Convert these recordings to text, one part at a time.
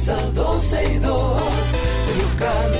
comienza 12 y 2. Sergio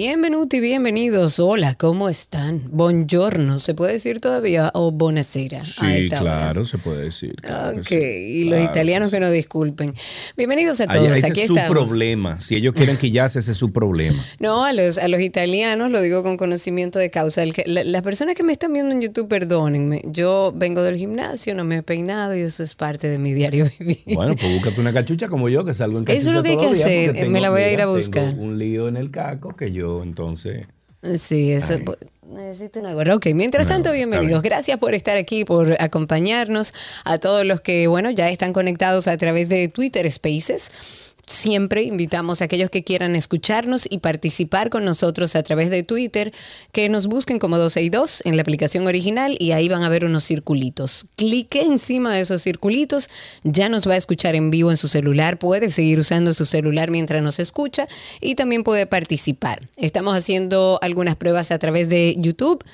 Bienvenuti, bienvenidos. Hola, ¿cómo están? Buongiorno, ¿se puede decir todavía? O buonasera. Sí, hora? claro, se puede decir. claro que Ok, sí, y los claro italianos que que sí. nos disculpen. Bienvenidos a Ay, todos. ese Aquí es su estamos. problema. Si ellos quieren quillarse, ese es su problema. No, a los, a los italianos lo digo con conocimiento de causa. El que- la- las personas que me están viendo en YouTube, perdónenme. Yo vengo del gimnasio, no me he peinado y eso es parte de mi diario vivir. Bueno, pues búscate una cachucha como yo, que salgo en Eso es cachucha lo que hay que hacer. Me la voy a ir a buscar. Un lío en el caco que yo, entonces... Sí, eso. Ay. Necesito una gorra. Ok, mientras tanto, bienvenidos. bien. Gracias por estar aquí, por acompañarnos. A todos los que, bueno, ya están conectados a través de Twitter Spaces. Siempre invitamos a aquellos que quieran escucharnos y participar con nosotros a través de Twitter, que nos busquen como 262 en la aplicación original y ahí van a ver unos circulitos. Clique encima de esos circulitos, ya nos va a escuchar en vivo en su celular, puede seguir usando su celular mientras nos escucha y también puede participar. Estamos haciendo algunas pruebas a través de YouTube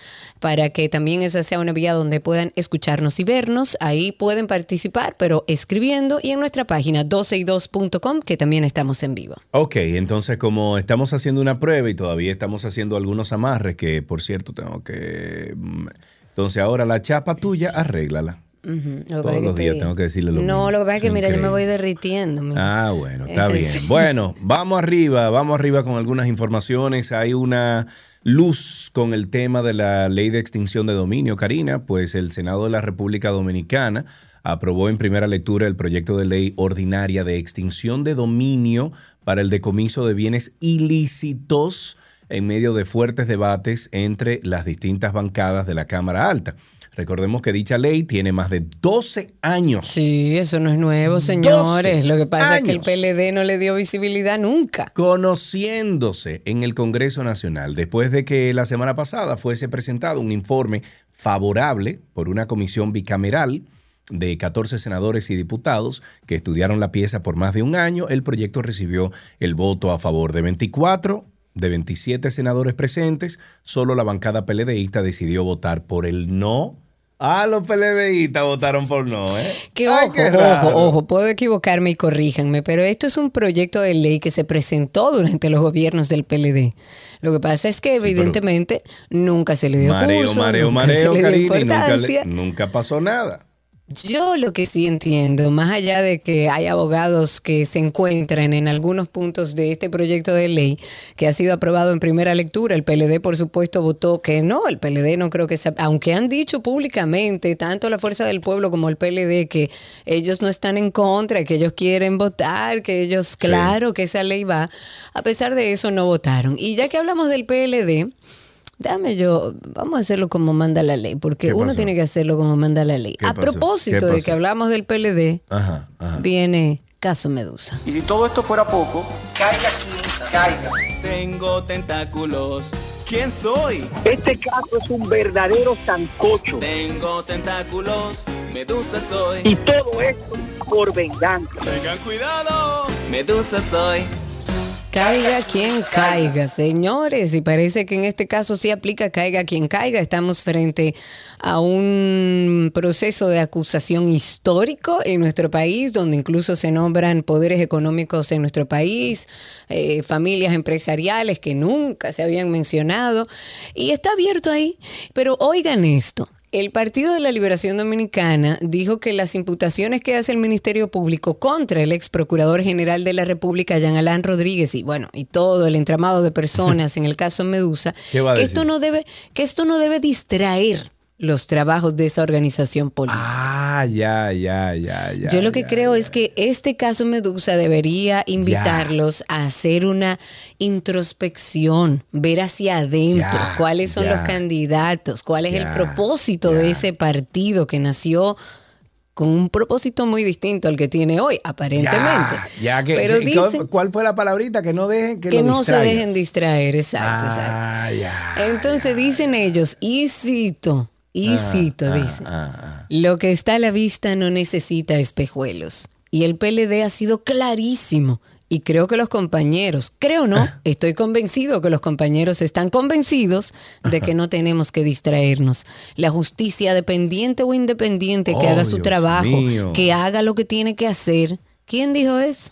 para que también esa sea una vía donde puedan escucharnos y vernos. Ahí pueden participar, pero escribiendo y en nuestra página 262.com que también estamos en vivo. Ok, entonces como estamos haciendo una prueba y todavía estamos haciendo algunos amarres, que por cierto tengo que... mm, Entonces ahora la chapa tuya, arréglala. Todos los días tengo que decirle lo No, mismo. lo que pasa es que, mira, yo me voy derritiendo. mira. Ah, bueno, está Eh, bien. sí. Bueno, vamos arriba, vamos arriba con algunas informaciones. Hay una luz con el tema de la ley de extinción de dominio, Karina, pues el Senado de la República Dominicana aprobó en primera lectura el proyecto de ley ordinaria de extinción de dominio para el decomiso de bienes ilícitos en medio de fuertes debates entre las distintas bancadas de la Cámara Alta. Recordemos que dicha ley tiene más de 12 años. Sí, eso no es nuevo, señores. 12 Lo que pasa es que el. PLD no le dio visibilidad nunca. conociéndose en el Congreso Nacional después de que la semana pasada fuese presentado un informe favorable por una comisión bicameral de 14 senadores y diputados que estudiaron la pieza por más de un año, el proyecto recibió el voto a favor de 24 de 27 senadores presentes, solo la bancada PLDista decidió votar por el no. Ah, los PLDistas votaron por no, ¿eh? Que Ay, ojo, ojo, ojo, puedo equivocarme y corríjanme, pero esto es un proyecto de ley que se presentó durante los gobiernos del PLD. Lo que pasa es que evidentemente nunca se le dio Mareo, curso, mareo, nunca mareo, se le dio Karina, y nunca, importancia. le- nunca pasó nada. Yo lo que sí entiendo, más allá de que hay abogados que se encuentran en algunos puntos de este proyecto de ley que ha sido aprobado en primera lectura, el PLD por supuesto votó que no, el PLD no creo que sea, aunque han dicho públicamente tanto la Fuerza del Pueblo como el PLD que ellos no están en contra, que ellos quieren votar, que ellos, claro que esa ley va, a pesar de eso no votaron. Y ya que hablamos del PLD, Dame yo, vamos a hacerlo como manda la ley, porque ¿Qué uno pasó? tiene que hacerlo como manda la ley. ¿Qué A pasó? propósito ¿Qué de que hablamos del PLD, Ajá, ajá. viene Caso Medusa. Y si todo esto fuera poco, caiga quien caiga. Tengo tentáculos. ¿Quién soy? Este caso es un verdadero sancocho. Tengo tentáculos. Medusa soy. Y todo esto por venganza. Tengan cuidado. Medusa soy. Caiga quien caiga, señores. Y parece que en este caso sí aplica caiga quien caiga. Estamos frente a un proceso de acusación histórico en nuestro país, donde incluso se nombran poderes económicos en nuestro país, eh, familias empresariales que nunca se habían mencionado. Y está abierto ahí. Pero oigan esto. El Partido de la Liberación Dominicana dijo que las imputaciones que hace el Ministerio Público contra el ex procurador general de la República, Jean Alain Rodríguez, y bueno, y todo el entramado de personas en el caso Medusa, esto no debe, que esto no debe distraer los trabajos de esa organización política. Ah, ya, ya, ya, ya. Yo lo que ya, creo ya. es que este caso Medusa debería invitarlos a hacer una introspección, ver hacia adentro cuáles son los candidatos, cuál es el propósito de ese partido que nació con un propósito muy distinto al que tiene hoy, aparentemente. Ya, ya que, Pero dicen ¿Cuál fue la palabrita? Que no dejen que, no se dejen distraer, exacto, exacto. Ah, ya. Entonces dicen ellos, y cito, y cito, ah, ah, ah. Lo que está a la vista no necesita espejuelos. Y el PLD ha sido clarísimo. Y creo que los compañeros, creo no, estoy convencido que los compañeros están convencidos de que no tenemos que distraernos. La justicia, dependiente o independiente, que Oh, haga su Dios trabajo, mío. que haga lo que tiene que hacer. ¿Quién dijo eso?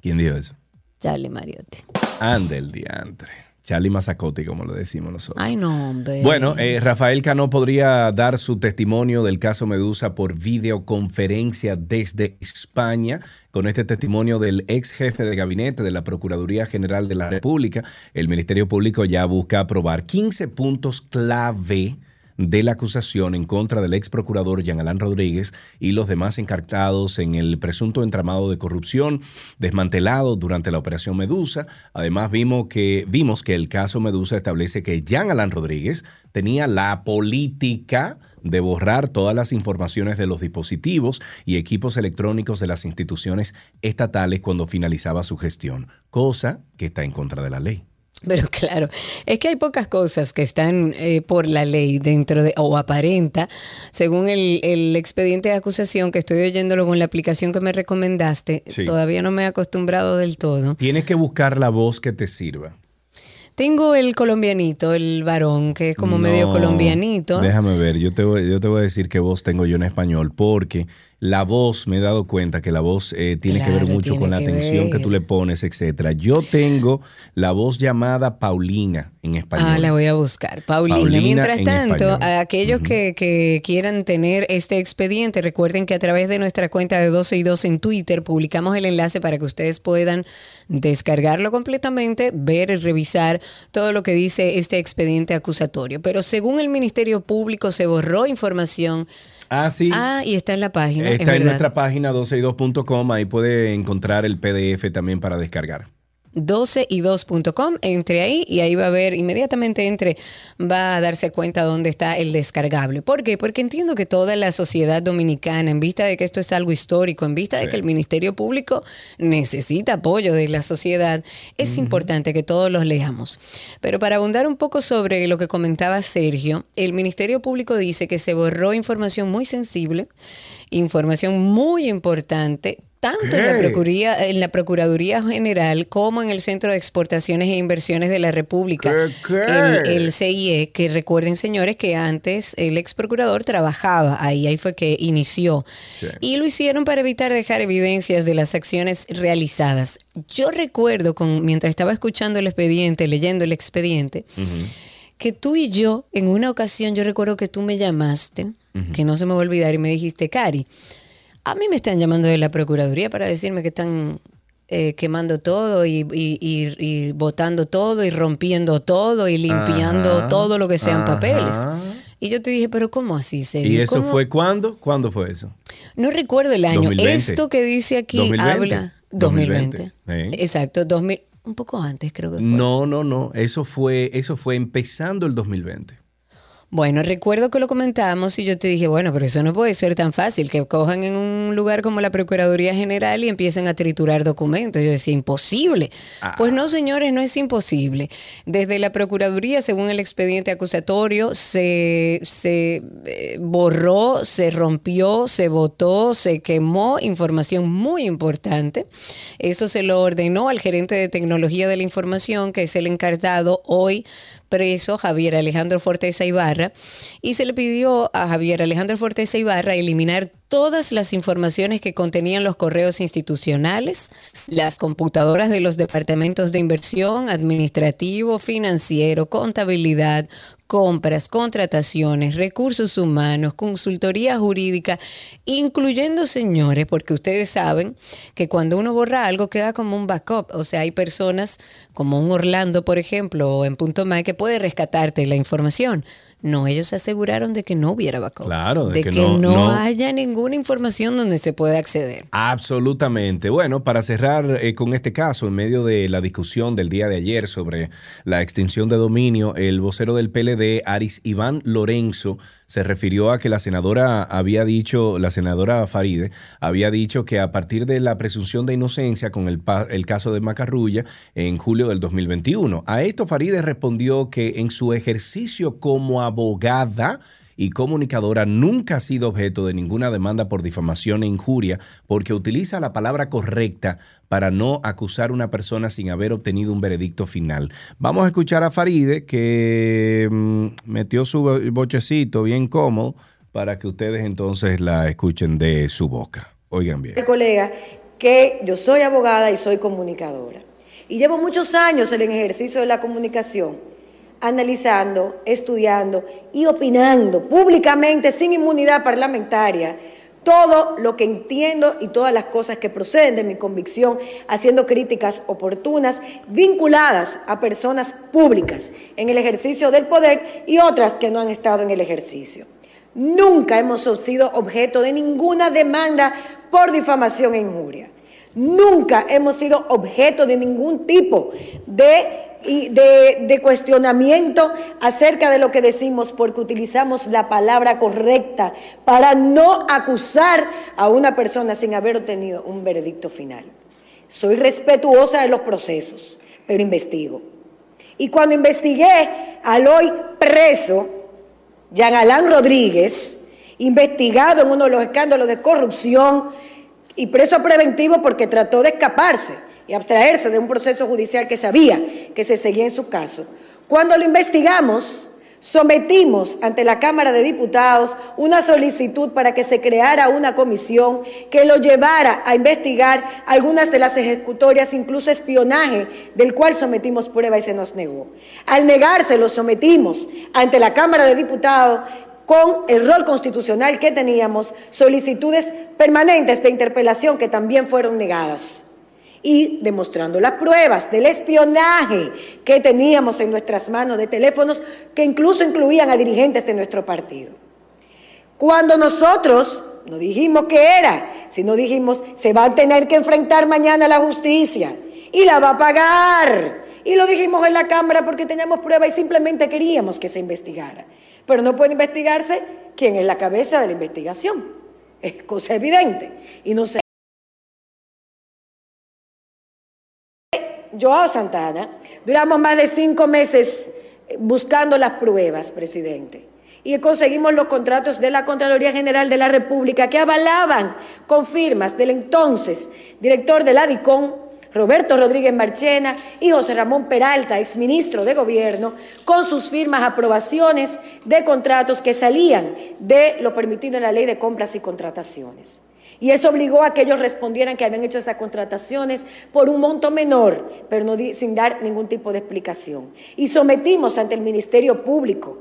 ¿Quién dijo eso? Charlie Mariotti. Ande el diantre. Charlie Mazacotti, como lo decimos nosotros. Ay, no, hombre. Bueno, eh, Rafael Cano podría dar su testimonio del caso Medusa por videoconferencia desde España. Con este testimonio del ex jefe de gabinete de la Procuraduría General de la República, el Ministerio Público ya busca aprobar 15 puntos clave de la acusación en contra del ex procurador Jean Alain Rodríguez y los demás encartados en el presunto entramado de corrupción desmantelado durante la operación Medusa. Además, vimos que, vimos que el caso Medusa establece que Jean Alain Rodríguez tenía la política de borrar todas las informaciones de los dispositivos y equipos electrónicos de las instituciones estatales cuando finalizaba su gestión, cosa que está en contra de la ley. Pero claro, es que hay pocas cosas que están eh, por la ley dentro de, o aparenta, según el, el expediente de acusación que estoy oyéndolo con la aplicación que me recomendaste, Sí. todavía no me he acostumbrado del todo. Tienes que buscar la voz que te sirva. Tengo el colombianito, el varón, que es como medio colombianito. Déjame ver, yo te, voy, yo te voy a decir qué voz tengo yo en español, porque la voz, me he dado cuenta que la voz eh, tiene que ver mucho con la atención que tú le pones, etcétera. Yo tengo la voz llamada Paulina en español. Ah, la voy a buscar. Paulina. Paulina Mientras en tanto, a aquellos que, que quieran tener este expediente, recuerden que a través de nuestra cuenta de 12 y 2 en Twitter publicamos el enlace para que ustedes puedan descargarlo completamente, ver y revisar todo lo que dice este expediente acusatorio. Pero según el Ministerio Público se borró información. Ah, sí. Ah, y está en la página. es Está en verdad. nuestra página 12y2.com, ahí puede encontrar el PDF también para descargar. 12y2.com, entre ahí y ahí va a ver, inmediatamente entre, va a darse cuenta dónde está el descargable. ¿Por qué? Porque entiendo que toda la sociedad dominicana, en vista de que esto es algo histórico, en vista de que el Ministerio Público necesita apoyo de la sociedad, es importante que todos los leamos. Pero para abundar un poco sobre lo que comentaba Sergio, el Ministerio Público dice que se borró información muy sensible, información muy importante, tanto en la. Procuraduría, en la Procuraduría General como en el Centro de Exportaciones e Inversiones de la República, ¿Qué, qué? El, el CIE, que recuerden señores que antes el ex procurador trabajaba ahí, ahí fue que inició. Sí. Y lo hicieron para evitar dejar evidencias de las acciones realizadas. Yo recuerdo, con, mientras estaba escuchando el expediente, leyendo el expediente, que tú y yo, en una ocasión, yo recuerdo que tú me llamaste, que no se me va a olvidar, y me dijiste, Cari, a mí me están llamando de la Procuraduría para decirme que están eh, quemando todo y, y, y- y botando todo y rompiendo todo y limpiando Ajá, todo lo que sean ajá. papeles. Y yo te dije, pero ¿cómo así, Sergio? ¿Y eso ¿Cómo? fue cuándo? ¿Cuándo fue eso? No recuerdo el año. 2020. Esto que dice aquí 2020. habla... 2020. 2020, ¿eh? Exacto, 2000, un poco antes creo que fue. No, no, no. Eso fue, eso fue empezando el 2020. Bueno, recuerdo que lo comentábamos y yo te dije, bueno, pero eso no puede ser tan fácil, que cojan en un lugar como la Procuraduría General y empiecen a triturar documentos. Yo decía, imposible. Ah. Pues no, señores, no es imposible. Desde la Procuraduría, según el expediente acusatorio, se, se eh, borró, se rompió, se votó, se quemó información muy importante. Eso se lo ordenó al gerente de tecnología de la información, que es el encargado hoy preso Javier Alejandro Forteza Ibarra y se le pidió a Javier Alejandro Forteza Ibarra eliminar todas las informaciones que contenían los correos institucionales, las computadoras de los departamentos de inversión, administrativo, financiero, contabilidad, compras, contrataciones, recursos humanos, consultoría jurídica, incluyendo señores, porque ustedes saben que cuando uno borra algo queda como un backup, o sea, hay personas como un Orlando, por ejemplo, o en Punto May que puede rescatarte la información. No, ellos aseguraron de que no hubiera vacuna. Claro, de de, que que, no- no, no- haya ninguna información donde se pueda acceder. Absolutamente. Bueno, para cerrar eh, con este caso, en medio de la discusión del día de ayer sobre la extinción de dominio, el vocero del PLD, Aris Iván Lorenzo, se refirió a que la senadora había dicho, la senadora Faride, había dicho que a partir de la presunción de inocencia con el, el caso de Macarrulla en julio del 2021. A esto Faride respondió que en su ejercicio como abogada, y comunicadora nunca ha sido objeto de ninguna demanda por difamación e injuria porque utiliza la palabra correcta para no acusar a una persona sin haber obtenido un veredicto final. Vamos a escuchar a Faride que mm, metió su bo- bochecito bien cómodo para que ustedes entonces la escuchen de su boca. Oigan bien. colega que yo soy abogada y soy comunicadora. Y llevo muchos años en el ejercicio de la comunicación, analizando, estudiando y opinando públicamente, sin inmunidad parlamentaria, todo lo que entiendo y todas las cosas que proceden de mi convicción, haciendo críticas oportunas vinculadas a personas públicas en el ejercicio del poder y otras que no han estado en el ejercicio. Nunca hemos sido objeto de ninguna demanda por difamación e injuria. Nunca hemos sido objeto de ningún tipo de, de cuestionamiento acerca de lo que decimos porque utilizamos la palabra correcta para no acusar a una persona sin haber obtenido un veredicto final. Soy respetuosa de los procesos, pero investigo. Y cuando investigué al hoy preso, Jean Alain Rodríguez, investigado en uno de los escándalos de corrupción y preso preventivo porque trató de escaparse y abstraerse de un proceso judicial que sabía que se seguía en su caso. Cuando lo investigamos, sometimos ante la Cámara de Diputados una solicitud para que se creara una comisión que lo llevara a investigar algunas de las ejecutorias, incluso espionaje, del cual sometimos prueba y se nos negó. Al negarse, lo sometimos ante la Cámara de Diputados con el rol constitucional que teníamos, solicitudes permanentes de interpelación que también fueron negadas. Y demostrando las pruebas del espionaje que teníamos en nuestras manos de teléfonos que incluso incluían a dirigentes de nuestro partido. Cuando nosotros no dijimos que era, sino dijimos se va a tener que enfrentar mañana a la justicia y la va a pagar. Y lo dijimos en la Cámara porque teníamos prueba y simplemente queríamos que se investigara. Pero no puede investigarse quien es la cabeza de la investigación. Es cosa evidente. Y no sé. Joao Santana, duramos más de cinco meses eh, buscando las pruebas, presidente. Y conseguimos los contratos de la Contraloría General de la República que avalaban con firmas del entonces director de la DICON, Roberto Rodríguez Marchena y José Ramón Peralta, exministro de Gobierno, con sus firmas aprobaciones de contratos que salían de lo permitido en la Ley de Compras y Contrataciones. Y eso obligó a que ellos respondieran que habían hecho esas contrataciones por un monto menor, pero no sin dar ningún tipo de explicación. Y sometimos ante el Ministerio Público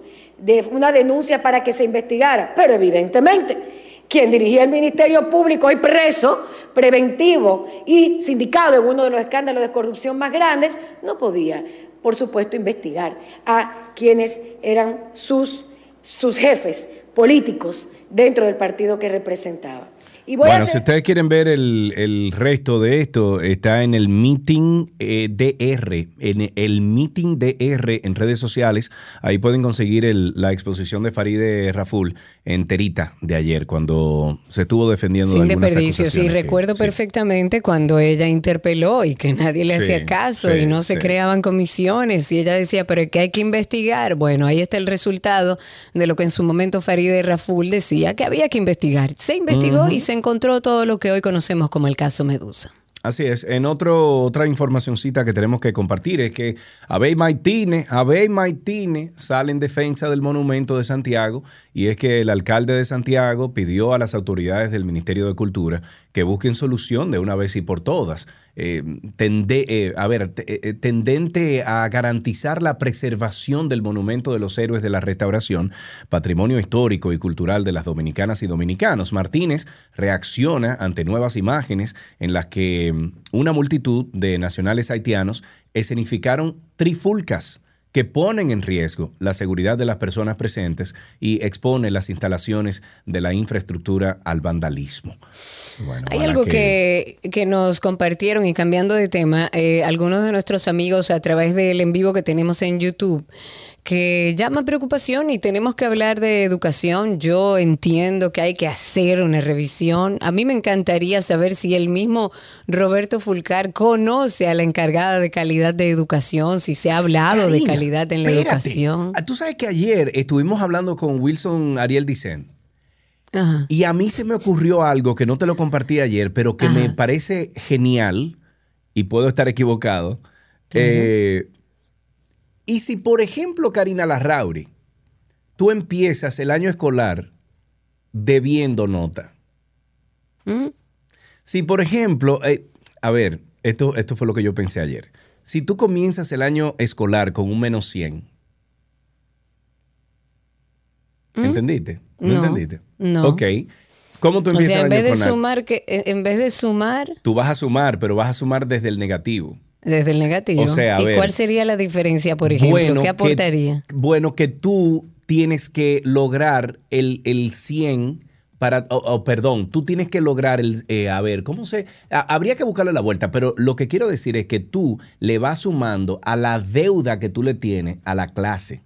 una denuncia para que se investigara, pero evidentemente quien dirigía el Ministerio Público hoy preso, preventivo y sindicado en uno de los escándalos de corrupción más grandes, no podía, por supuesto, investigar a quienes eran sus, sus jefes políticos dentro del partido que representaba. Y voy a Bueno, hacer- si ustedes quieren ver el, el resto de esto, está en el Meeting eh, DR, en el Meeting DR en redes sociales. Ahí pueden conseguir el- la exposición de Faride Raful enterita de ayer, cuando se estuvo defendiendo Sin de algunas desperdicio, sí, que- recuerdo sí. perfectamente cuando ella interpeló y que nadie le Sí, hacía caso sí, y no se creaban comisiones y ella decía, pero es que hay que investigar. Bueno, ahí está el resultado de lo que en su momento Farideh Raful decía que había que investigar. Se investigó y se encontró todo lo que hoy conocemos como el caso Medusa. Así es. En otro, otra informacioncita que tenemos que compartir es que Abey Maitine, Abey Maitine sale en defensa del monumento de Santiago y es que el alcalde de Santiago pidió a las autoridades del Ministerio de Cultura que busquen solución de una vez y por todas. Eh, eh, a ver, eh, tendente a garantizar la preservación del monumento de los héroes de la restauración, patrimonio histórico y cultural de las dominicanas y dominicanos. Martínez reacciona ante nuevas imágenes en las que mm, una multitud de nacionales haitianos escenificaron trifulcas que ponen en riesgo la seguridad de las personas presentes y expone las instalaciones de la infraestructura al vandalismo. Bueno, Hay algo que, que nos compartieron y cambiando de tema, eh, algunos de nuestros amigos a través del en vivo que tenemos en YouTube, que llama preocupación y tenemos que hablar de educación. Yo entiendo que hay que hacer una revisión. A mí me encantaría saber si el mismo Roberto Fulcar conoce a la encargada de calidad de educación, si se ha hablado de calidad en la espérate. educación. Ah, Tú sabes que ayer estuvimos hablando con Wilson Ariel Dicen. Ajá. Y a mí se me ocurrió algo que no te lo compartí ayer, pero que me parece genial, y puedo estar equivocado. Eh, y si, por ejemplo, Karina Larrauri, tú empiezas el año escolar debiendo nota. ¿Mm? Si, por ejemplo, eh, a ver, esto, esto fue lo que yo pensé ayer. Si tú comienzas el año escolar con un menos 100, ¿entendiste? ¿No, ¿Mm? No, entendiste? no. Ok. ¿Cómo tú O empiezas sea, en el vez año de escolar? sumar, que, en vez de sumar Tú vas a sumar, pero vas a sumar desde el negativo. Desde el negativo. O sea, a ¿Y ver. cuál sería la diferencia, por ejemplo? ¿Qué aportaría? Que, bueno, que tú tienes que lograr el, el 100 para, o, o, perdón, tú tienes que lograr el, eh, a ver, ¿cómo se? a- habría que buscarle la vuelta, pero lo que quiero decir es que tú le vas sumando a la deuda que tú le tienes a la clase.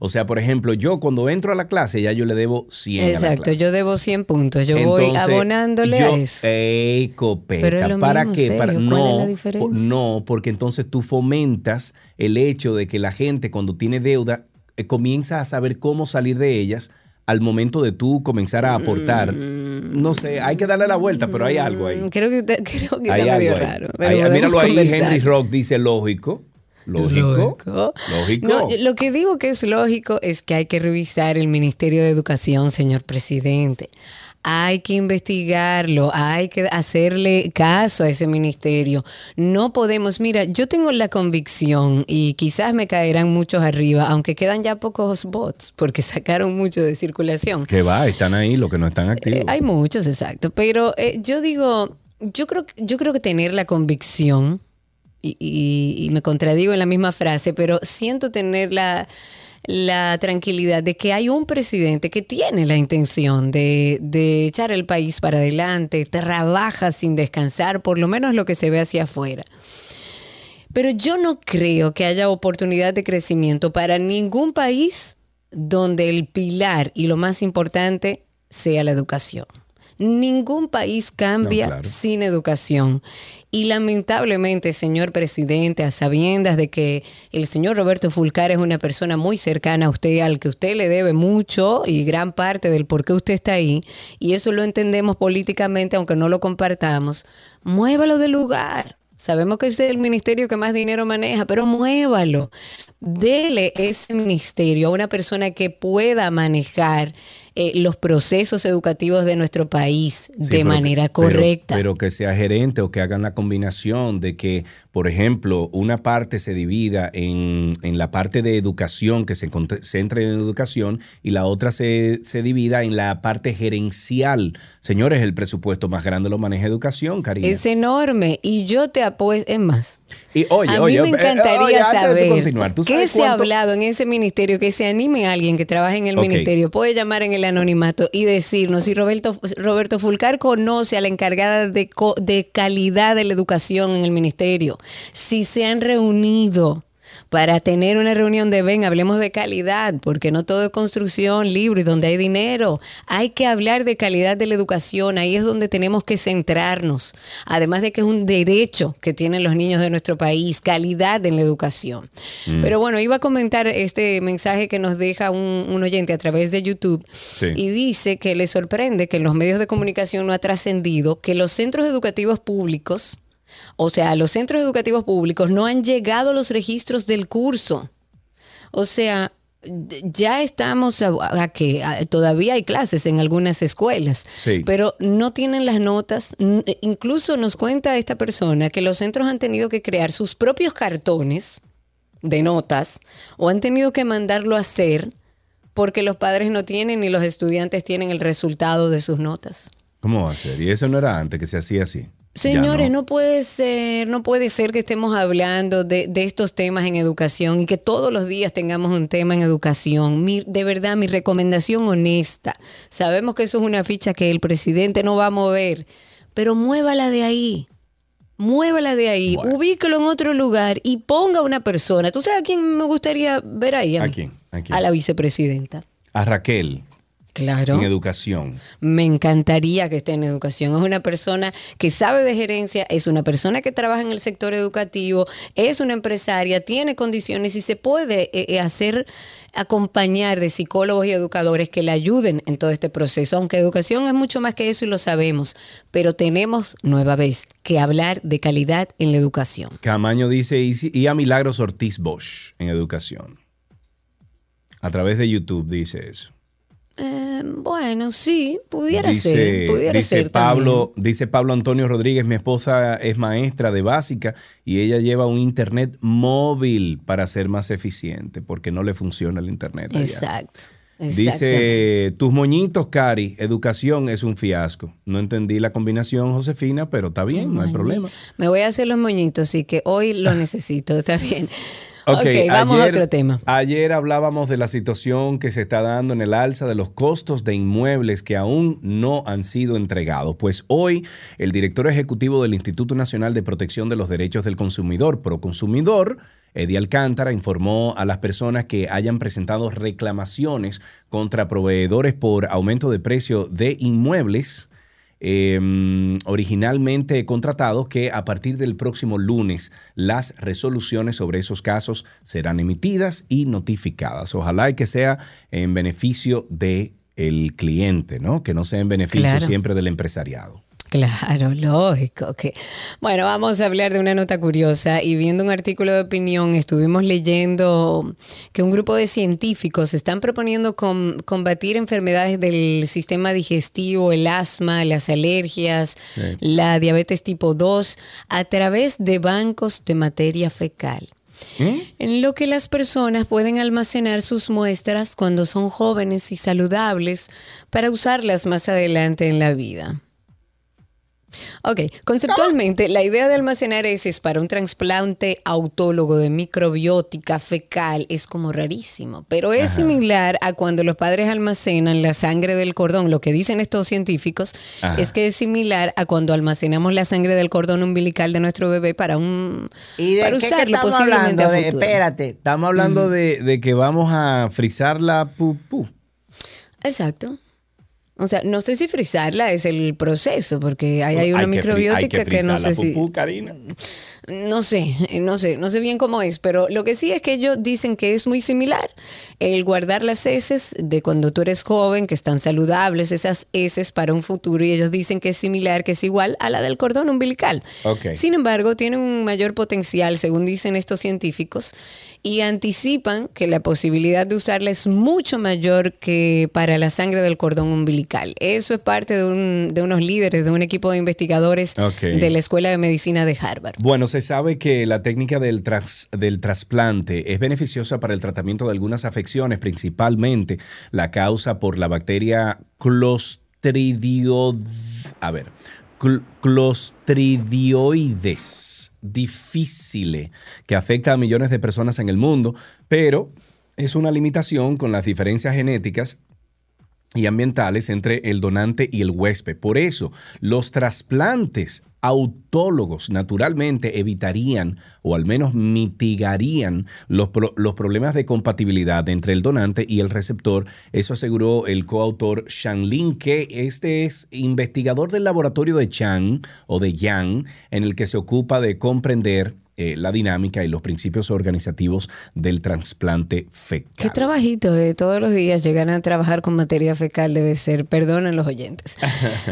O sea, por ejemplo, yo cuando entro a la clase ya yo le debo 100 a la Exacto, clase. yo debo 100 puntos. Yo voy abonándole yo- a eso. ¡Ey, copeta! Pero es lo ¿Para mismo, qué? Para, ¿cuál es no, la diferencia? no, porque entonces tú fomentas el hecho de que la gente cuando tiene deuda eh, comienza a saber cómo salir de ellas al momento de tú comenzar a aportar. No sé, hay que darle la vuelta, pero hay algo ahí. Mm, Creo que, creo que está medio ahí. raro. pero míralo ahí, conversar. Henry Rock dice lógico. Lógico. Lógico. Lógico. No, yo- lo que digo que es lógico es que hay que revisar el Ministerio de Educación, señor presidente. Hay que investigarlo, hay que hacerle caso a ese ministerio. No podemos, mira, yo tengo la convicción y quizás me caerán muchos arriba, aunque quedan ya pocos bots porque sacaron mucho de circulación. Que va, están ahí los que no están activos. Eh, hay muchos, exacto. Pero eh, yo digo, yo creo, yo creo que tener la convicción, y, y- y me contradigo en la misma frase, pero siento tener la, la tranquilidad de que hay un presidente que tiene la intención de, de echar el país para adelante, trabaja sin descansar, por lo menos lo que se ve hacia afuera. Pero yo no creo que haya oportunidad de crecimiento para ningún país donde el pilar y lo más importante sea la educación. Ningún país cambia No, claro. sin educación. Y lamentablemente, señor presidente, a sabiendas de que el señor Roberto Fulcar es una persona muy cercana a usted, al que usted le debe mucho y gran parte del por qué usted está ahí, y eso lo entendemos políticamente, aunque no lo compartamos, muévalo del lugar. Sabemos que es el ministerio que más dinero maneja, pero muévalo. Dele ese ministerio a una persona que pueda manejar eh, los procesos educativos de nuestro país Sí, de manera correcta. Pero, que sea gerente o que hagan la combinación de que, por ejemplo, una parte se divida en, en la parte de educación, que se concentre en educación, y la otra se, se divida en la parte gerencial. Señores, el presupuesto más grande lo maneja educación, Karina. es enorme y yo te apuesto, es más. Y oye, a oye, mí me eh, encantaría oye, saber continuar, ¿tú qué se ha hablado en ese ministerio, que se anime a alguien que trabaje en el ministerio, puede llamar en el anonimato y decirnos si Roberto, Roberto Fulcar conoce a la encargada de, de calidad de la educación en el ministerio, si se han reunido para tener una reunión de ven, hablemos de calidad, porque no todo es construcción, libro y donde hay dinero. Hay que hablar de calidad de la educación, ahí es donde tenemos que centrarnos. Además de que es un derecho que tienen los niños de nuestro país, calidad en la educación. Pero bueno, iba a comentar este mensaje que nos deja un, un oyente a través de YouTube Sí. y dice que le sorprende que en los medios de comunicación no ha trascendido que los centros educativos públicos o sea, a los centros educativos públicos no han llegado los registros del curso. O sea, ya estamos a, a que a- todavía hay clases en algunas escuelas, Sí. pero no tienen las notas. N- Incluso nos cuenta esta persona que los centros han tenido que crear sus propios cartones de notas o han tenido que mandarlo a hacer porque los padres no tienen ni los estudiantes tienen el resultado de sus notas. ¿Cómo va a ser? Y eso no era antes que se hacía así. Señores, no. puede ser, no puede ser que estemos hablando de, de estos temas en educación y que todos los días tengamos un tema en educación. Mi- de verdad, mi recomendación honesta. Sabemos que eso es una ficha que el presidente no va a mover, pero muévala de ahí. Muévala de ahí, Bueno. ubíquelo en otro lugar y ponga una persona. ¿Tú sabes a quién me gustaría ver ahí? ¿A quién? ¿A quién? A la vicepresidenta. A Raquel, Claro. en educación. Me encantaría que esté en educación. Es una persona que sabe de gerencia, es una persona que trabaja en el sector educativo, es una empresaria, tiene condiciones y se puede eh, eh, hacer acompañar de psicólogos y educadores que le ayuden en todo este proceso. Aunque educación es mucho más que eso y lo sabemos, pero tenemos nueva vez que hablar de calidad en la educación. Camaño dice, y, a Milagros Ortiz Bosch en educación. A través de YouTube dice eso. Eh, bueno, sí, pudiera dice, ser, pudiera dice ser Pablo, dice Pablo Antonio Rodríguez, mi esposa es maestra de básica y ella lleva un internet móvil para ser más eficiente porque no le funciona el internet. allá. Exacto. Dice, tus moñitos, Cari, educación es un fiasco. No entendí la combinación, Josefina, pero está bien, no hay problema. Me voy a hacer los moñitos, así que hoy lo necesito, está bien. Ok, ok, vamos a ayer- otro tema. Ayer hablábamos de la situación que se está dando en el alza de los costos de inmuebles que aún no han sido entregados. Pues hoy el director ejecutivo del Instituto Nacional de Protección de los Derechos del Consumidor, Proconsumidor, Eddie Alcántara, informó a las personas que hayan presentado reclamaciones contra proveedores por aumento de precio de inmuebles eh, originalmente contratados que a partir del próximo lunes las resoluciones sobre esos casos serán emitidas y notificadas. Ojalá y que sea en beneficio del cliente, ¿no? Que no sea en beneficio Claro. siempre del empresariado. Claro, lógico. Que... Bueno, vamos a hablar de una nota curiosa y viendo un artículo de opinión estuvimos leyendo que un grupo de científicos están proponiendo com- combatir enfermedades del sistema digestivo, el asma, las alergias, Sí. la diabetes tipo 2 a través de bancos de materia fecal. En lo que las personas pueden almacenar sus muestras cuando son jóvenes y saludables para usarlas más adelante en la vida. Ok, conceptualmente la idea de almacenar heces para un trasplante autólogo de microbiótica fecal es como rarísimo, pero es similar a cuando los padres almacenan la sangre del cordón. Lo que dicen estos científicos Ajá. es que es similar a cuando almacenamos la sangre del cordón umbilical de nuestro bebé para un ¿Y de para qué que usarlo estamos posiblemente hablando? a De- futuro. espérate. Estamos hablando de, de que vamos a frizar la pupú. Exacto. O sea, no sé si frizarla es el proceso, porque ahí hay una Hay que microbiótica hay que, no frizar sé la si... pupú, Karina. No sé, no sé, no sé bien cómo es, pero lo que sí es que ellos dicen que es muy similar. El guardar las heces de cuando tú eres joven, que están saludables, esas heces para un futuro, y ellos dicen que es similar, que es igual a la del cordón umbilical. Ok. Sin embargo, tienen un mayor potencial, según dicen estos científicos, y anticipan que la posibilidad de usarla es mucho mayor que para la sangre del cordón umbilical. Eso es parte de, un- de unos líderes, de un equipo de investigadores de la Escuela de Medicina de Harvard. Bueno, se sabe que la técnica del, tras- del trasplante es beneficiosa para el tratamiento de algunas afecciones, principalmente la causa por la bacteria Clostridio... A ver, cl- Clostridioides difficile, que afecta a millones de personas en el mundo, pero es una limitación con las diferencias genéticas y ambientales entre el donante y el huésped. Por eso, los trasplantes autólogos naturalmente evitarían o al menos mitigarían los, pro- los problemas de compatibilidad entre el donante y el receptor. Eso aseguró el coautor Shanlin, que este es investigador del laboratorio de Chang o de Yang, en el que se ocupa de comprender eh, la dinámica y los principios organizativos del trasplante fecal. Qué trabajito de todos los días llegar a trabajar con materia fecal debe ser, perdonen los oyentes.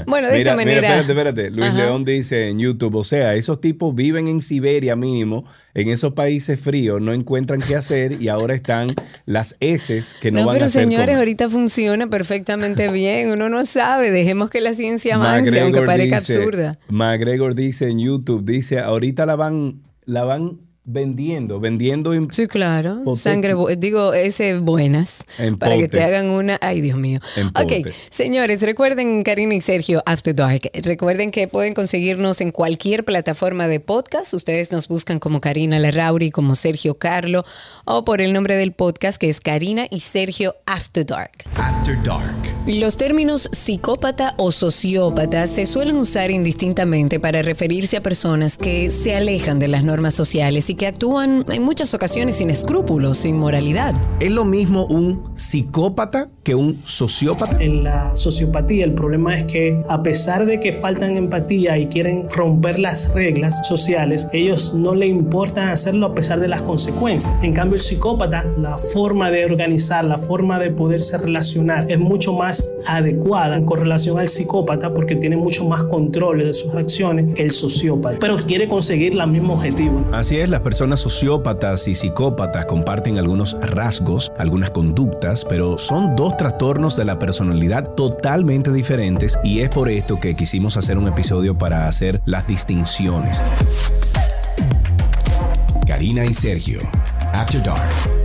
Bueno, de Mira, esta mira, manera... espérate, espérate. Luis Ajá. León dice en YouTube, o sea, esos tipos viven en Siberia mínimo, en esos países fríos, no encuentran qué hacer y ahora están las heces que no, No, van pero a hacer señores, como- ahorita funciona perfectamente bien. Uno no sabe. Dejemos que la ciencia avance, aunque parezca dice- absurda. McGregor dice en YouTube, dice, ahorita la van, la van vendiendo, vendiendo en- Sí, claro. Pote- Sangre, digo, ese buenas. En para que te hagan una. Ay, Dios mío. En ok, pote. señores, recuerden, Karina y Sergio, After Dark. Recuerden que pueden conseguirnos en cualquier plataforma de podcast. Ustedes nos buscan como Karina Larrauri, como Sergio Carlo, o por el nombre del podcast que es Karina y Sergio After Dark. After Dark. Los términos psicópata o sociópata se suelen usar indistintamente para referirse a personas que se alejan de las normas sociales y que actúan en muchas ocasiones sin escrúpulos, sin moralidad. ¿Es lo mismo un psicópata que un sociópata? En la sociopatía el problema es que a pesar de que faltan empatía y quieren romper las reglas sociales, ellos no le importa hacerlo a pesar de las consecuencias. En cambio el psicópata, la forma de organizar, la forma de poderse relacionar es mucho más adecuada con relación al psicópata porque tiene mucho más control de sus acciones que el sociópata, pero quiere conseguir el mismo objetivo. Así es, las personas sociópatas y psicópatas comparten algunos rasgos, algunas conductas, pero son dos trastornos de la personalidad totalmente diferentes y es por esto que quisimos hacer un episodio para hacer las distinciones. Karina y Sergio, After Dark.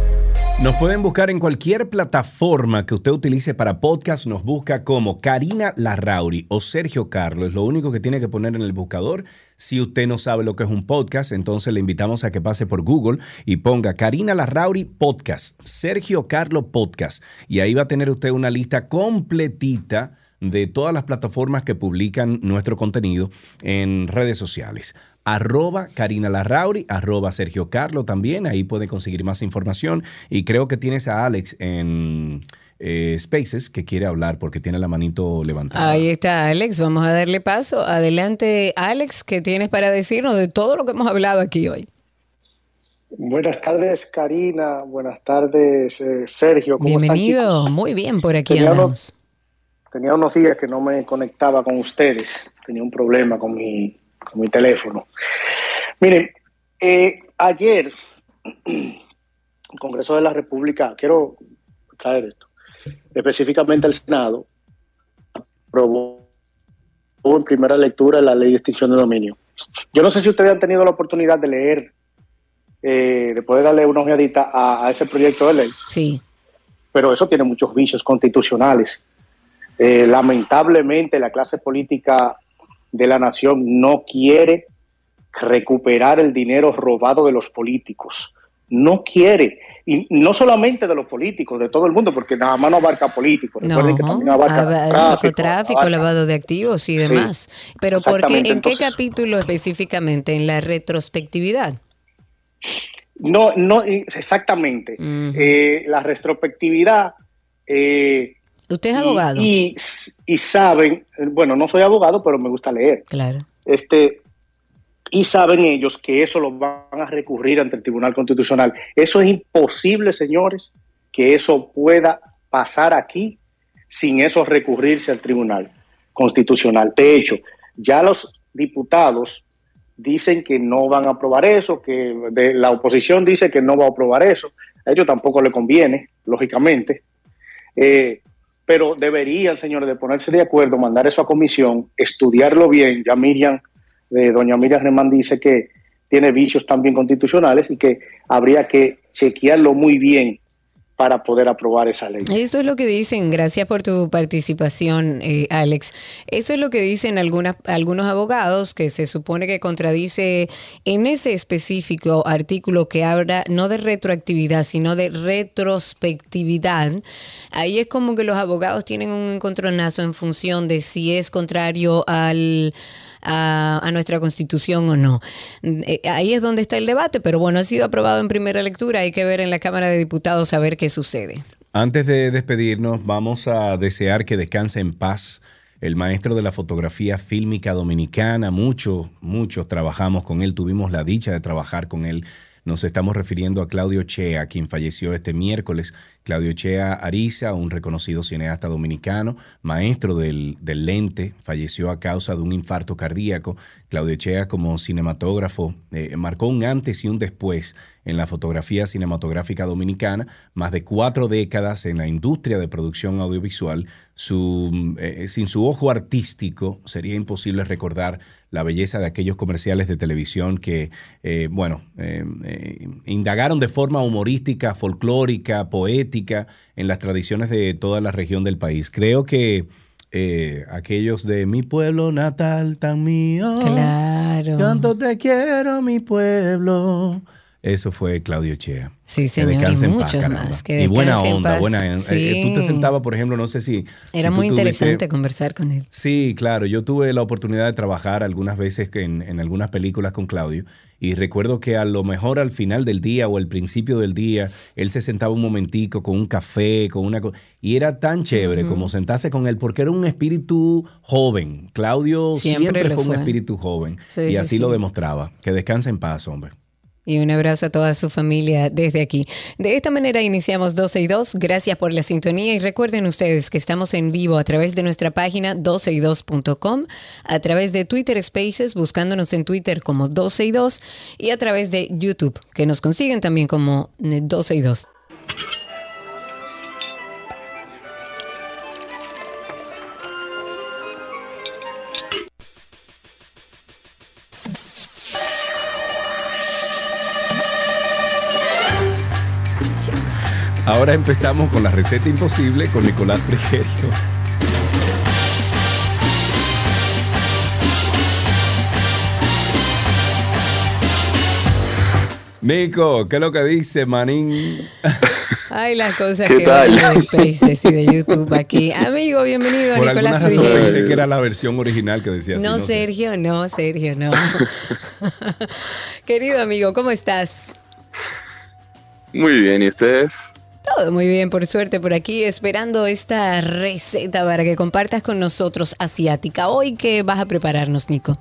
Nos pueden buscar en cualquier plataforma que usted utilice para podcast. Nos busca como Karina Larrauri o Sergio Carlos. Lo único que tiene que poner en el buscador. Si usted no sabe lo que es un podcast, entonces le invitamos a que pase por Google y ponga Karina Larrauri Podcast, Sergio Carlos Podcast. Y ahí va a tener usted una lista completita de todas las plataformas que publican nuestro contenido en redes sociales. Arroba Karina Larrauri, arroba Sergio Carlo también, ahí puede conseguir más información. Y creo que tienes a Alex en eh, Spaces que quiere hablar porque tiene la manito levantada. Ahí está Alex, vamos a darle paso. Adelante Alex, ¿qué tienes para decirnos de todo lo que hemos hablado aquí hoy? Buenas tardes, Karina. Buenas tardes, eh, Sergio. ¿Cómo están, Bienvenido, muy bien, por aquí Tenía unos- andamos. Tenía unos días que no me conectaba con ustedes. Tenía un problema con mi, mi teléfono. Miren, eh, ayer, el Congreso de la República, quiero traer esto, específicamente el Senado, aprobó en primera lectura la ley de extinción de dominio. Yo no sé si ustedes han tenido la oportunidad de leer, eh, de poder darle una ojeadita a, a ese proyecto de ley Sí, pero eso tiene muchos vicios constitucionales. Eh, lamentablemente la clase política de la nación no quiere recuperar el dinero robado de los políticos. No quiere. Y no solamente de los políticos, de todo el mundo, porque nada más no abarca políticos. no, Recuerden que también abarca aba- tráfico, narcotráfico, lavado de activos y demás. Pero ¿por qué, ¿en qué capítulo específicamente? ¿En la retrospectividad? No, no, exactamente. Eh, la retrospectividad. eh, Usted es y- abogado. Y, y saben, bueno, no soy abogado, pero me gusta leer. claro. este y saben ellos que eso lo van a recurrir ante el Tribunal Constitucional. Eso es imposible, señores, que eso pueda pasar aquí sin eso recurrirse al Tribunal Constitucional. De hecho, ya los diputados dicen que no van a aprobar eso, que de- la oposición dice que no va a aprobar eso. A ellos tampoco le conviene, lógicamente. Eh, pero deberían, señores, de ponerse de acuerdo, mandar eso a comisión, estudiarlo bien. Ya Miriam, eh, doña Miriam Remán dice que tiene vicios también constitucionales y que habría que chequearlo muy bien para poder aprobar esa ley. Eso es lo que dicen, gracias por tu participación, eh, Alex. Eso es lo que dicen algunas, algunos abogados, que se supone que contradice en ese específico artículo que habla no de retroactividad, sino de retrospectividad. Ahí es como que los abogados tienen un encontronazo en función de si es contrario al... A, a nuestra constitución o no. Eh, ahí es donde está el debate, pero bueno, ha sido aprobado en primera lectura, hay que ver en la Cámara de Diputados a ver qué sucede. Antes de despedirnos, vamos a desear que descanse en paz el maestro de la fotografía fílmica dominicana. Muchos, muchos trabajamos con él, tuvimos la dicha de trabajar con él. Nos estamos refiriendo a Claudio Chea, quien falleció este miércoles. Claudio Chea Ariza, un reconocido cineasta dominicano, maestro del, lente, falleció a causa de un infarto cardíaco. Claudio Chea como cinematógrafo eh, marcó un antes y un después en la fotografía cinematográfica dominicana, más de cuatro décadas en la industria de producción audiovisual. Su, eh, sin su ojo artístico sería imposible recordar la belleza de aquellos comerciales de televisión que, eh, bueno, eh, eh, indagaron de forma humorística, folclórica, poética en las tradiciones de toda la región del país. Creo que eh, aquellos de mi pueblo natal tan mío. Claro. Tanto te quiero, mi pueblo. Eso fue Claudio Chea. Sí, Que señor, y descanse en paz, más. Que y buena onda, buena. eh, eh, tú te Sí. sentabas, por ejemplo, no sé si. Era si muy tuviste- interesante conversar con él. Sí, claro. Yo tuve la oportunidad de trabajar algunas veces que en, en algunas películas con Claudio y recuerdo que a lo mejor al final del día o al principio del día él se sentaba un momentico con un café, con una co- y era tan chévere como sentarse con él porque era un espíritu joven. Claudio Siempre fue, un espíritu joven Sí, y sí, así sí. lo demostraba. Que descanse en paz, hombre. Y un abrazo a toda su familia desde aquí. De esta manera iniciamos 12 y 2. Gracias por la sintonía y recuerden ustedes que estamos en vivo a través de nuestra página 12y2.com, a través de Twitter Spaces, buscándonos en Twitter como 12 y 2 y a través de YouTube, que nos consiguen también como eh, 12 y 2. Ahora empezamos con la receta imposible con Nicolás Frigerio. Nico, ¿qué es lo que dice, manín? Ay, las cosas ¿Qué que tal? van de Spaces y de YouTube aquí. Amigo, bienvenido a Por alguna Nicolás razón Frigerio. pensé que era la versión original que decía así. No, sé. Sergio, no, Sergio, no. Querido amigo, ¿cómo estás? Muy bien, ¿y ustedes? Todo muy bien, por suerte, por aquí, esperando esta receta para que compartas con nosotros asiática. Hoy, ¿qué vas a prepararnos, Nico?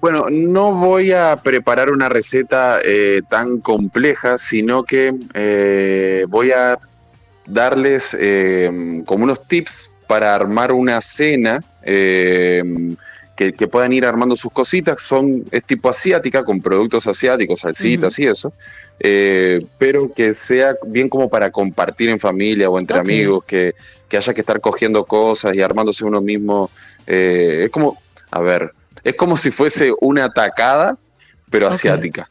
Bueno, no voy a preparar una receta eh, tan compleja, sino que eh, voy a darles eh, como unos tips para armar una cena que, que puedan ir armando sus cositas. Son, es tipo asiática, con productos asiáticos, salsitas y eso, eh, pero que sea bien como para compartir en familia o entre amigos, que, que haya que estar cogiendo cosas y armándose uno mismo. eh, es como, a ver, es como si fuese una tacada, pero asiática.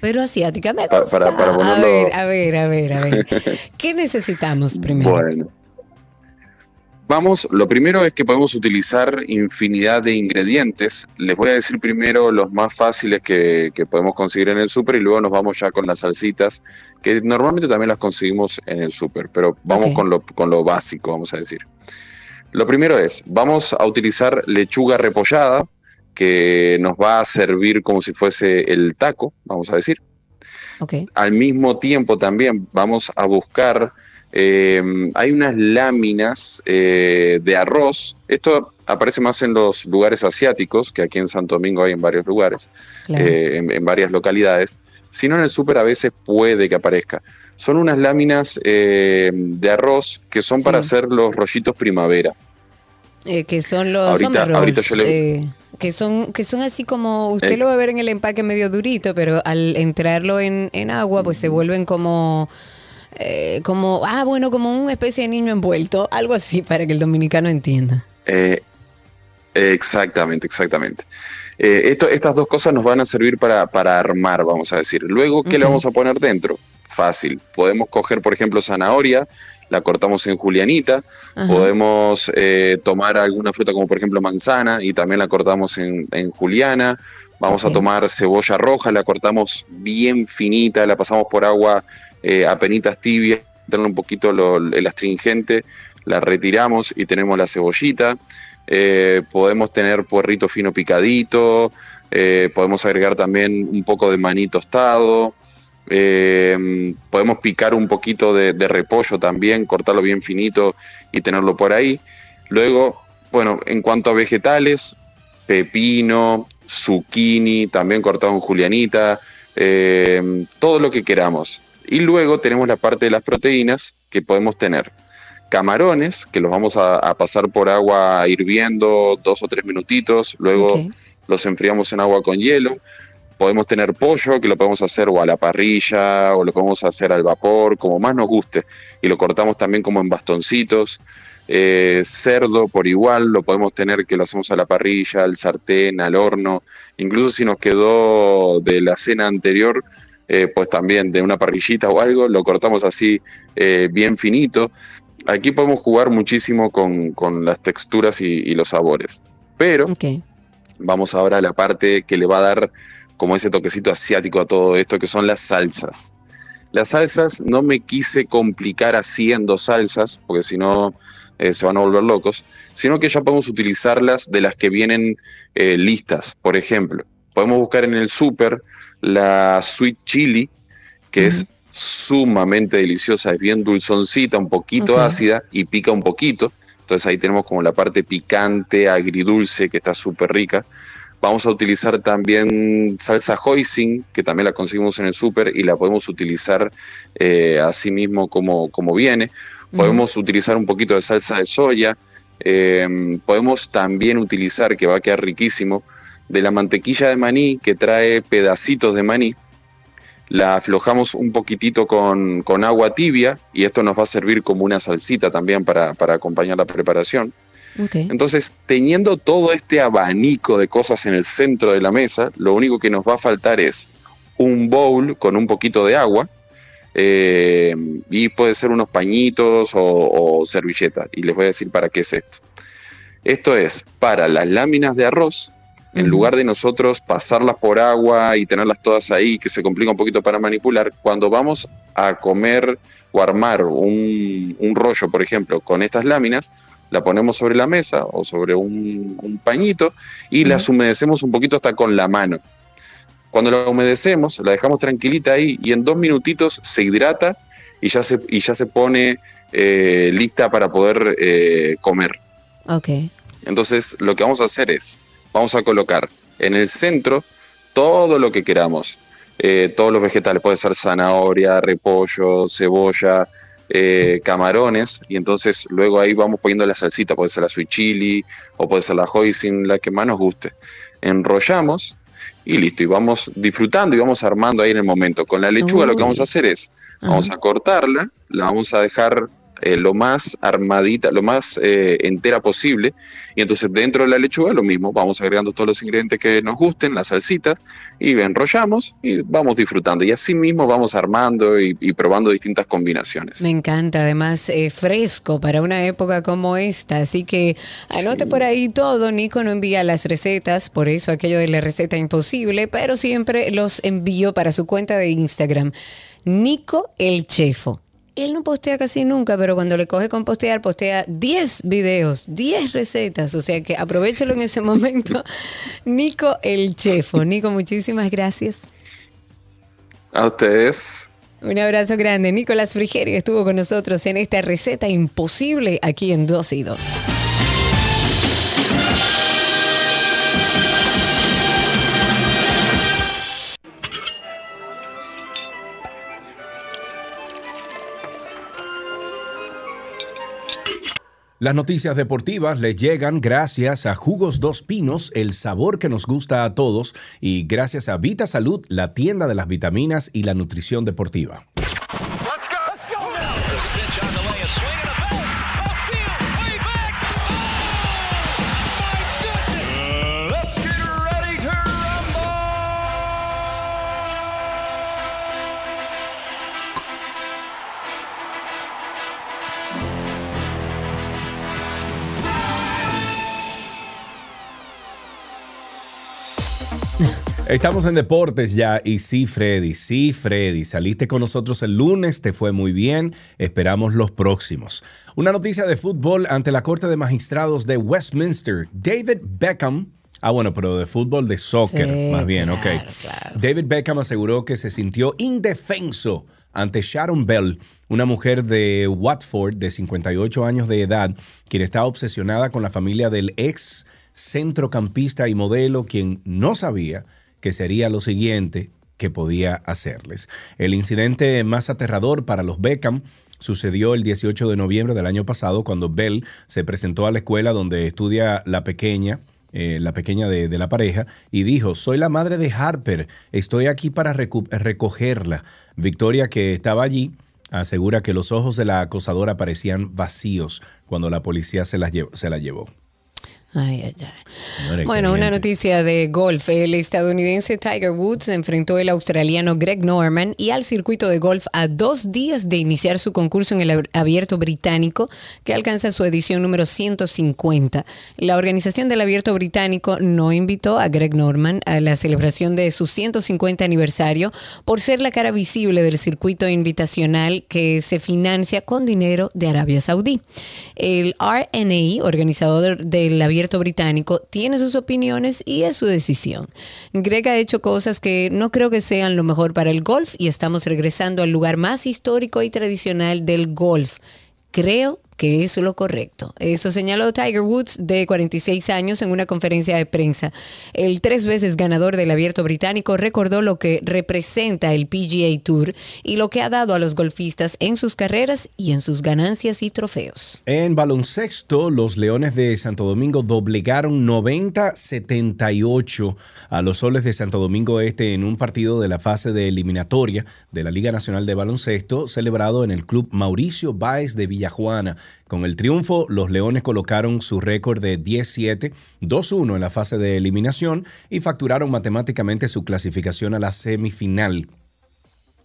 Pero asiática, me gusta. para- para a ponerlo- ver, a ver, a ver, a ver. ¿Qué necesitamos primero? Bueno. Vamos, lo primero es que podemos utilizar infinidad de ingredientes. Les voy a decir primero los más fáciles que, que podemos conseguir en el súper y luego nos vamos ya con las salsitas, que normalmente también las conseguimos en el súper, pero vamos con, lo, con lo básico, vamos a decir. Lo primero es, vamos a utilizar lechuga repollada, que nos va a servir como si fuese el taco, vamos a decir al mismo tiempo también vamos a buscar, eh, hay unas láminas eh, de arroz, esto aparece más en los lugares asiáticos, que aquí en Santo Domingo hay en varios lugares, Claro. eh, en, en varias localidades, sino en el súper a veces puede que aparezca. Son unas láminas eh, de arroz que son para hacer los rollitos primavera. Eh, que son los Ahorita- yo le- que son que son así como usted lo va a ver en el empaque medio durito pero al entrarlo en, en agua pues se vuelven como eh, como ah bueno como una especie de niño envuelto algo así para que el dominicano entienda Eh, exactamente, exactamente. Eh, esto, estas dos cosas nos van a servir para, para armar, vamos a decir. Luego, ¿qué le vamos a poner dentro? Fácil. Podemos coger, por ejemplo, zanahoria, la cortamos en julianita. Ajá. Podemos eh, tomar alguna fruta como, por ejemplo, manzana y también la cortamos en, en juliana. Vamos a tomar cebolla roja, la cortamos bien finita, la pasamos por agua eh, a penitas tibias, tener un poquito el astringente, la retiramos y tenemos la cebollita. Eh, podemos tener puerrito fino picadito, eh, podemos agregar también un poco de maní tostado, eh, podemos picar un poquito de, de repollo también, cortarlo bien finito y tenerlo por ahí. Luego, bueno, en cuanto a vegetales, pepino, zucchini, también cortado en julianita, todo lo que queramos. Y luego tenemos la parte de las proteínas que podemos tener camarones, que los vamos a, a pasar por agua hirviendo dos o tres minutitos, luego los enfriamos en agua con hielo. Podemos tener pollo, que lo podemos hacer o a la parrilla, o lo podemos hacer al vapor, como más nos guste. Y lo cortamos también como en bastoncitos. Eh, cerdo por igual, lo podemos tener que lo hacemos a la parrilla, al sartén, al horno. Incluso si nos quedó de la cena anterior, eh, pues también de una parrillita o algo, lo cortamos así eh, bien finito. Aquí podemos jugar muchísimo con, con las texturas y, y los sabores. Pero vamos ahora a la parte que le va a dar como ese toquecito asiático a todo esto, que son las salsas. Las salsas no me quise complicar haciendo salsas, porque si no eh, se van a volver locos, sino que ya podemos utilizarlas de las que vienen eh, listas. Por ejemplo, podemos buscar en el súper la sweet chili, que es sumamente deliciosa, es bien dulzoncita, un poquito ácida y pica un poquito. Entonces ahí tenemos como la parte picante, agridulce, que está súper rica. Vamos a utilizar también salsa hoisin, que también la conseguimos en el súper y la podemos utilizar eh, así mismo como, como viene. Podemos utilizar un poquito de salsa de soya. eh, podemos también utilizar, que va a quedar riquísimo, de la mantequilla de maní que trae pedacitos de maní. La aflojamos un poquitito con, con agua tibia y esto nos va a servir como una salsita también para, para acompañar la preparación. Entonces, teniendo todo este abanico de cosas en el centro de la mesa, lo único que nos va a faltar es un bowl con un poquito de agua eh, y puede ser unos pañitos o, o servilletas. Y les voy a decir para qué es esto. Esto es para las láminas de arroz, en lugar de nosotros pasarlas por agua y tenerlas todas ahí, que se complica un poquito para manipular, cuando vamos a comer o armar un, un rollo, por ejemplo, con estas láminas, la ponemos sobre la mesa o sobre un, un pañito y las humedecemos un poquito hasta con la mano. Cuando la humedecemos, la dejamos tranquilita ahí y en dos minutitos se hidrata y ya se, y ya se pone eh, lista para poder eh, comer. Ok. Entonces, lo que vamos a hacer es, vamos a colocar en el centro todo lo que queramos. Eh, todos los vegetales, puede ser zanahoria, repollo, cebolla, eh, camarones, y entonces luego ahí vamos poniendo la salsita, puede ser la sweet chili o puede ser la hoisin, la que más nos guste. Enrollamos y listo, y vamos disfrutando y vamos armando ahí en el momento. Con la lechuga lo que vamos a hacer es, vamos a cortarla, la vamos a dejar eh, lo más armadita, lo más eh, entera posible. Y entonces dentro de la lechuga lo mismo, vamos agregando todos los ingredientes que nos gusten, las salsitas, y enrollamos y vamos disfrutando. Y así mismo vamos armando y, y probando distintas combinaciones. Me encanta, además eh, fresco para una época como esta, así que anote por ahí todo, Nico no envía las recetas, por eso aquello de la receta imposible, pero siempre los envío para su cuenta de Instagram, Nico el Chefo. Él no postea casi nunca, pero cuando le coge con postear, postea 10 videos, 10 recetas, o sea que aprovechalo en ese momento. Nico el Chefo. Nico, muchísimas gracias. A ustedes. Un abrazo grande. Nicolás Frigerio estuvo con nosotros en esta receta imposible aquí en 12 y 2. Las noticias deportivas les llegan gracias a Jugos Dos Pinos, el sabor que nos gusta a todos, y gracias a Vita Salud, la tienda de las vitaminas y la nutrición deportiva. Estamos en deportes ya y sí, Freddy, sí, Freddy, saliste con nosotros el lunes, te fue muy bien, esperamos los próximos. Una noticia de fútbol ante la Corte de Magistrados de Westminster. David Beckham, ah bueno, pero de fútbol de soccer, Sí, más bien, claro, ok. David Beckham aseguró que se sintió indefenso ante Sharon Bell, una mujer de Watford de 58 años de edad, quien está obsesionada con la familia del ex centrocampista y modelo, quien no sabía que sería lo siguiente que podía hacerles. El incidente más aterrador para los Beckham sucedió el 18 de noviembre del año pasado cuando Bell se presentó a la escuela donde estudia la pequeña, eh, la pequeña de, la pareja, y dijo, soy la madre de Harper, estoy aquí para recogerla. Victoria, que estaba allí, asegura que los ojos de la acosadora parecían vacíos cuando la policía se la, lle- se la llevó. Ay, ay, ay. Señores, Bueno, una gente. noticia de golf. El estadounidense Tiger Woods enfrentó al australiano Greg Norman y al circuito de golf a dos días de iniciar su concurso en el ab- abierto británico, que alcanza su edición número 150. La organización del abierto británico no invitó a Greg Norman a la celebración de su 150 aniversario por ser la cara visible del circuito invitacional que se financia con dinero de Arabia Saudí. El RNA, organizador del abierto británico, tiene sus opiniones y es su decisión. Greg ha hecho cosas que no creo que sean lo mejor para el golf y estamos regresando al lugar más histórico y tradicional del golf. Creo que es lo correcto. Eso señaló Tiger Woods, de 46 años, en una conferencia de prensa. El tres veces ganador del abierto británico recordó lo que representa el PGA Tour y lo que ha dado a los golfistas en sus carreras y en sus ganancias y trofeos. En baloncesto, los Leones de Santo Domingo doblegaron 90-78 a los Soles de Santo Domingo Este en un partido de la fase de eliminatoria de la Liga Nacional de Baloncesto celebrado en el Club Mauricio Báez de Villajuana. Con el triunfo, los Leones colocaron su récord de 17, 2-1 en la fase de eliminación y facturaron matemáticamente su clasificación a la semifinal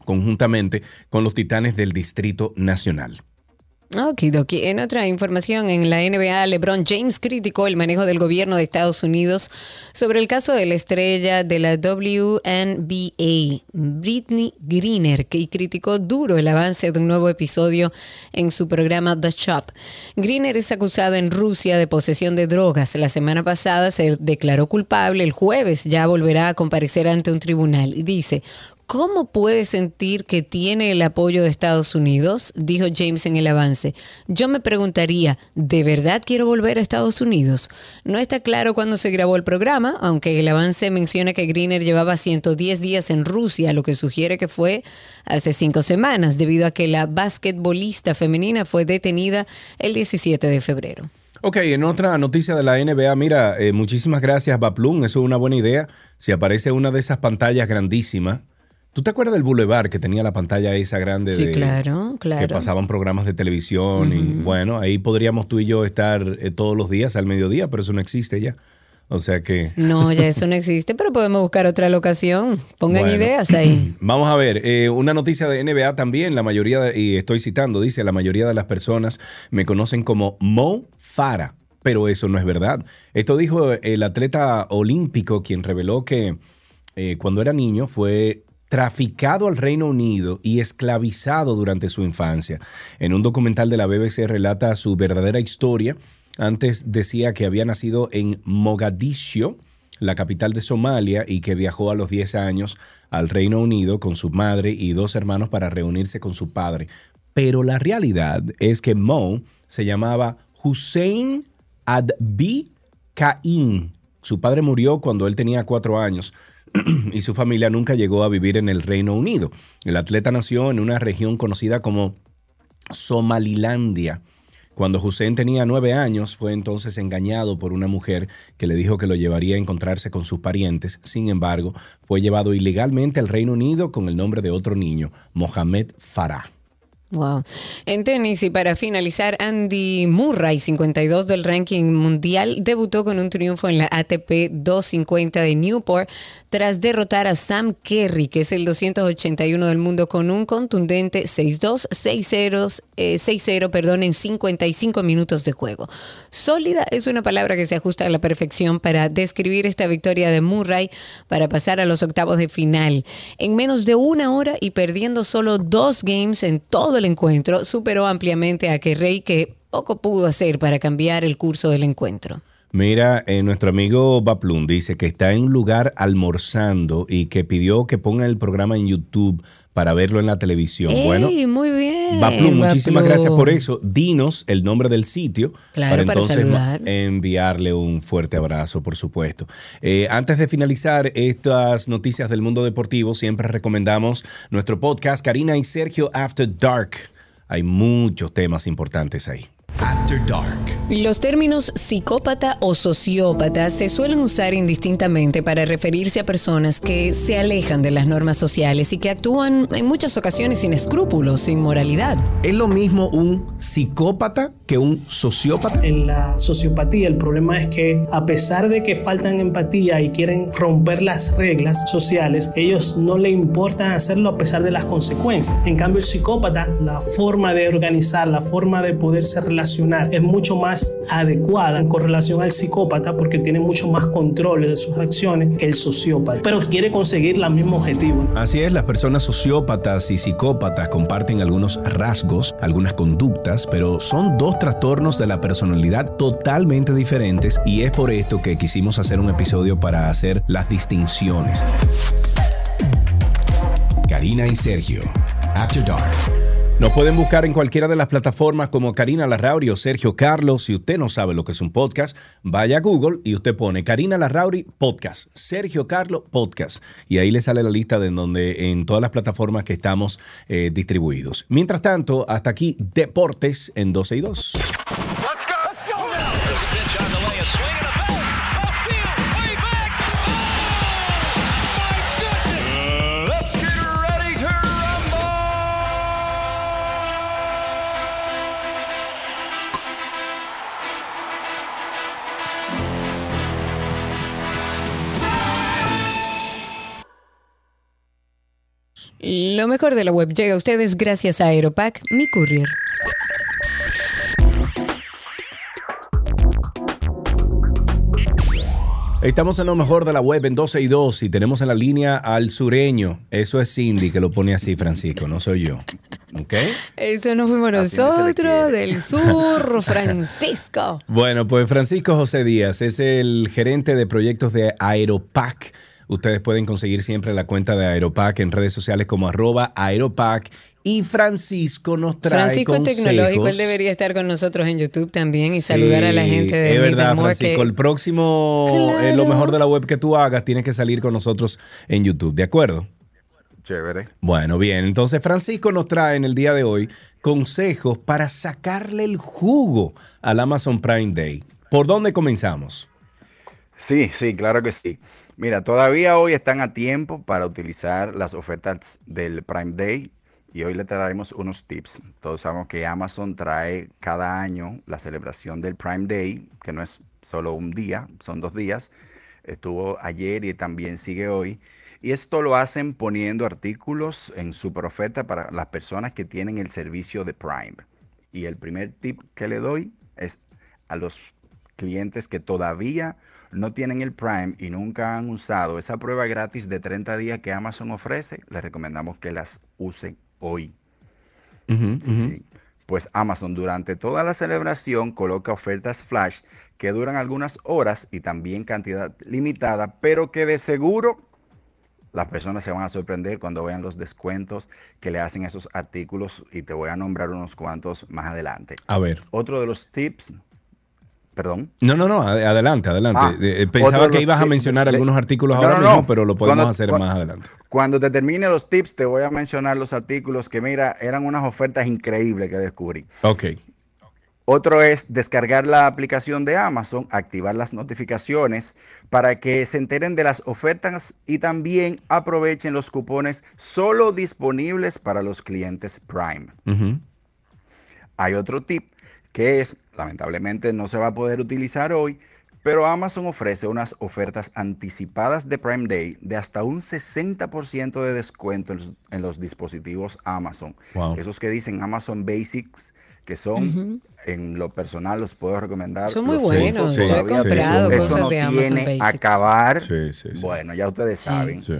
conjuntamente con los Titanes del Distrito Nacional. Okidoki. En otra información, en la NBA, LeBron James criticó el manejo del gobierno de Estados Unidos sobre el caso de la estrella de la WNBA, Britney Greener, que criticó duro el avance de un nuevo episodio en su programa The Shop. Greener es acusada en Rusia de posesión de drogas. La semana pasada se declaró culpable. El jueves ya volverá a comparecer ante un tribunal. Dice, ¿Cómo puede sentir que tiene el apoyo de Estados Unidos? Dijo James en el avance. Yo me preguntaría, ¿de verdad quiero volver a Estados Unidos? No está claro cuándo se grabó el programa, aunque el avance menciona que Greener llevaba 110 días en Rusia, lo que sugiere que fue hace cinco semanas, debido a que la basquetbolista femenina fue detenida el 17 de febrero. Ok, en otra noticia de la NBA, mira, eh, muchísimas gracias, Baplum, eso es una buena idea. Si aparece una de esas pantallas grandísimas, ¿tú te acuerdas del Boulevard que tenía la pantalla esa grande? Sí, de- claro, claro. Que pasaban programas de televisión y bueno, ahí podríamos tú y yo estar eh, todos los días al mediodía, pero eso no existe ya. O sea que... No, ya eso no existe, pero podemos buscar otra locación. Pongan Bueno. ideas ahí. Vamos a ver, eh, una noticia de NBA también, la mayoría, de- y estoy citando, dice, la mayoría de las personas me conocen como Mo Farah, pero eso no es verdad. Esto dijo el atleta olímpico, quien reveló que eh, cuando era niño fue traficado al Reino Unido y esclavizado durante su infancia. En un documental de la BBC relata su verdadera historia. Antes decía que había nacido en Mogadiscio, la capital de Somalia, y que viajó a los 10 años al Reino Unido con su madre y dos hermanos para reunirse con su padre. Pero la realidad es que Mo se llamaba Hussein Adbi Caín. Su padre murió cuando él tenía cuatro años y su familia nunca llegó a vivir en el Reino Unido. El atleta nació en una región conocida como Somalilandia. Cuando Hussein tenía nueve años, fue entonces engañado por una mujer que le dijo que lo llevaría a encontrarse con sus parientes. Sin embargo, fue llevado ilegalmente al Reino Unido con el nombre de otro niño, Mohamed Farah. Wow. En tenis, y para finalizar, Andy Murray, 52 del ranking mundial, debutó con un triunfo en la ATP 250 de Newport tras derrotar a Sam Kerry, que es el 281 del mundo, con un contundente 6-2, 6-0, eh, 6-0, perdón, en 55 minutos de juego. Sólida es una palabra que se ajusta a la perfección para describir esta victoria de Murray para pasar a los octavos de final. En menos de una hora y perdiendo solo dos games en todo el encuentro, superó ampliamente a Kerry, que poco pudo hacer para cambiar el curso del encuentro. Mira, eh, nuestro amigo Baplum dice que está en un lugar almorzando y que pidió que pongan el programa en YouTube para verlo en la televisión. ¡Ey, bueno, muy bien! Baplu, muchísimas gracias por eso. Dinos el nombre del sitio Claro, para entonces saludar. enviarle un fuerte abrazo, por supuesto. Eh, antes de finalizar estas noticias del mundo deportivo, siempre recomendamos nuestro podcast Karina y Sergio After Dark. Hay muchos temas importantes ahí. After Dark. Los términos psicópata o sociópata se suelen usar indistintamente para referirse a personas que se alejan de las normas sociales y que actúan en muchas ocasiones sin escrúpulos, sin moralidad. ¿Es lo mismo un psicópata que un sociópata? En la sociopatía el problema es que a pesar de que faltan empatía y quieren romper las reglas sociales, ellos no le importan hacerlo a pesar de las consecuencias. En cambio el psicópata, la forma de organizar, la forma de poderse relacionar es mucho más adecuada con relación al psicópata porque tiene mucho más control de sus acciones que el sociópata, pero quiere conseguir el mismo objetivo. Así es, las personas sociópatas y psicópatas comparten algunos rasgos, algunas conductas, pero son dos trastornos de la personalidad totalmente diferentes y es por esto que quisimos hacer un episodio para hacer las distinciones. Karina y Sergio, After Dark. Nos pueden buscar en cualquiera de las plataformas como Karina Larrauri o Sergio Carlos. Si usted no sabe lo que es un podcast, vaya a Google y usted pone Karina Larrauri Podcast, Sergio Carlos Podcast. Y ahí le sale la lista de en donde en todas las plataformas que estamos eh, distribuidos. Mientras tanto, hasta aquí Deportes en 12 y 2. Lo mejor de la web llega a ustedes gracias a Aeropack, mi courier. Estamos en lo mejor de la web en 12 y 2 y tenemos en la línea al sureño. Eso es Cindy que lo pone así, Francisco, no soy yo. ¿Ok? Eso no fuimos nosotros, del sur, Francisco. Bueno, pues Francisco José Díaz es el gerente de proyectos de Aeropac. Ustedes pueden conseguir siempre la cuenta de Aeropac en redes sociales como arroba Aeropac. Y Francisco nos trae Francisco es consejos. tecnológico, él debería estar con nosotros en YouTube también y saludar a la gente de Es verdad, Francisco. que- El próximo, eh, lo mejor de la web que tú hagas, tienes que salir con nosotros en YouTube, ¿de acuerdo? Chévere. Bueno, bien. Entonces Francisco nos trae en el día de hoy consejos para sacarle el jugo al Amazon Prime Day. ¿Por dónde comenzamos? Sí, sí, claro que sí. Mira, todavía hoy están a tiempo para utilizar las ofertas del Prime Day y hoy le traemos unos tips. Todos sabemos que Amazon trae cada año la celebración del Prime Day, que no es solo un día, son dos días. Estuvo ayer y también sigue hoy. Y esto lo hacen poniendo artículos en super oferta para las personas que tienen el servicio de Prime. Y el primer tip que le doy es a los clientes que todavía no tienen el Prime y nunca han usado esa prueba gratis de 30 días que Amazon ofrece, les recomendamos que las usen hoy. Pues Amazon durante toda la celebración coloca ofertas flash que duran algunas horas y también cantidad limitada, pero que de seguro las personas se van a sorprender cuando vean los descuentos que le hacen a esos artículos y te voy a nombrar unos cuantos más adelante. A ver. Otro de los tips, perdón. No, no, no, ad- adelante, adelante. Ah, Eh, otro Pensaba que ibas a mencionar de- algunos artículos No, ahora no, mismo, no. pero lo podemos Cuando- hacer más adelante. Cuando te termine los tips, te voy a mencionar los artículos que, mira, eran unas ofertas increíbles que descubrí. Ok. Otro es descargar la aplicación de Amazon, activar las notificaciones para que se enteren de las ofertas y también aprovechen los cupones solo disponibles para los clientes Prime. Hay otro tip que es, lamentablemente no se va a poder utilizar hoy, pero Amazon ofrece unas ofertas anticipadas de Prime Day de hasta un 60% de descuento en los, en los dispositivos Amazon. Wow. Esos que dicen Amazon Basics, que son, en lo personal, los puedo recomendar. Son muy los buenos. Yo he comprado cosas no de Amazon Basics. acabar. Sí, sí, sí. Bueno, ya ustedes saben. Sí.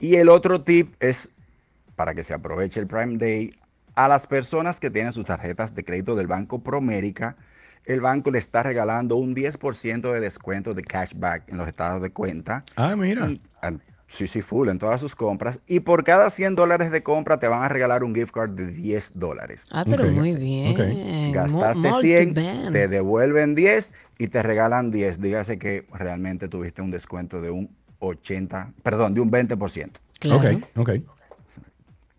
Y el otro tip es para que se aproveche el Prime Day a las personas que tienen sus tarjetas de crédito del Banco Promérica. El banco le está regalando un 10% de descuento de cashback en los estados de cuenta. Ah, mira. Y, an- Sí, sí, full en todas sus compras. Y por cada 100 dólares de compra te van a regalar un gift card de 10 dólares. Ah, pero muy bien. Mo- Gastaste 100, multiband. te devuelven 10 y te regalan 10. Dígase que realmente tuviste un descuento de un 80, perdón, de un 20%. Claro. Ok, ok.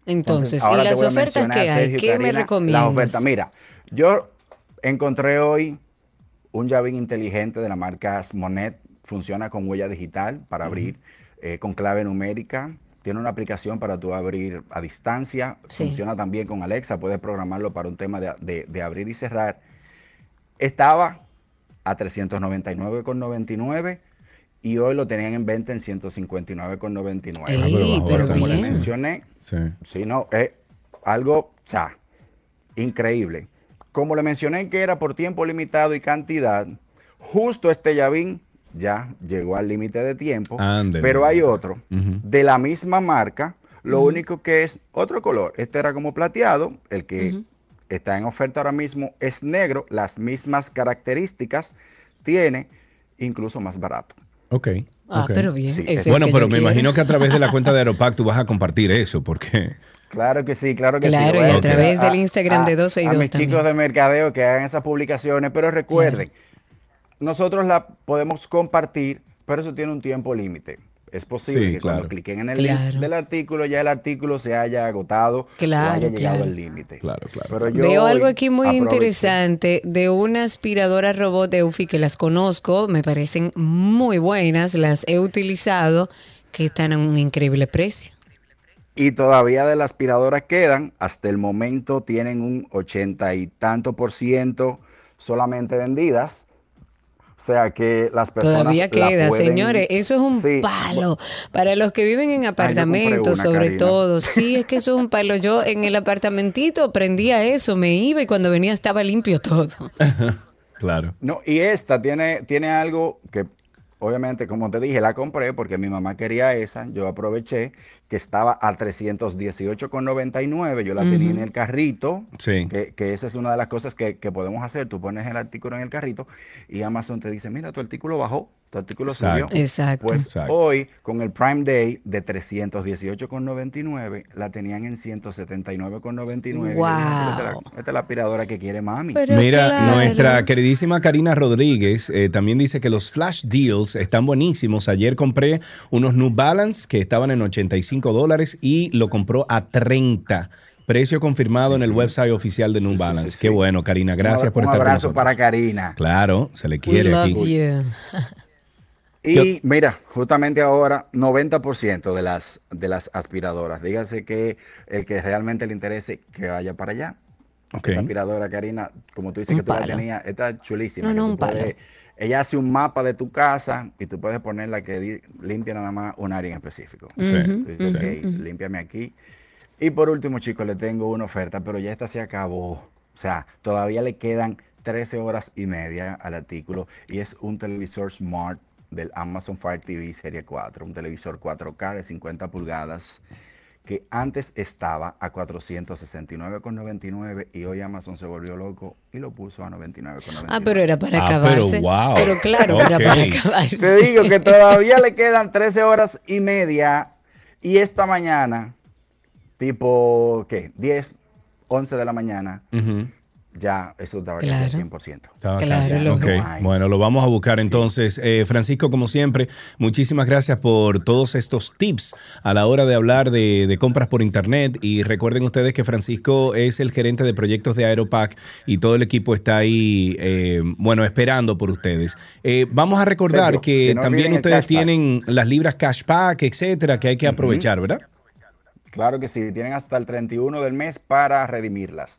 Entonces, ¿y ahora te las ofertas que hay? Sergio y ¿Qué me recomiendas? Las ofertas, mira, yo encontré hoy un llavín inteligente de la marca Monet, funciona con huella digital para abrir, eh, con clave numérica, tiene una aplicación para tú abrir a distancia, Sí. funciona también con Alexa, puedes programarlo para un tema de, de- de abrir y cerrar. Estaba a 399,99 y hoy lo tenían en venta en 159,99. Ey, Ah, pero pero Como le bien. mencioné, Sí. Sí, no, es algo, o sea, increíble. Como le mencioné que era por tiempo limitado y cantidad, justo este llavín ya llegó al límite de tiempo, pero hay otro de la misma marca, lo único que es otro color. Este era como plateado, el que está en oferta ahora mismo es negro, las mismas características tiene, incluso más barato. Ok. Ah, pero bien. Sí, es Bueno, pero me quiero. imagino que a través de la cuenta de Aeropack tú vas a compartir eso, porque... Claro que sí, claro que sí. Claro, y a través del Instagram de 12 y a 2 mis también. chicos de mercadeo que hagan esas publicaciones, pero recuerden, nosotros la podemos compartir, pero eso tiene un tiempo límite. Es posible Sí, que claro. cuando cliquen en el Claro. link del artículo, ya el artículo se haya agotado Claro, o haya llegado claro. al límite. Claro, claro. Pero yo Veo algo aquí muy interesante de una aspiradora robot Eufy que las conozco, me parecen muy buenas, las he utilizado, que están a un increíble precio. Y todavía de las aspiradoras quedan, hasta el momento tienen un ochenta y tanto por ciento solamente vendidas. O sea que las personas Todavía queda, pueden- señores, eso es un Sí. palo. Para los que viven en apartamentos, una, sobre Karina. todo, sí, es que eso es un palo. Yo en el apartamentito prendía eso, me iba y cuando venía estaba limpio todo. Claro. No, y esta tiene, tiene algo que, obviamente, como te dije, la compré porque mi mamá quería esa. Yo aproveché que estaba a 318,99. Yo la tenía en el carrito. Sí. Que, que esa es una de las cosas que, que podemos hacer. Tú pones el artículo en el carrito y Amazon te dice, mira, tu artículo bajó, tu artículo Exacto. subió. Exacto. Pues Exacto. hoy, con el Prime Day de 318,99, la tenían en 179,99. Y yo dije, Wow. Esta, es la- esta es la aspiradora que quiere mami. Pero Mira, claro. nuestra queridísima Karina Rodríguez eh, también dice que los flash deals están buenísimos. Ayer compré unos New Balance que estaban en 85 dólares y lo compró a 30. Precio confirmado en el website oficial de New Sí, sí, Balance. sí, Qué bueno, Karina. Gracias Un por estar Un abrazo para Karina. Claro, se le We quiere love aquí. you. Y mira, justamente ahora, 90% de las, de las aspiradoras, dígase que el que realmente le interese, que vaya para allá. Esta aspiradora, Karina, como tú dices Un que tú la tenías, está chulísima. No, que no, un palo. Ella hace un mapa de tu casa y tú puedes ponerla que di- limpia nada más un área en específico. Sí, dices, sí. "Ok, límpiame aquí. Y por último, chicos, le tengo una oferta, pero ya esta se acabó. O sea, todavía le quedan 13 horas y media al artículo y es un televisor Smart del Amazon Fire TV Serie 4, un televisor 4K de 50 pulgadas que antes estaba a 469,99 y hoy Amazon se volvió loco y lo puso a 99,99. Ah, pero era para Ah, pero acabarse. wow. Pero claro, era Ok. para acabarse. Te digo que todavía le quedan 13 horas y media y esta mañana, tipo, ¿qué? 10, 11 de la mañana, Ujú. Ya eso estaba Claro. casi al 100%. Estaba Claro, casi. lo- Ok, Ay. Bueno, lo vamos a buscar entonces. Eh, Francisco, como siempre, muchísimas gracias por todos estos tips a la hora de hablar de, de compras por internet. Y recuerden ustedes que Francisco es el gerente de proyectos de Aeropack y todo el equipo está ahí, eh, bueno, esperando por ustedes. Eh, vamos a recordar Sergio, que que no también ustedes tienen las libras cashback, etcétera, que hay que aprovechar, ¿verdad? Claro que sí, tienen hasta el 31 del mes para redimirlas.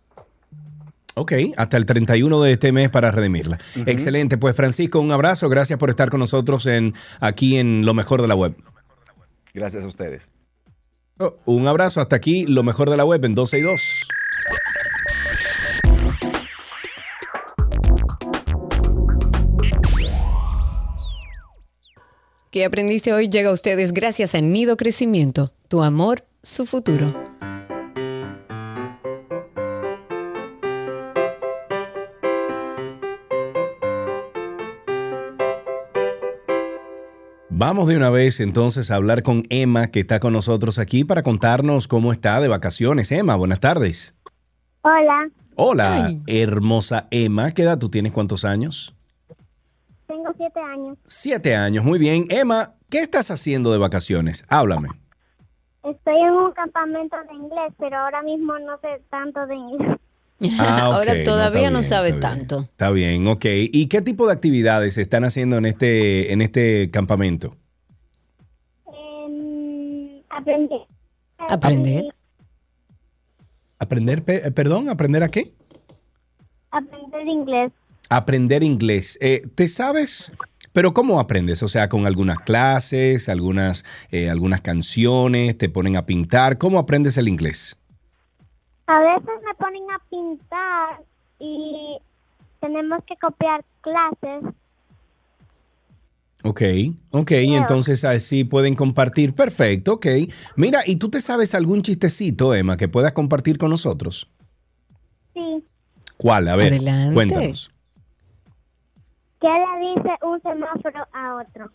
Ok, hasta el 31 de este mes para redimirla. Excelente, pues Francisco, un abrazo, gracias por estar con nosotros en, aquí en Lo Mejor de la Web. Gracias a ustedes. Oh, un abrazo, hasta aquí Lo Mejor de la Web en 12 y 2. ¿Qué aprendiste hoy? Llega a ustedes gracias a Nido Crecimiento. Tu amor, su futuro. Vamos de una vez entonces a hablar con Emma, que está con nosotros aquí para contarnos cómo está de vacaciones. Emma, buenas tardes. Hola, Hola, Ay. hermosa Emma. ¿Qué edad tú tienes? ¿Cuántos años? tengo siete años. Siete años. Muy bien. Emma, ¿qué estás haciendo de vacaciones? Háblame. Estoy en un campamento de inglés, pero ahora mismo no sé tanto de inglés. Ah, Ahora todavía no bien, sabe está bien. tanto. Está bien, ok. ¿Y qué tipo de actividades se están haciendo en este, en este campamento? Em. Aprender. ¿Aprender, pe- eh, perdón, aprender a qué? Aprender inglés. Aprender inglés. Eh, ¿Te sabes? Pero ¿cómo aprendes? O sea, con algunas clases, algunas, eh, algunas canciones, te ponen a pintar. ¿Cómo aprendes el inglés? A veces me ponen a pintar y tenemos que copiar clases. Ok, ok, entonces así pueden compartir. Perfecto, ok. Mira, ¿y tú te sabes algún chistecito, Emma, que puedas compartir con nosotros? Sí. ¿Cuál? A ver, Adelante. cuéntanos. ¿Qué le dice un semáforo a otro?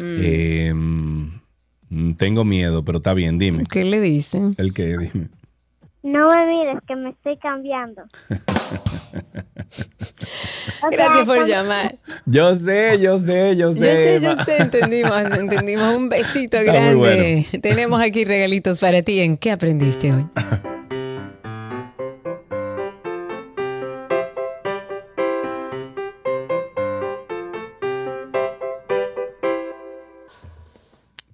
Eh, mm, tengo miedo, pero está bien, dime. ¿Qué le dicen? ¿El qué? Dime. No me mires, que me estoy cambiando. Gracias por llamar. Yo sé, yo sé, yo Yo sé. sé, yo sé, entendimos, entendimos. Un besito Está grande. Tenemos aquí regalitos para ti. ¿En qué aprendiste hoy?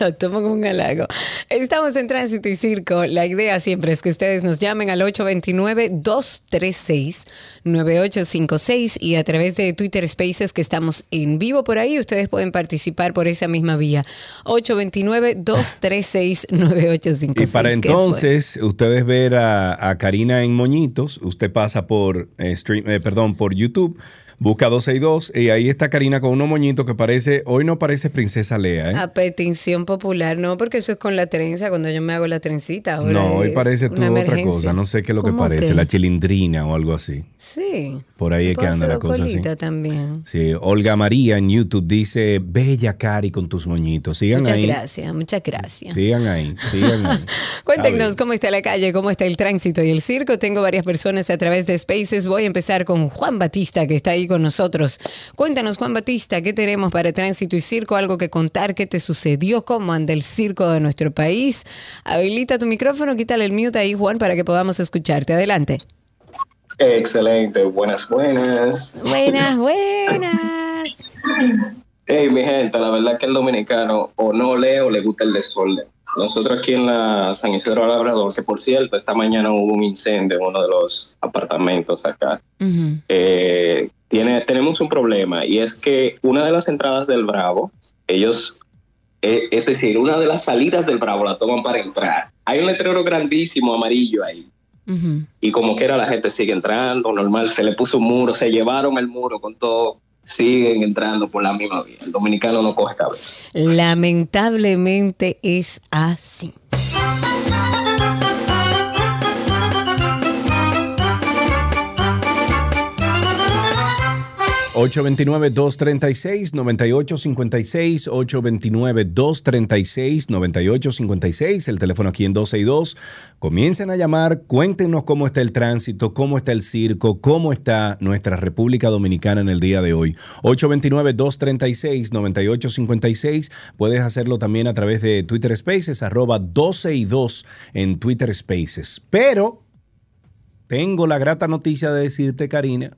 Lo tomo como un halago. Estamos en Tránsito y Circo. La idea siempre es que ustedes nos llamen al 829-236-9856 y a través de Twitter Spaces que estamos en vivo por ahí, ustedes pueden participar por esa misma vía. 829-236-9856. Y para entonces, ustedes ver a, a Karina en Moñitos, usted pasa por eh, stream, eh, perdón, por YouTube, busca 262 y ahí está Karina con unos moñitos que parece, hoy no parece Princesa Lea, ¿eh? A petición popular, no, porque eso es con la trenza, cuando yo me hago la trencita. Ahora no, hoy parece tú otra cosa, no sé qué es lo que ¿Cómo parece, qué? la chilindrina o algo así. Sí. Por ahí es que anda la cosa así. también. Sí, Olga María en YouTube dice, bella Cari con tus moñitos. Sigan Muchas ahí. gracias, muchas gracias. Sigan ahí, sigan ahí. Cuéntenos cómo está la calle, cómo está el tránsito y el circo. Tengo varias personas a través de Spaces. Voy a empezar con Juan Batista, que está ahí con nosotros. Cuéntanos, Juan Batista, ¿qué tenemos para tránsito y circo? ¿Algo que contar? ¿Qué te sucedió? ¿Cómo anda el circo de nuestro país? Habilita tu micrófono, quítale el mute ahí, Juan, para que podamos escucharte. Adelante. Excelente, buenas, buenas. Buenas, buenas. Hey, mi gente, la verdad que el dominicano o no lee o le gusta el desorden. Nosotros aquí en la San Isidro Labrador, que por cierto, esta mañana hubo un incendio en uno de los apartamentos acá. Eh, tiene, tenemos un problema y es que una de las entradas del Bravo, ellos, eh, es decir, una de las salidas del Bravo la toman para entrar. Hay un letrero grandísimo amarillo ahí. Y como quiera la gente sigue entrando, normal, se le puso un muro, se llevaron el muro con todo, siguen entrando por la misma vía. El dominicano no coge cabeza. Lamentablemente es así. 829-236-9856, 829-236-9856, el teléfono aquí en 262. Comiencen a llamar, cuéntenos cómo está el tránsito, cómo está el circo, cómo está nuestra República Dominicana en el día de hoy. 829-236-9856, puedes hacerlo también a través de Twitter Spaces, arroba 12 y 2 en Twitter Spaces. Pero tengo la grata noticia de decirte, Karina,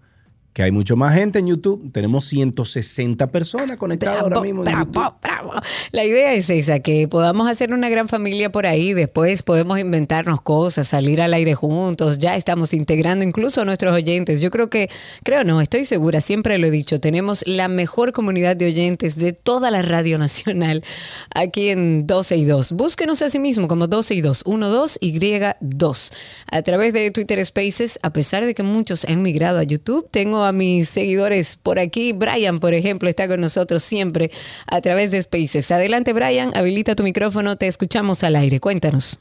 que hay mucho más gente en YouTube. Tenemos 160 personas conectadas ahora mismo. en YouTube. La idea es esa, que podamos hacer una gran familia por ahí, después podemos inventarnos cosas, salir al aire juntos, ya estamos integrando incluso a nuestros oyentes. Yo creo que, creo no, estoy segura, siempre lo he dicho, tenemos la mejor comunidad de oyentes de toda la radio nacional aquí en 12 y 2. Búsquenos a sí mismo como 12 y 2, 12 y 2. A través de Twitter Spaces, a pesar de que muchos han migrado a YouTube, tengo a mis seguidores por aquí. Brian, por ejemplo, está con nosotros siempre a través de Spaces. Adelante, Brian, habilita tu micrófono, te escuchamos al aire. Cuéntanos.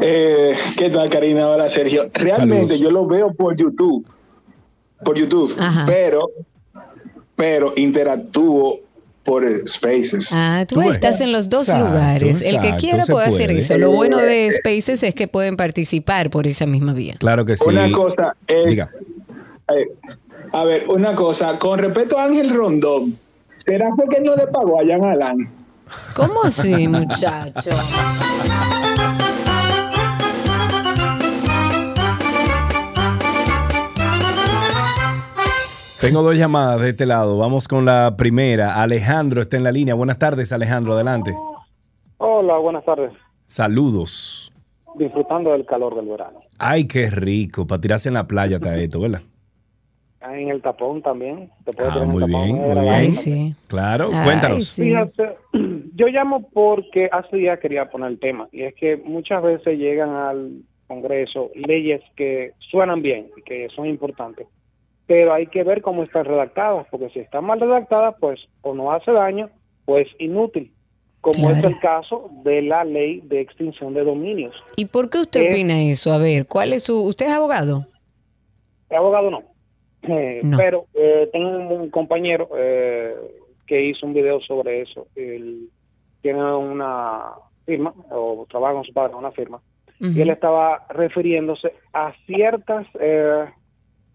Eh, ¿Qué tal, Karina? Hola, Sergio. Realmente Saludos. yo lo veo por YouTube, por YouTube, pero, pero interactúo por Spaces. Ah, tú estás en los dos Exacto, lugares. El que quiera puede hacer puede. eso. Lo bueno de Spaces es que pueden participar por esa misma vía. Claro que sí. Una cosa es, Diga. A ver, una cosa, con respecto a Ángel Rondón, ¿será porque no le pagó a Jan Alan? ¿Cómo así, muchacho? Tengo dos llamadas de este lado. Vamos con la primera. Alejandro está en la línea. Buenas tardes, Alejandro. Adelante. Hola, buenas tardes. Saludos. Disfrutando del calor del verano. Ay, qué rico. Para tirarse en la playa está esto, ¿verdad? En el tapón también. Te puedes Ah, muy bien, muy bien. Claro, cuéntanos. Fíjate, yo llamo porque hace días quería poner el tema. Y es que muchas veces llegan al Congreso leyes que suenan bien y que son importantes. Pero hay que ver cómo están redactadas. Porque si están mal redactadas, pues o no hace daño o es inútil. Como es el caso de la ley de extinción de dominios. ¿Y por qué usted opina eso? A ver, ¿cuál es su... ¿Usted es abogado? abogado no. Eh, No. Pero eh, tengo un, un compañero eh, que hizo un video sobre eso. Él tiene una firma, o trabaja con su padre en una firma, y él estaba refiriéndose a ciertas eh,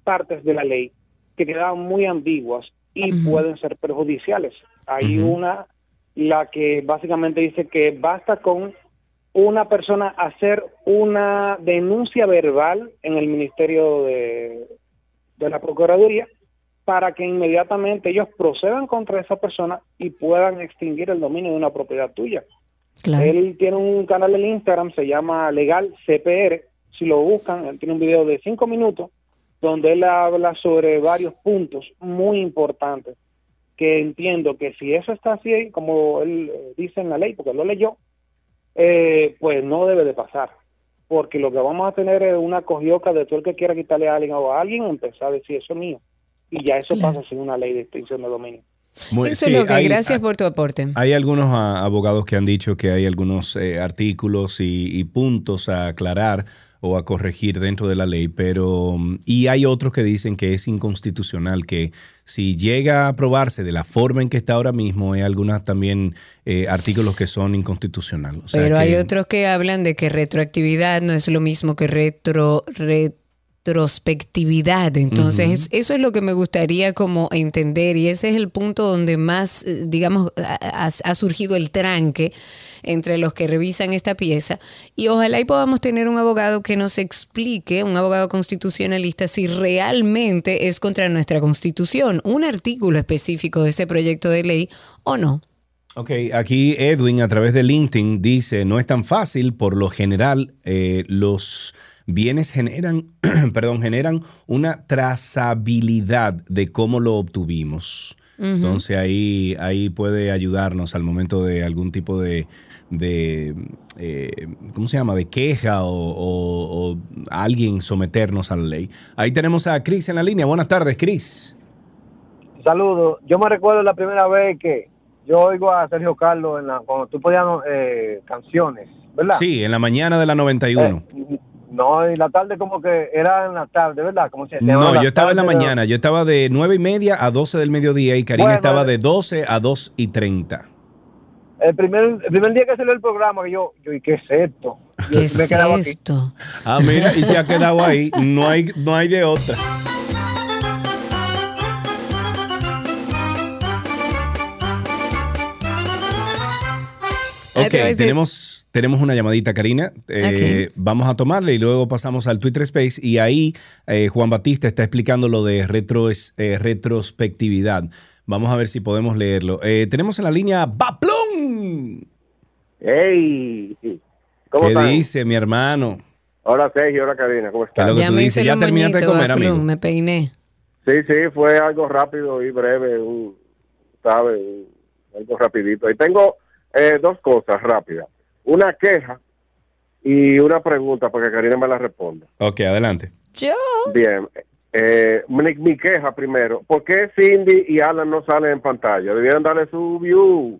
partes de la ley que quedaban muy ambiguas y pueden ser perjudiciales. Hay una, la que básicamente dice que basta con una persona hacer una denuncia verbal en el Ministerio de, de la Procuraduría para que inmediatamente ellos procedan contra esa persona y puedan extinguir el dominio de una propiedad tuya. Él tiene un canal en Instagram, se llama Legal CPR. Si lo buscan, él tiene un video de cinco minutos donde él habla sobre varios puntos muy importantes que entiendo que si eso está así, como él eh, dice en la ley, porque lo leyó, eh, pues no debe de pasar. Porque lo que vamos a tener es una cogioca de todo el que quiera quitarle a alguien o a alguien, empezar a decir eso es mío. Y ya eso pasa sin una ley de extinción de dominio. Muy- Eso sí, es lo que... hay- gracias por tu aporte. Hay algunos ah, abogados que han dicho que hay algunos eh, artículos y, y puntos a aclarar o a corregir dentro de la ley, pero mm, y hay otros que dicen que es inconstitucional, que si llega a aprobarse de la forma en que está ahora mismo, hay algunos también eh, artículos que son inconstitucionales. O sea Pero hay otros que hablan de que retroactividad no es lo mismo que retro retrospectividad. Entonces, eso es lo que me gustaría como entender y ese es el punto donde más, eh, digamos, ha surgido el tranque entre los que revisan esta pieza y ojalá y podamos tener un abogado que nos explique, un abogado constitucionalista, si realmente es contra nuestra constitución, un artículo específico de ese proyecto de ley o no. Ok, aquí Edwin a través de LinkedIn dice, no es tan fácil, por lo general eh, los bienes generan, perdón, generan una trazabilidad de cómo lo obtuvimos. Entonces ahí, ahí puede ayudarnos al momento de algún tipo de, de eh, ¿cómo se llama? De queja o, o- o alguien someternos a la ley. Ahí tenemos a Cris en la línea. Buenas tardes, Cris. Saludos. Yo me recuerdo la primera vez que yo oigo a Sergio Carlos en la, cuando tú ponías eh, canciones, ¿verdad? Sí, en la mañana de la 91. No, y la tarde como que era en la tarde, ¿verdad? Como No, yo estaba en la mañana. Yo estaba de nueve y media a 12 del mediodía y Karina Bueno, estaba eh. de 12 a 2 y 30. El primer, el primer día que salió el programa, que yo, yo ¿y qué es esto? Yo ¿Qué me es quedaba aquí. esto? Ah, mira, y se ha quedado ahí. No hay, no hay de otra. Ok, tenemos, tenemos una llamadita, Karina. Eh, Vamos a tomarla y luego pasamos al Twitter Space. Y ahí eh, Juan Batista está explicando lo de retro, eh, retrospectividad. Vamos a ver si podemos leerlo. Eh, tenemos en la línea Baplón. ¡Ey! ¿Cómo ¿Qué están? dice mi hermano? Hola Sergio, hola Karina, ¿cómo ¿Qué estás? es lo que Ya tú me dices? hice ¿Ya los terminaste de comer, Baplum, amigo? me peiné. Sí, sí, fue algo rápido y breve, un, ¿sabes? Un- Algo rapidito. Y tengo eh, dos cosas rápidas. Una queja y una pregunta para que Karina me la responda. Ok, adelante. Yo. Bien. eh, mi, mi queja primero, ¿por qué Cindy y Alan no salen en pantalla? Debieran darle su view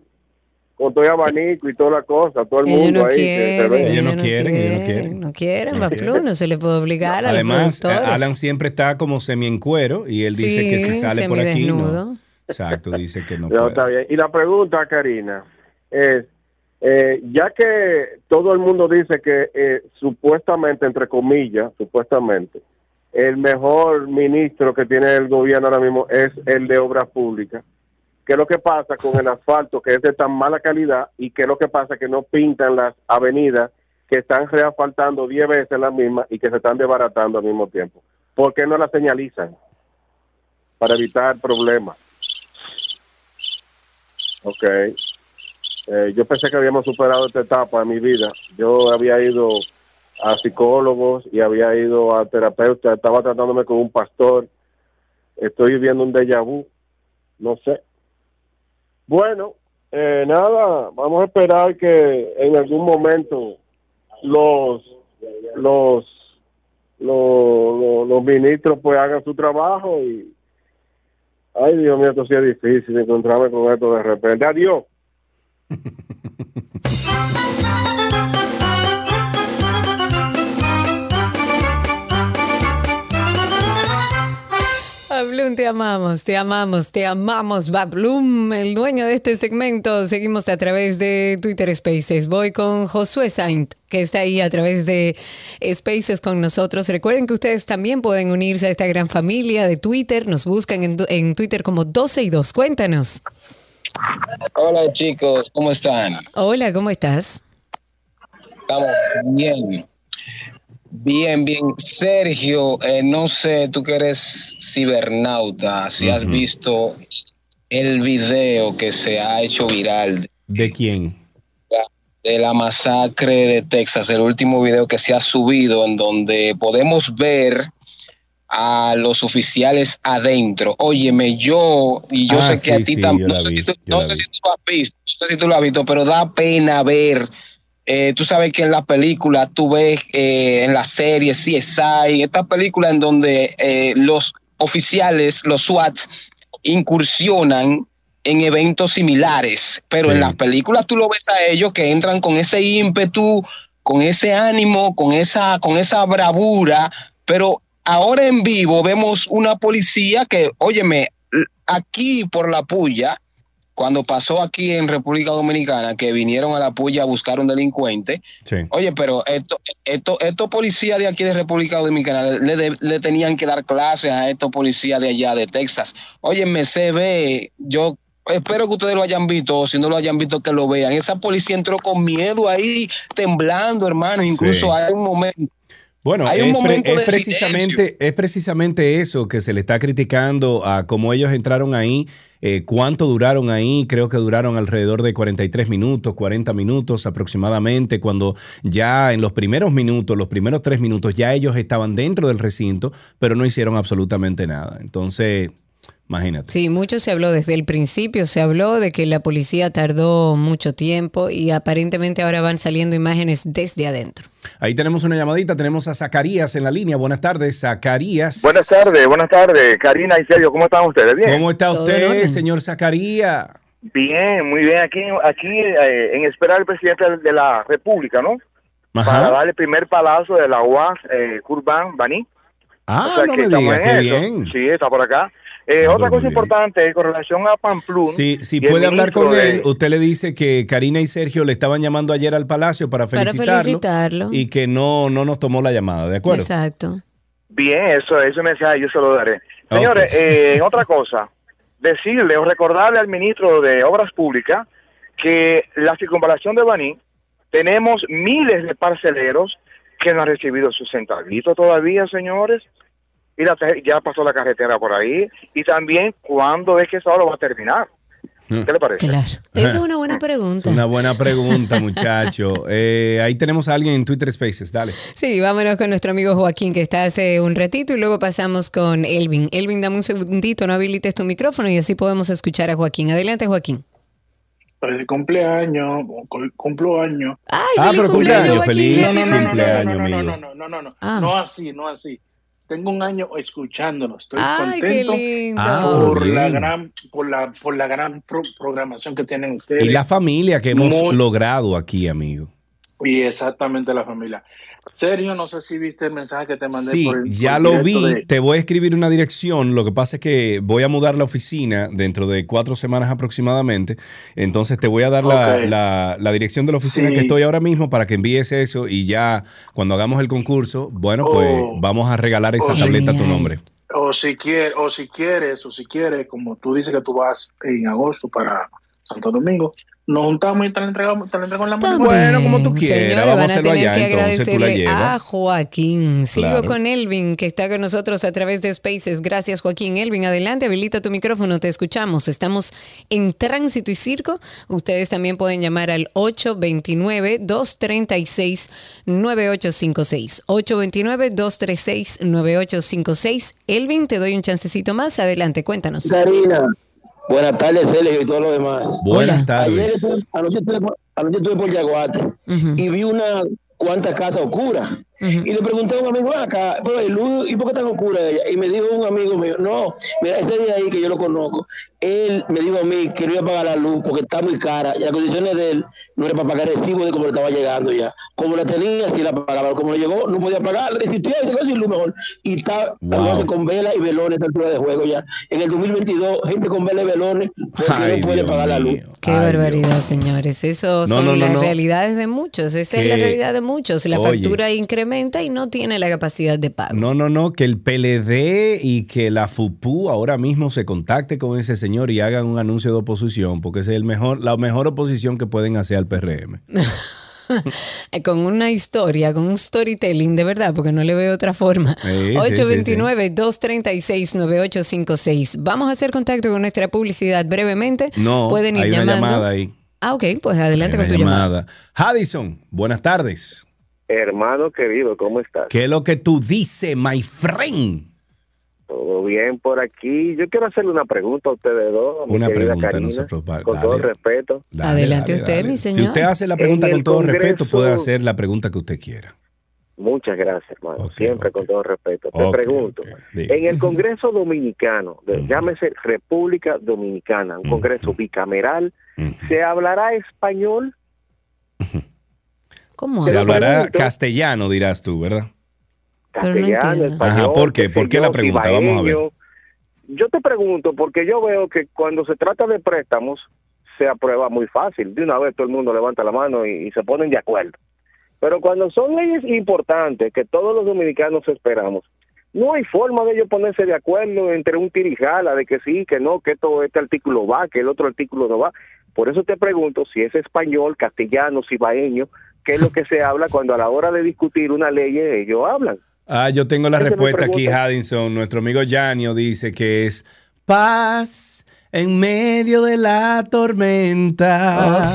con todo el abanico y toda la cosa, todo el Ellos mundo no ahí. que se quieren, ve. Ellos no quieren, ellos no quieren. No quieren, No quieren. no se le puede obligar a Además, los productores. Alan siempre está como semi en cuero y él dice que si sale por aquí. No. Exacto, dice que no No, puede. está bien. Y la pregunta, Karina, es, eh, ya que todo el mundo dice que eh, supuestamente, entre comillas, supuestamente, el mejor ministro que tiene el gobierno ahora mismo es el de obras públicas, ¿qué es lo que pasa con el asfalto que es de tan mala calidad y qué es lo que pasa que no pintan las avenidas que están reasfaltando 10 veces las mismas y que se están desbaratando al mismo tiempo? ¿Por qué no las señalizan? Para evitar problemas. Ok. Eh, yo pensé que habíamos superado esta etapa de mi vida. Yo había ido a psicólogos y había ido a terapeutas, estaba tratándome con un pastor. Estoy viviendo un déjà vu. No sé. Bueno, eh, nada, vamos a esperar que en algún momento los los los, los, ministros pues hagan su trabajo y ay Dios mío, esto sí es difícil encontrarme con esto de repente. Adiós. Bablum, te amamos, te amamos, te amamos, Bablum, el dueño de este segmento. Seguimos a través de Twitter Spaces. Voy con Josué Saint, que está ahí a través de Spaces con nosotros. Recuerden que ustedes también pueden unirse a esta gran familia de Twitter. Nos buscan en, en Twitter como 12 y 2. Cuéntanos. Hola chicos, ¿cómo están? Hola, ¿cómo estás? Estamos bien. Bien, bien. Sergio, eh, no sé, tú que eres cibernauta, si has visto el video que se ha hecho viral ¿De quién? de la masacre de Texas, el último video que se ha subido en donde podemos ver a los oficiales adentro. Óyeme, yo, y yo Ah, sé que a ti sí, vi, no sé vi. si tú lo has visto, no sé si tú lo has visto, pero da pena ver. eh, tú sabes que en la película tú ves eh, en la serie CSI, esta película en donde eh, los oficiales, los SWAT, incursionan en eventos similares, pero Sí. en las películas tú lo ves a ellos que entran con ese ímpetu, con ese ánimo, con esa, con esa bravura, pero ahora en vivo vemos una policía que, óyeme, aquí por la puya, cuando pasó aquí en República Dominicana, que vinieron a la puya a buscar un delincuente, Sí. Oye, pero esto, esto, estos policías de aquí de República Dominicana le, le- le tenían que dar clases a estos policías de allá de Texas. Oye, me se ve, yo espero que ustedes lo hayan visto, o si no lo hayan visto, que lo vean. Esa policía entró con miedo ahí, temblando, hermano. Incluso Sí. hay un momento. Bueno, Hay un es, pre- precisamente, es precisamente eso que se le está criticando a cómo ellos entraron ahí, eh, cuánto duraron ahí, creo que duraron alrededor de 43 minutos, 40 minutos aproximadamente, cuando ya en los primeros minutos, los primeros tres minutos, ya ellos estaban dentro del recinto, pero no hicieron absolutamente nada. Entonces, imagínate. Sí, mucho se habló desde el principio, se habló de que la policía tardó mucho tiempo y aparentemente ahora van saliendo imágenes desde adentro. Ahí tenemos una llamadita, tenemos a Zacarías en la línea. Buenas tardes, Zacarías. Buenas tardes, buenas tardes, Karina y Sergio, ¿cómo están ustedes? Bien. ¿Cómo está usted, señor Zacarías? Bien, muy bien. Aquí, aquí eh, en espera del presidente de la República, ¿no? Ajá. Para dar el primer palazo de la UAS, eh, Kurban Bani. Ah, O sea no me diga, qué eso. bien. Sí, está por acá. Eh, Ah, otra cosa importante con relación a Pamplún. Si, si puede hablar con de- él, usted le dice que Karina y Sergio le estaban llamando ayer al Palacio para Para felicitarlo, y que no, no nos tomó la llamada, ¿de acuerdo? Exacto. Bien, eso, eso mensaje yo se lo daré. Señores, eh, otra cosa, decirle o recordarle al ministro de Obras Públicas que la circunvalación de Baní tenemos miles de parceleros que no han recibido sus centavitos todavía, señores. Y la, ya pasó la carretera por ahí. Y también, ¿cuándo es que eso ahora va a terminar? ¿Qué le parece? Claro. Esa es una buena Es pregunta. una buena pregunta, muchacho. Eh, ahí tenemos a alguien en Twitter Spaces, dale. Sí, vámonos con nuestro amigo Joaquín que está hace un ratito y luego pasamos con Elvin. Elvin, dame un segundito, no habilites tu micrófono y así podemos escuchar a Joaquín. Adelante, Joaquín. Feliz cumpleaños, cu- cumplo años. Ay, Ah, feliz pero cumpleaños, cumpleaños, Joaquín. feliz No, no, no, no, cumpleaños, no, no, no, no, no, no, no, no, Ah. no así, no así. Tengo un año escuchándolo. Estoy Ay, contento. Ah, por la gran, por la, por la gran pro- programación que tienen ustedes. Y la familia que hemos Muy- logrado aquí, amigo. Y exactamente la familia. Sergio, no sé si viste el mensaje que te mandé Sí, por el- ya por lo vi. de- Te voy a escribir una dirección. Lo que pasa es que voy a mudar la oficina dentro de cuatro semanas aproximadamente. Entonces te voy a dar la, Ok. la- la dirección de la oficina Sí. que estoy ahora mismo para que envíes eso y ya cuando hagamos el concurso, bueno, pues Oh. vamos a regalar esa Oh, tableta a tu nombre. O si quieres, o si quieres, o si quieres, como tú dices que tú vas en agosto para Santo Domingo, nos juntamos y te la entregamos, te la entregamos en la mano. Bueno, como tú quieras, Señores, vamos a van a hacerlo tener allá, que entonces, tú la agradecerle llevas. a Joaquín. Sigo Claro. con Elvin, que está con nosotros a través de Spaces. Gracias, Joaquín. Elvin, adelante, habilita tu micrófono, te escuchamos. Estamos en Tránsito y Circo. Ustedes también pueden llamar al 829-236-9856. 829-236-9856. Elvin, te doy un chancecito más. Adelante, cuéntanos. Karina, buenas tardes, Sergio y todo lo demás. Buenas Ayer tardes. estuve- anoche, estuve, por- anoche estuve por Yaguate y vi una cuantas casas oscuras. Y le pregunté a un amigo, "Ven acá, pero luz, ¿y por qué tan oscura ella? Y me dijo un amigo mío, no, mira, ese día ahí que yo lo conozco, él me dijo a mí que no iba a pagar la luz porque está muy cara y las condiciones de él no era para pagar el recibo de cómo le estaba llegando ya. Como la tenía, sí la pagaba, como le llegó, no podía pagar, le desistió y se quedó sin luz mejor. Y está Wow. con vela y velones a esta altura de juego ya. En el 2022, gente con vela y velones, porque Ay, no puede Dios pagar la luz. mío. Qué Ay, barbaridad, señores. Eso No, son no, no, las no. realidades de muchos. Esa es la realidad de muchos. La Oye. factura incrementa y no tiene la capacidad de pago. No, no, no, que el PLD y que la FUPU ahora mismo se contacte con ese señor y hagan un anuncio de oposición, porque es el mejor, la mejor oposición que pueden hacer al PRM. Eh, Con una historia, con un storytelling, de verdad, porque no le veo otra forma. Sí, sí, 829-236-9856. Vamos a hacer contacto con nuestra publicidad brevemente. No, Pueden ir hay una llamando. llamada ahí. Ah, ok, pues adelante Hay con tu una llamada. llamada. Buenas tardes. Hermano querido, ¿cómo estás? ¿Qué es lo que tú dices, my friend? ¿Todo bien por aquí? Yo quiero hacerle una pregunta a ustedes dos. Una pregunta, Karina, nosotros, va- Con dale. todo respeto. Dale, Adelante dale, usted, dale. mi Si señor. usted hace la pregunta En con todo respeto, puede hacer la pregunta que usted quiera. Muchas gracias, hermano. Siempre con todo respeto. Te pregunto, en el Congreso Dominicano, de- llámese República Dominicana, un. Congreso bicameral. ¿se hablará español? ¿Cómo Se hablará pregunto- castellano, dirás tú, ¿verdad? Pero no Castellano, español. Ajá, ¿por qué? ¿Por qué yo, la pregunta? Vamos a ver. Yo te pregunto, porque yo veo que cuando se trata de préstamos, se aprueba muy fácil. De una vez todo el mundo levanta la mano y, y se ponen de acuerdo. Pero cuando son leyes importantes que todos los dominicanos esperamos, no hay forma de ellos ponerse de acuerdo entre un tirijala de que sí, que no, que todo este artículo va, que el otro artículo no va. Por eso te pregunto si es español, castellano, cibaeño, qué es lo que se habla cuando a la hora de discutir una ley ellos hablan. Ah, yo tengo la respuesta aquí. Haddison. Nuestro amigo Janio dice que es paz en medio de la tormenta.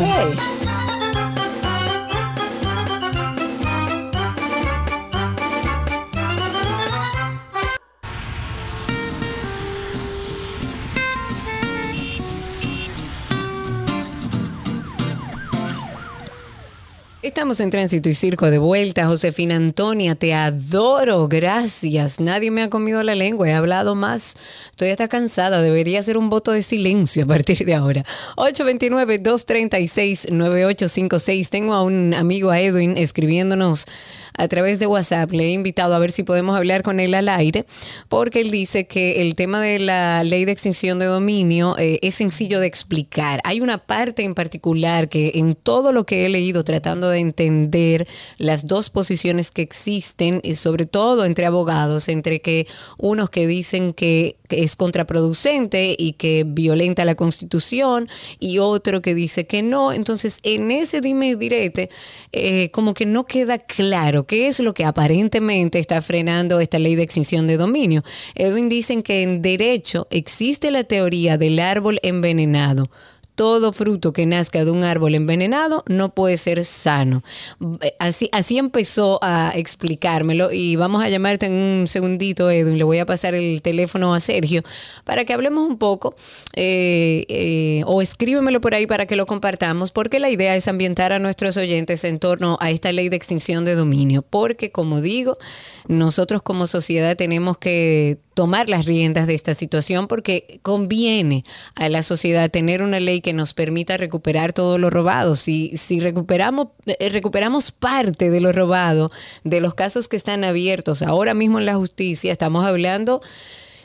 Estamos en Tránsito y Circo de vuelta. Josefina Antonia, te adoro. Gracias. Nadie me ha comido la lengua. He hablado más. Estoy hasta cansada. Debería hacer un voto de silencio a partir de ahora. 829-236-9856. Tengo a un amigo, a Edwin, escribiéndonos a través de WhatsApp. Le he invitado a ver si podemos hablar con él al aire, porque él dice que el tema de la ley de extinción de dominio eh, es sencillo de explicar. Hay una parte en particular que en todo lo que he leído tratando de entender las dos posiciones que existen, y sobre todo entre abogados, entre que unos que dicen que, que es contraproducente y que violenta la constitución y otro que dice que no. Entonces, en ese dime y direte, eh, como que no queda claro qué es lo que aparentemente está frenando esta ley de extinción de dominio. Edwin dicen que en derecho existe la teoría del árbol envenenado. Todo fruto que nazca de un árbol envenenado no puede ser sano. Eh, Así, así empezó a explicármelo y vamos a llamarte en un segundito, Edwin. Le voy a pasar el teléfono a Sergio para que hablemos un poco eh, eh, o escríbemelo por ahí para que lo compartamos porque la idea es ambientar a nuestros oyentes en torno a esta ley de extinción de dominio porque como digo, nosotros como sociedad tenemos que tomar las riendas de esta situación porque conviene a la sociedad tener una ley que nos permita recuperar todo lo robado. Si, si recuperamos, eh, recuperamos parte de lo robado, de los casos que están abiertos ahora mismo en la justicia, estamos hablando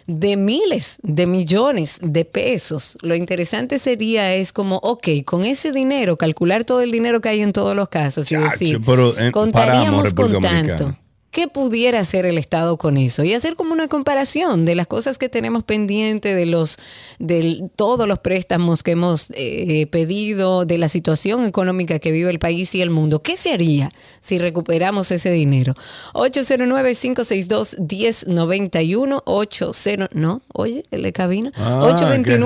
de miles de millones de pesos. Lo interesante sería es como, ok, con ese dinero, calcular todo el dinero que hay en todos los casos y decir, pero, eh, contaríamos paramos, con tanto. ¿Qué pudiera hacer el Estado con eso? Y hacer como una comparación de las cosas que tenemos pendiente, de los, de todos los préstamos que hemos eh, pedido, de la situación económica que vive el país y el mundo. ¿Qué se haría si recuperamos ese dinero? 809-562-1091, 80, no, oye, el de cabina, Ah, qué rico.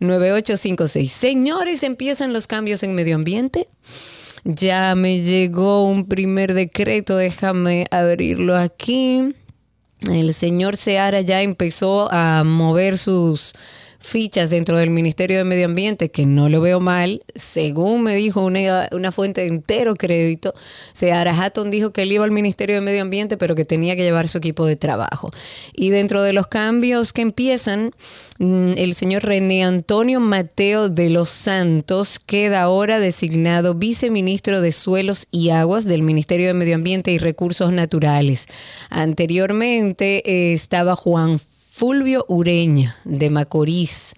829-236-9856. Señores, empiezan los cambios en medio ambiente. Ya me llegó un primer decreto, déjame abrirlo aquí. El señor Seara ya empezó a mover sus fichas dentro del Ministerio de Medio Ambiente, que no lo veo mal. Según me dijo una, una fuente de entero crédito, Seara Hatton dijo que él iba al Ministerio de Medio Ambiente, pero que tenía que llevar su equipo de trabajo. Y dentro de los cambios que empiezan, mm, el señor René Antonio Mateo de los Santos queda ahora designado viceministro de Suelos y Aguas del Ministerio de Medio Ambiente y Recursos Naturales. Anteriormente eh, estaba Juan Fulvio Ureña de Macorís.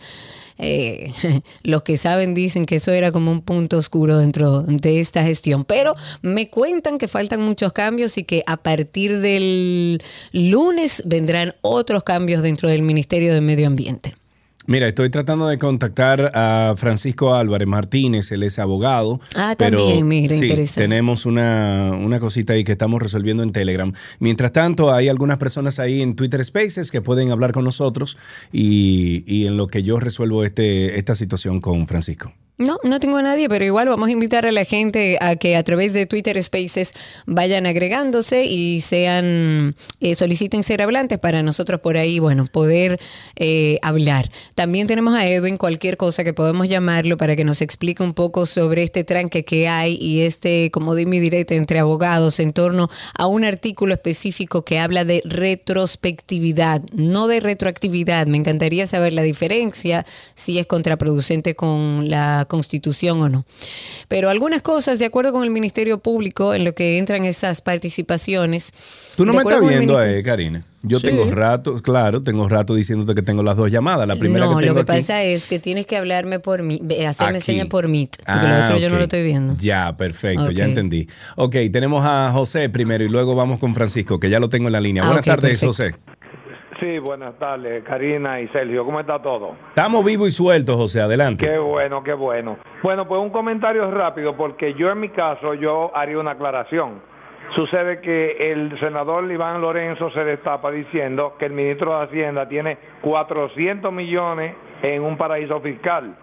Eh, los que saben dicen que eso era como un punto oscuro dentro de esta gestión, pero me cuentan que faltan muchos cambios y que a partir del lunes vendrán otros cambios dentro del Ministerio de Medio Ambiente. Mira, estoy tratando de contactar a Francisco Álvarez Martínez, él es abogado. Ah, pero también, mira, sí, interesante. tenemos una, una cosita ahí que estamos resolviendo en Telegram. Mientras tanto, hay algunas personas ahí en Twitter Spaces que pueden hablar con nosotros y, y en lo que yo resuelvo este, esta situación con Francisco. No, no tengo a nadie, pero igual vamos a invitar a la gente a que a través de Twitter Spaces vayan agregándose y sean, eh, soliciten ser hablantes para nosotros por ahí, bueno, poder eh, hablar. También tenemos a Edwin, cualquier cosa que podemos llamarlo para que nos explique un poco sobre este tranque que hay y este, como dime directa entre abogados en torno a un artículo específico que habla de retrospectividad, no de retroactividad. Me encantaría saber la diferencia, si es contraproducente con la constitución o no. Pero algunas cosas, de acuerdo con el Ministerio Público, en lo que entran esas participaciones. Tú no me estás viendo, eh, Karina. Yo Sí. tengo rato, claro, tengo rato diciéndote que tengo las dos llamadas. La primera no, que lo que aquí- pasa es que tienes que hablarme por mí, hacerme Aquí. señas por Meet, porque Ah, lo otro yo no lo estoy viendo. Ya, perfecto, ya entendí. Ok, tenemos a José primero y luego vamos con Francisco, que ya lo tengo en la línea. Ah, Buenas tardes, perfecto. José. Sí, buenas tardes, Karina y Sergio. ¿Cómo está todo? Estamos vivos y sueltos, José, adelante. Qué bueno, qué bueno. Bueno, pues un comentario rápido, porque yo en mi caso, yo haría una aclaración. Sucede que el senador Iván Lorenzo se destapa diciendo que el ministro de Hacienda tiene 400 millones en un paraíso fiscal.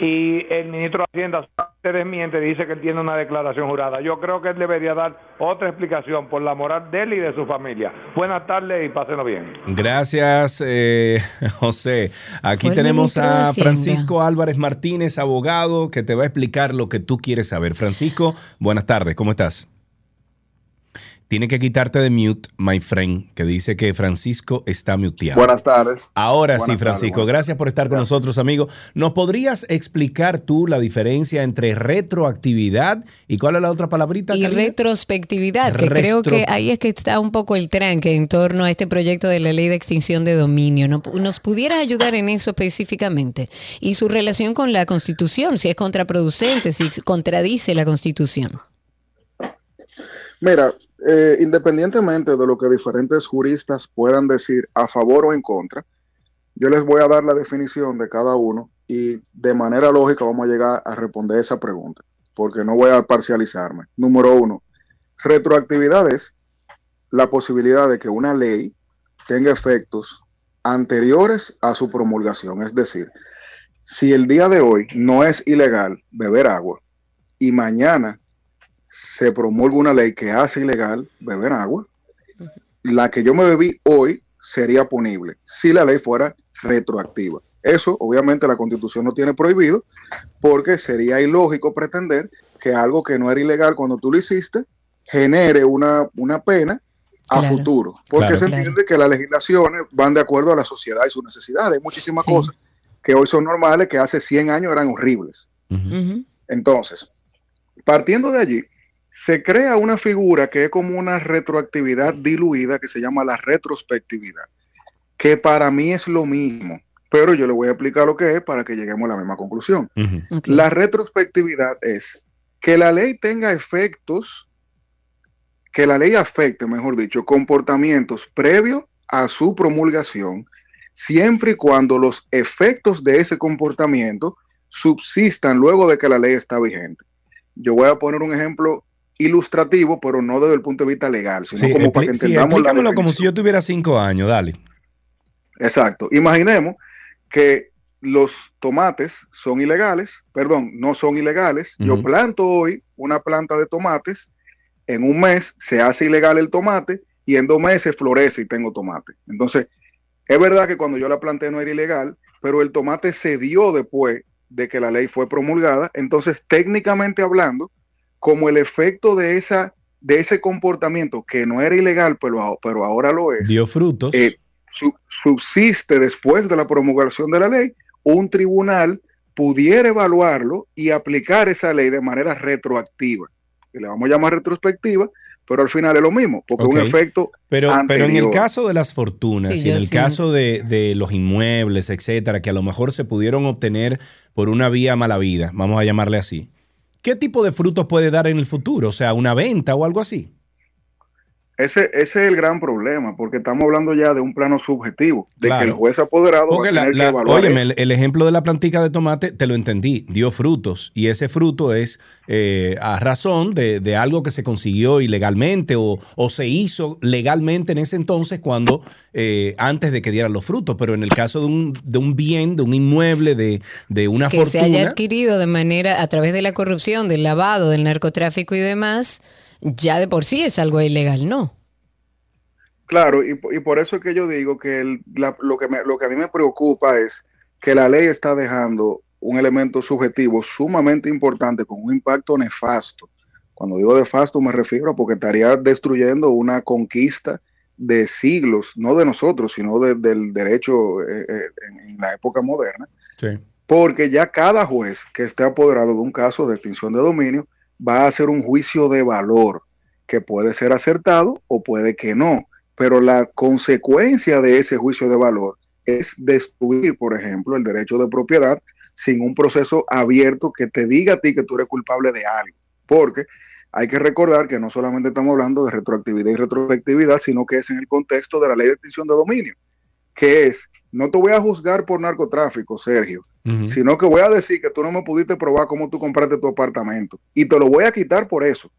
Y el ministro de Hacienda se desmiente, dice que él tiene una declaración jurada. Yo creo que él debería dar otra explicación por la moral de él y de su familia. Buenas tardes y pásenlo bien. Gracias, eh, José. Aquí tenemos a. Francisco Álvarez Martínez, abogado, que te va a explicar lo que tú quieres saber. Francisco, buenas tardes, ¿cómo estás? Tiene que quitarte de mute, my friend, que dice que Francisco está muteado. Buenas tardes. Ahora sí, Francisco, tardes, gracias por estar con nosotros, amigo. ¿Nos podrías explicar tú la diferencia entre retroactividad y cuál es la otra palabrita? Y Karina? retrospectividad, que creo que ahí es que está un poco el tranque en torno a este proyecto de la ley de extinción de dominio. ¿No- ¿Nos pudieras ayudar en eso específicamente? Y su relación con la Constitución, si es contraproducente, si contradice la Constitución. Mira, eh, independientemente de lo que diferentes juristas puedan decir a favor o en contra, yo les voy a dar la definición de cada uno y de manera lógica vamos a llegar a responder esa pregunta, porque no voy a parcializarme. Número uno, retroactividad es la posibilidad de que una ley tenga efectos anteriores a su promulgación, es decir, si el día de hoy no es ilegal beber agua y mañana se promulga una ley que hace ilegal beber agua, la que yo me bebí hoy sería punible si la ley fuera retroactiva. Eso obviamente la constitución no tiene prohibido porque sería ilógico pretender que algo que no era ilegal cuando tú lo hiciste genere una, una pena a Claro. futuro. Porque Claro. se entiende que las legislaciones van de acuerdo a la sociedad y sus necesidades. Hay muchísimas Sí. cosas que hoy son normales que hace 100 años eran horribles. Entonces, partiendo de allí, se crea una figura que es como una retroactividad diluida que se llama la retrospectividad, que para mí es lo mismo, pero yo le voy a explicar lo que es para que lleguemos a la misma conclusión. La retrospectividad es que la ley tenga efectos, que la ley afecte, mejor dicho, comportamientos previos a su promulgación, siempre y cuando los efectos de ese comportamiento subsistan luego de que la ley está vigente. Yo voy a poner un ejemplo ilustrativo, pero no desde el punto de vista legal, sino Sí, como para que sí, entendamos la como si yo tuviera cinco años, dale. Exacto. Imaginemos que los tomates son ilegales, perdón, no son ilegales. Yo planto hoy una planta de tomates, en un mes se hace ilegal el tomate y en dos meses florece y tengo tomate. Entonces, es verdad que cuando yo la planté no era ilegal, pero el tomate se dio después de que la ley fue promulgada. Entonces, técnicamente hablando, como el efecto de esa de ese comportamiento que no era ilegal, pero, pero ahora lo es, Dio frutos. eh, su- subsiste después de la promulgación de la ley, un tribunal pudiera evaluarlo y aplicar esa ley de manera retroactiva. Que le vamos a llamar retrospectiva, pero al final es lo mismo, porque un efecto Pero, pero en el caso de las fortunas Sí, y en el siento. caso de, de los inmuebles, etcétera, que a lo mejor se pudieron obtener por una vía mala vida, vamos a llamarle así, ¿qué tipo de frutos puede dar en el futuro? O sea, una venta o algo así. Ese, ese es el gran problema, porque estamos hablando ya de un plano subjetivo, de que el juez apoderado va a Porque la- que evaluar óyeme, el, el ejemplo de la plantica de tomate, te lo entendí, dio frutos y ese fruto es eh, a razón de, de algo que se consiguió ilegalmente o, o se hizo legalmente en ese entonces cuando eh, antes de que dieran los frutos, pero en el caso de un, de un bien, de un inmueble, de, de una que se haya fortuna, adquirido de manera a través de la corrupción, del lavado, del narcotráfico y demás, ya de por sí es algo ilegal, ¿no? Claro, y, po- y por eso es que yo digo que el- la- lo, que me- lo que a mí me preocupa es que la ley está dejando un elemento subjetivo sumamente importante con un impacto nefasto. Cuando digo nefasto me refiero a porque estaría destruyendo una conquista de siglos, no de nosotros, sino de- del derecho eh, eh, en, en la época moderna, Sí. porque ya cada juez que esté apoderado de un caso de extinción de dominio va a hacer un juicio de valor que puede ser acertado o puede que no, pero la consecuencia de ese juicio de valor es destruir, por ejemplo, el derecho de propiedad sin un proceso abierto que te diga a ti que tú eres culpable de algo, porque hay que recordar que no solamente estamos hablando de retroactividad y retrospectividad, sino que es en el contexto de la ley de extinción de dominio, que es, no te voy a juzgar por narcotráfico, Sergio, Sino que voy a decir que tú no me pudiste probar cómo tú compraste tu apartamento y te lo voy a quitar por eso.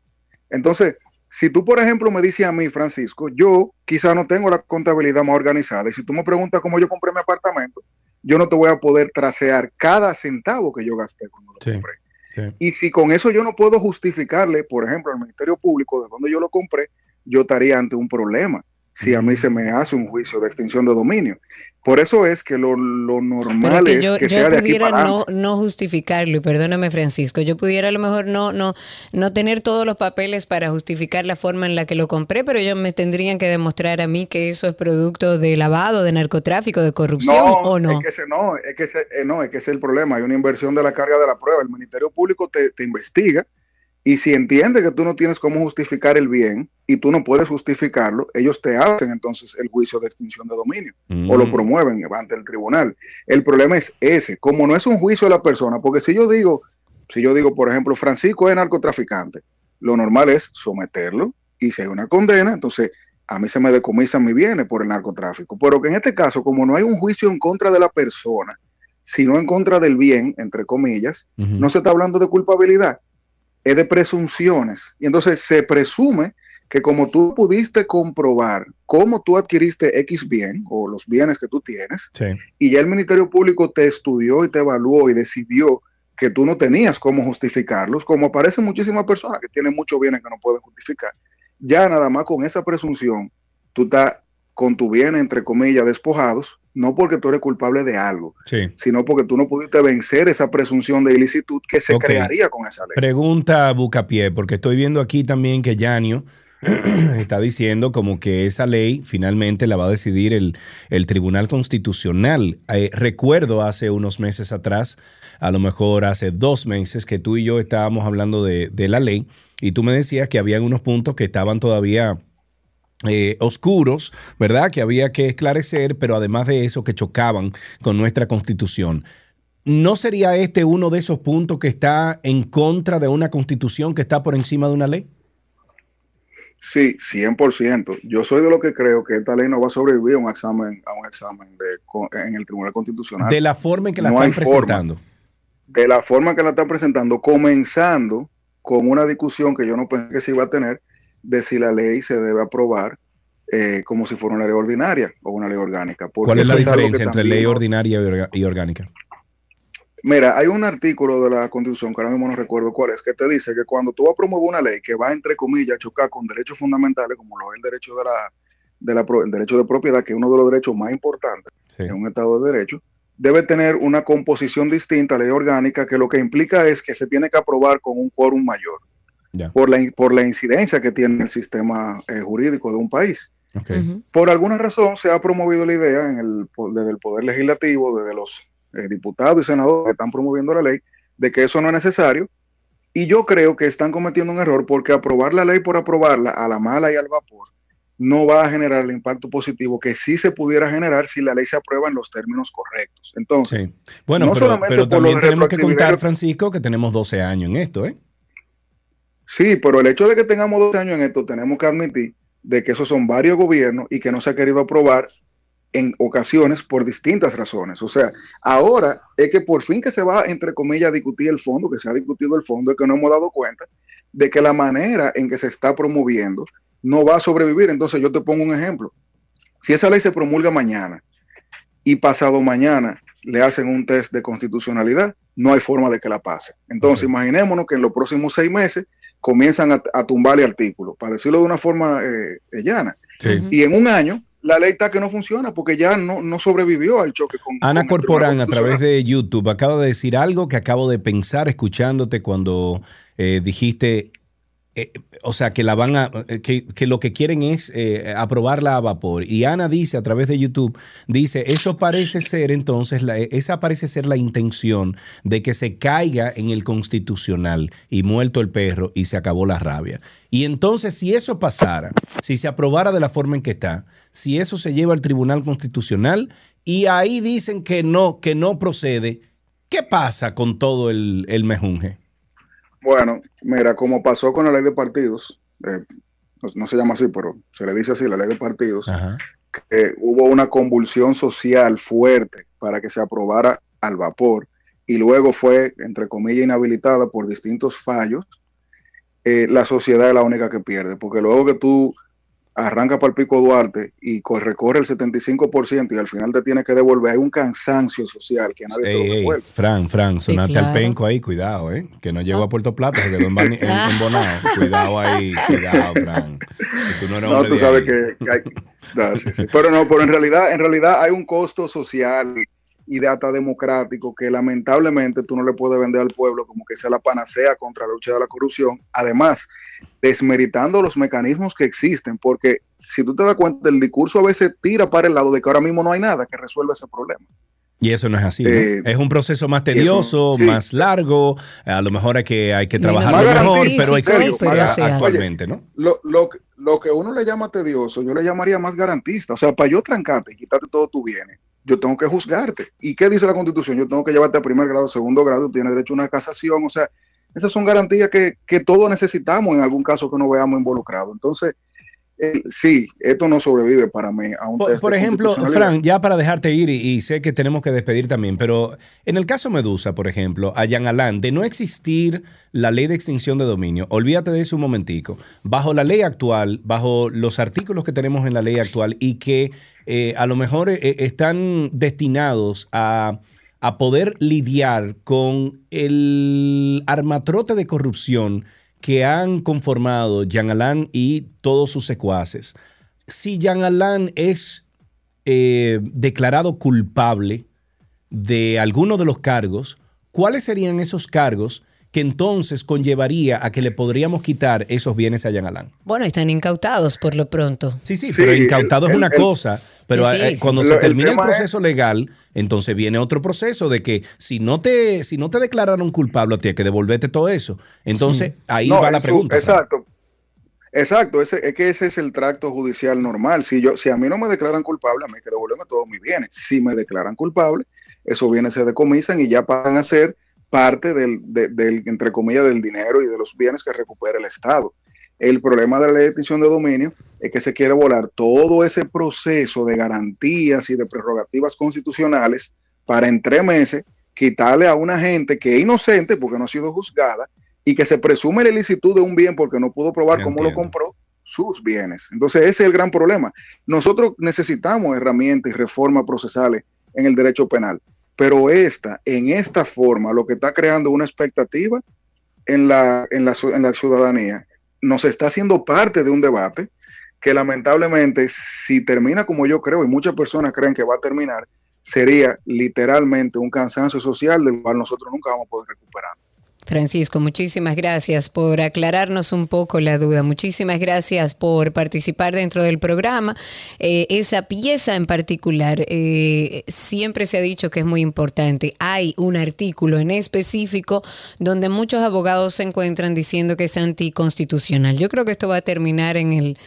Entonces, si tú, por ejemplo, me dices a mí, Francisco, yo quizá no tengo la contabilidad más organizada y si tú me preguntas cómo yo compré mi apartamento, yo no te voy a poder trasear cada centavo que yo gasté cuando lo Sí, compré. sí. Y si con eso yo no puedo justificarle, por ejemplo, al Ministerio Público de dónde yo lo compré, yo estaría ante un problema si a mí se me hace un juicio de extinción de dominio. Por eso es que lo, lo normal que es yo, que yo sea de aquí pudiera para no, no justificarlo, y perdóname Francisco, yo pudiera a lo mejor no, no, no tener todos los papeles para justificar la forma en la que lo compré, pero ellos me tendrían que demostrar a mí que eso es producto de lavado, de narcotráfico, de corrupción o no. Es que ese, no, es que ese, eh, no, es que ese es el problema. Hay una inversión de la carga de la prueba. El Ministerio Público te, te investiga y si entiende que tú no tienes cómo justificar el bien y tú no puedes justificarlo, ellos te hacen entonces el juicio de extinción de dominio o lo Mm. promueven ante el tribunal. El problema es ese, como no es un juicio de la persona, porque si yo digo, si yo digo, por ejemplo, Francisco es narcotraficante, lo normal es someterlo y si hay una condena, entonces a mí se me decomisan mis bienes por el narcotráfico. Pero que en este caso, como no hay un juicio en contra de la persona, sino en contra del bien, entre comillas, no se está hablando de culpabilidad, es de presunciones. Y entonces se presume que como tú pudiste comprobar cómo tú adquiriste X bien o los bienes que tú tienes, y ya el Ministerio Público te estudió y te evaluó y decidió que tú no tenías cómo justificarlos, como aparecen muchísimas personas que tienen muchos bienes que no pueden justificar, ya nada más con esa presunción, tú estás con tu bien, entre comillas, despojados, no porque tú eres culpable de algo, sino porque tú no pudiste vencer esa presunción de ilicitud que se crearía con esa ley. Pregunta Bucapié, porque estoy viendo aquí también que Yanio está diciendo como que esa ley finalmente la va a decidir el, el Tribunal Constitucional. Eh, recuerdo hace unos meses atrás, a lo mejor hace dos meses, que tú y yo estábamos hablando de, de la ley y tú me decías que había unos puntos que estaban todavía eh, oscuros, ¿verdad? Que había que esclarecer, pero además de eso que chocaban con nuestra constitución. ¿No sería este uno de esos puntos que está en contra de una constitución que está por encima de una ley? Sí, 100%. Yo soy de lo que creo que esta ley no va a sobrevivir a un examen, a un examen de, en el Tribunal Constitucional. De la forma en que la están presentando. De la forma en que la están presentando, comenzando con una discusión que yo no pensé que se iba a tener de si la ley se debe aprobar eh, como si fuera una ley ordinaria o una ley orgánica. ¿Cuál es la diferencia entre ley ordinaria y orgánica? Mira, hay un artículo de la Constitución, que ahora mismo no recuerdo cuál es, que te dice que cuando tú vas a promover una ley que va, entre comillas, a chocar con derechos fundamentales, como lo es el derecho de la, de la el derecho de propiedad, que es uno de los derechos más importantes en un Estado de Derecho, debe tener una composición distinta a la ley orgánica, que lo que implica es que se tiene que aprobar con un quórum mayor, por, la, por la incidencia que tiene el sistema eh, jurídico de un país. Por alguna razón se ha promovido la idea en el, desde el Poder Legislativo, desde los eh, diputados y senadores que están promoviendo la ley, de que eso no es necesario. Y yo creo que están cometiendo un error porque aprobar la ley por aprobarla a la mala y al vapor no va a generar el impacto positivo que sí se pudiera generar si la ley se aprueba en los términos correctos. Entonces, bueno, pero, también tenemos que contar, Francisco, que tenemos 12 años en esto, ¿eh? Sí, pero el hecho de que tengamos 12 años en esto, tenemos que admitir de que esos son varios gobiernos y que no se ha querido aprobar en ocasiones por distintas razones. O sea, ahora es que por fin que se va, entre comillas, a discutir el fondo, que se ha discutido el fondo, es que no hemos dado cuenta de que la manera en que se está promoviendo no va a sobrevivir. Entonces yo te pongo un ejemplo. Si esa ley se promulga mañana y pasado mañana le hacen un test de constitucionalidad, no hay forma de que la pase. Entonces imaginémonos que en los próximos seis meses comienzan a, tumbarle artículos, para decirlo de una forma eh, llana. Y en un año la ley está que no funciona porque ya no, no sobrevivió al choque con. Ana Corporán, a través de YouTube, acaba de decir algo que acabo de pensar escuchándote cuando eh, dijiste. Eh, o sea, que la van a. Eh, que, lo que quieren es aprobarla a vapor. Y Ana dice a través de YouTube: dice, eso parece ser entonces, la, esa parece ser la intención de que se caiga en el constitucional y muerto el perro y se acabó la rabia. Y entonces, si eso pasara, si se aprobara de la forma en que está, si eso se lleva al Tribunal Constitucional y ahí dicen que no, que no procede, ¿qué pasa con todo el, el mejunje? Bueno, mira, como pasó con la ley de partidos, eh, no, se llama así, pero se le dice así, la ley de partidos, que hubo una convulsión social fuerte para que se aprobara al vapor y luego fue, entre comillas, inhabilitada por distintos fallos, eh, la sociedad es la única que pierde, porque luego que tú arranca para el Pico Duarte y recorre el 75% y al final te tiene que devolver. Hay un cansancio social que nadie te lo devuelve. Fran, Fran, sonaste al penco ahí, cuidado, ¿eh? Que no llegó a Puerto Plata, se quedó en, Bonao. Cuidado ahí, cuidado, Fran. tú no, eres no tú sabes que, hay... Pero no, pero en realidad, en realidad hay un costo social y data democrático que lamentablemente tú no le puedes vender al pueblo como que sea la panacea contra la lucha de la corrupción. Además, desmeritando los mecanismos que existen, porque si tú te das cuenta, el discurso a veces tira para el lado de que ahora mismo no hay nada que resuelva ese problema. Y eso no es así. Eh, es un proceso más tedioso, más largo. A lo mejor hay que, hay que trabajar mejor, pero existe actualmente, ¿no? Lo, lo, lo, que uno le llama tedioso, yo le llamaría más garantista. O sea, para yo trancarte y quitarte todo tu bienes, yo tengo que juzgarte. ¿Y qué dice la Constitución? Yo tengo que llevarte a primer grado, segundo grado, tienes derecho a una casación, o sea, esas son garantías que, que todos necesitamos en algún caso que nos veamos involucrados. Entonces, sí, esto no sobrevive para mí. A un Por, test por ejemplo. Fran, ya para dejarte ir, y, y sé que tenemos que despedir también, pero en el caso Medusa, por ejemplo, a Jean Alain, de no existir la ley de extinción de dominio, olvídate de eso un momentico, bajo la ley actual, bajo los artículos que tenemos en la ley actual y que eh, a lo mejor eh, están destinados a, a poder lidiar con el armatrote de corrupción que han conformado Jean Alain y todos sus secuaces. Si Jean Alain es eh, declarado culpable de alguno de los cargos, ¿cuáles serían esos cargos que entonces conllevaría a que le podríamos quitar esos bienes a Jean Alain? Bueno, están incautados por lo pronto. Sí, sí, pero incautado es una el- cosa, pero Sí, sí, eh, sí. cuando Lo- se termina el, es- proceso legal, entonces viene otro proceso de que si no te si no te declararon culpable, tienes que devolverte todo eso. Entonces, ahí No, va la pregunta. Exacto. Exacto, ese, es que ese es el tracto judicial normal. Si yo, si a mí no me declaran culpable, a mí hay que devolverme todos mis bienes. Si me declaran culpable, esos bienes se decomisan y ya pasan a ser parte del, de- del, entre comillas, del dinero y de los bienes que recupera el Estado. El problema de la ley de extinción de dominio es que se quiere volar todo ese proceso de garantías y de prerrogativas constitucionales para en tres meses quitarle a una gente que es inocente porque no ha sido juzgada y que se presume la ilicitud de un bien porque no pudo probar cómo lo compró sus bienes. Entonces ese es el gran problema. Nosotros necesitamos herramientas y reformas procesales en el derecho penal, pero esta, en esta forma, lo que está creando una expectativa en la, en la, en la ciudadanía, nos está haciendo parte de un debate que lamentablemente, si termina como yo creo, y muchas personas creen que va a terminar, sería literalmente un cansancio social del cual nosotros nunca vamos a poder recuperar. Francisco, muchísimas gracias por aclararnos un poco la duda. Muchísimas gracias por participar dentro del programa. Eh, esa pieza en particular, eh, siempre se ha dicho que es muy importante. Hay un artículo en específico donde muchos abogados se encuentran diciendo que es anticonstitucional. Yo creo que esto va a terminar en el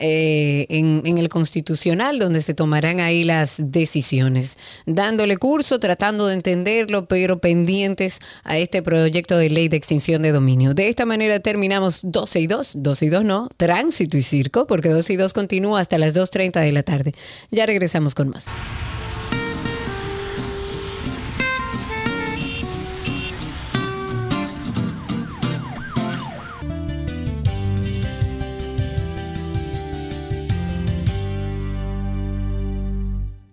eh, en, en el constitucional, donde se tomarán ahí las decisiones, dándole curso, tratando de entenderlo, pero pendientes a este proyecto de ley de extinción de dominio. De esta manera terminamos 12 y 2, 12 y 2 no, tránsito y circo, porque 12 y 2 continúa hasta las 2.30 de la tarde. Ya regresamos con más.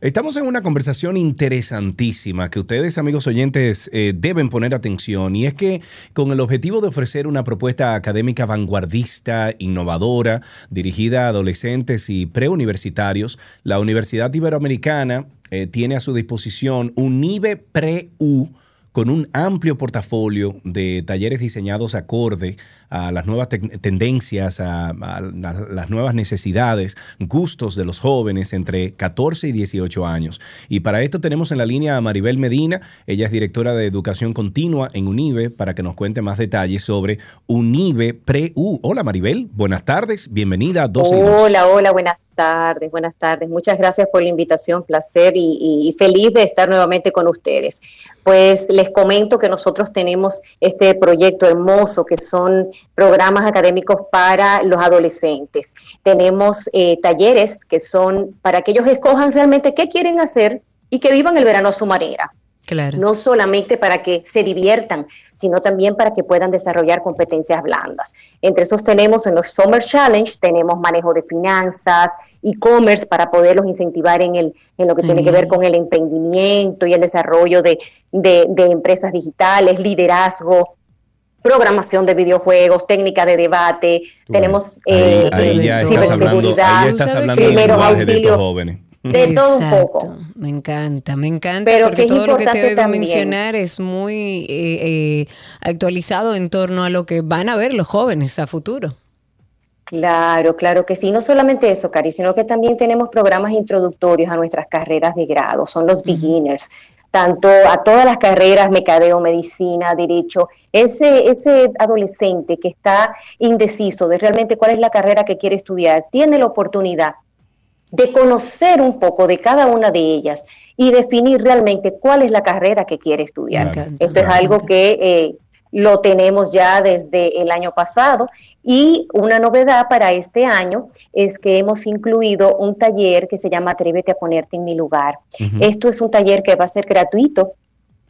Estamos en una conversación interesantísima que ustedes, amigos oyentes, eh, deben poner atención y es que con el objetivo de ofrecer una propuesta académica vanguardista, innovadora, dirigida a adolescentes y preuniversitarios, la Universidad Iberoamericana eh, tiene a su disposición un NIBE Pre-U con un amplio portafolio de talleres diseñados acorde a las nuevas te- tendencias, a, a la- las nuevas necesidades, gustos de los jóvenes entre 14 y 18 años. Y para esto tenemos en la línea a Maribel Medina, ella es directora de Educación Continua en UNIBE, para que nos cuente más detalles sobre UNIBE Pre-U. Hola Maribel, buenas tardes, bienvenida a 12 y 2. Hola, hola, buenas tardes, buenas tardes. Muchas gracias por la invitación, placer y- y feliz de estar nuevamente con ustedes. Pues les comento que nosotros tenemos este proyecto hermoso que son programas académicos para los adolescentes. Tenemos eh, talleres que son para que ellos escojan realmente qué quieren hacer y que vivan el verano a su manera. Claro. No solamente para que se diviertan, sino también para que puedan desarrollar competencias blandas. Entre esos tenemos en los Summer Challenge, tenemos manejo de finanzas, e-commerce para poderlos incentivar en, el, en lo que tiene que ver con el emprendimiento y el desarrollo de, de- de empresas digitales, liderazgo, programación de videojuegos, técnica de debate, tenemos eh, ahí eh, ciberseguridad, primeros lenguaje de estos auxilios, jóvenes. De todo un poco. Me encanta, me encanta, Pero porque todo lo que te oigo también. mencionar es muy eh, eh, actualizado en torno a lo que van a ver los jóvenes a futuro. Claro, claro que sí. No solamente eso, Cari, sino que también tenemos programas introductorios a nuestras carreras de grado, son los beginners, tanto a todas las carreras, mercadeo, medicina, derecho. Ese, ese adolescente que está indeciso de realmente cuál es la carrera que quiere estudiar, tiene la oportunidad de conocer un poco de cada una de ellas y definir realmente cuál es la carrera que quiere estudiar. Encanta. Esto es algo que eh, lo tenemos ya desde el año pasado y una novedad para este año es que hemos incluido un taller que se llama Atrévete a ponerte en mi lugar. Esto es un taller que va a ser gratuito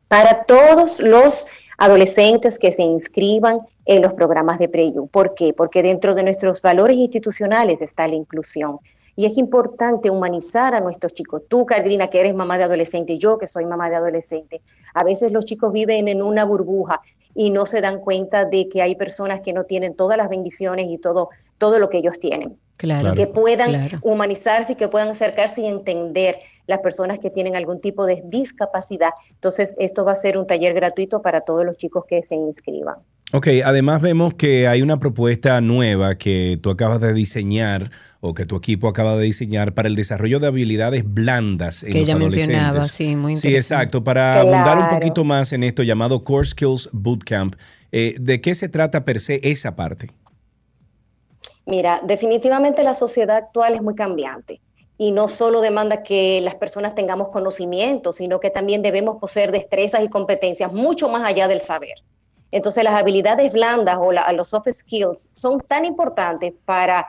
para todos los adolescentes que se inscriban en los programas de PREYU. ¿Por qué? Porque dentro de nuestros valores institucionales está la inclusión. Y es importante humanizar a nuestros chicos. Tú, Carolina, que eres mamá de adolescente, yo que soy mamá de adolescente. A veces los chicos viven en una burbuja y no se dan cuenta de que hay personas que no tienen todas las bendiciones y todo, todo lo que ellos tienen. Claro. Que puedan humanizarse y que puedan acercarse y entender las personas que tienen algún tipo de discapacidad. Entonces, esto va a ser un taller gratuito para todos los chicos que se inscriban. Ok, además vemos que hay una propuesta nueva que tú acabas de diseñar o que tu equipo acaba de diseñar para el desarrollo de habilidades blandas en que los ella adolescentes. mencionaba, sí, muy Sí, interesante. exacto. Para abundar un poquito más en esto llamado Core Skills Bootcamp, eh, ¿de qué se trata per se esa parte? Mira, definitivamente la sociedad actual es muy cambiante y no solo demanda que las personas tengamos conocimiento, sino que también debemos poseer destrezas y competencias mucho más allá del saber. Entonces las habilidades blandas o la- los soft skills son tan importantes para,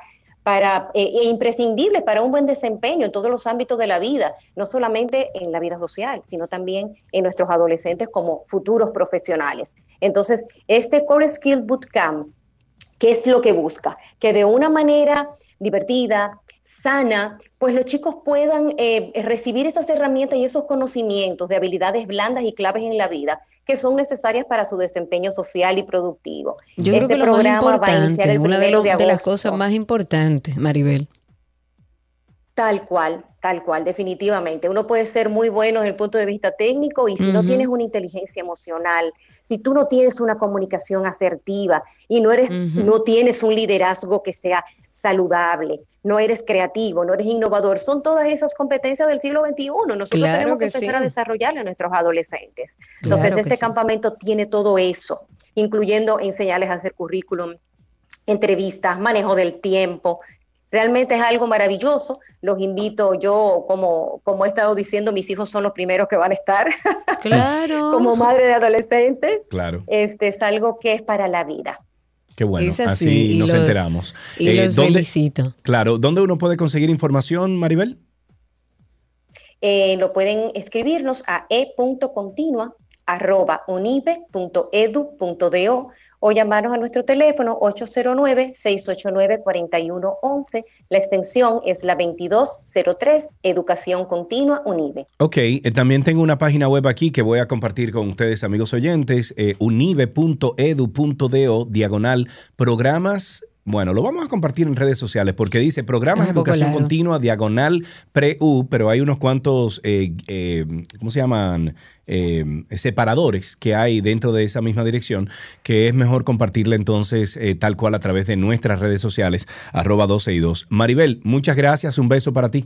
para eh, e imprescindibles para un buen desempeño en todos los ámbitos de la vida, no solamente en la vida social, sino también en nuestros adolescentes como futuros profesionales. Entonces, este Core Skill Bootcamp ¿Qué es lo que busca? Que de una manera divertida, sana, pues los chicos puedan eh, recibir esas herramientas y esos conocimientos de habilidades blandas y claves en la vida que son necesarias para su desempeño social y productivo. Yo creo Este que lo más importante, una de, los- de las cosas más importantes, Maribel. Tal cual, tal cual, definitivamente. Uno puede ser muy bueno desde el punto de vista técnico y si no tienes una inteligencia emocional, si tú no tienes una comunicación asertiva y no eres, no tienes un liderazgo que sea saludable, no eres creativo, no eres innovador, son todas esas competencias del siglo XXI. Nosotros Claro tenemos que, que empezar sí. a desarrollarle a nuestros adolescentes. Entonces, Claro este sí. campamento tiene todo eso, incluyendo enseñarles a hacer currículum, entrevistas, manejo del tiempo. Realmente es algo maravilloso. Los invito, yo como, como he estado diciendo, mis hijos son los primeros que van a estar Claro. como madre de adolescentes. Claro. Este es algo que es para la vida. Qué bueno, Es así, así, y nos los- enteramos. y Eh, los ¿dónde- felicito. Claro, ¿dónde uno puede conseguir información, Maribel? Eh, lo pueden escribirnos a e.continua arroba unive.edu.do o llamarnos a nuestro teléfono 809-689-4111. La extensión es la 2203, Educación Continua Unive. Ok, eh, también tengo una página web aquí que voy a compartir con ustedes, amigos oyentes, eh, diagonal, programas. Bueno, lo vamos a compartir en redes sociales porque dice programas de educación largo. continua, diagonal, pre-U, pero hay unos cuantos, eh, eh, ¿cómo se llaman? Eh, separadores que hay dentro de esa misma dirección, que es mejor compartirla entonces eh, tal cual a través de nuestras redes sociales, arroba 12 y 2. Maribel, muchas gracias, un beso para ti.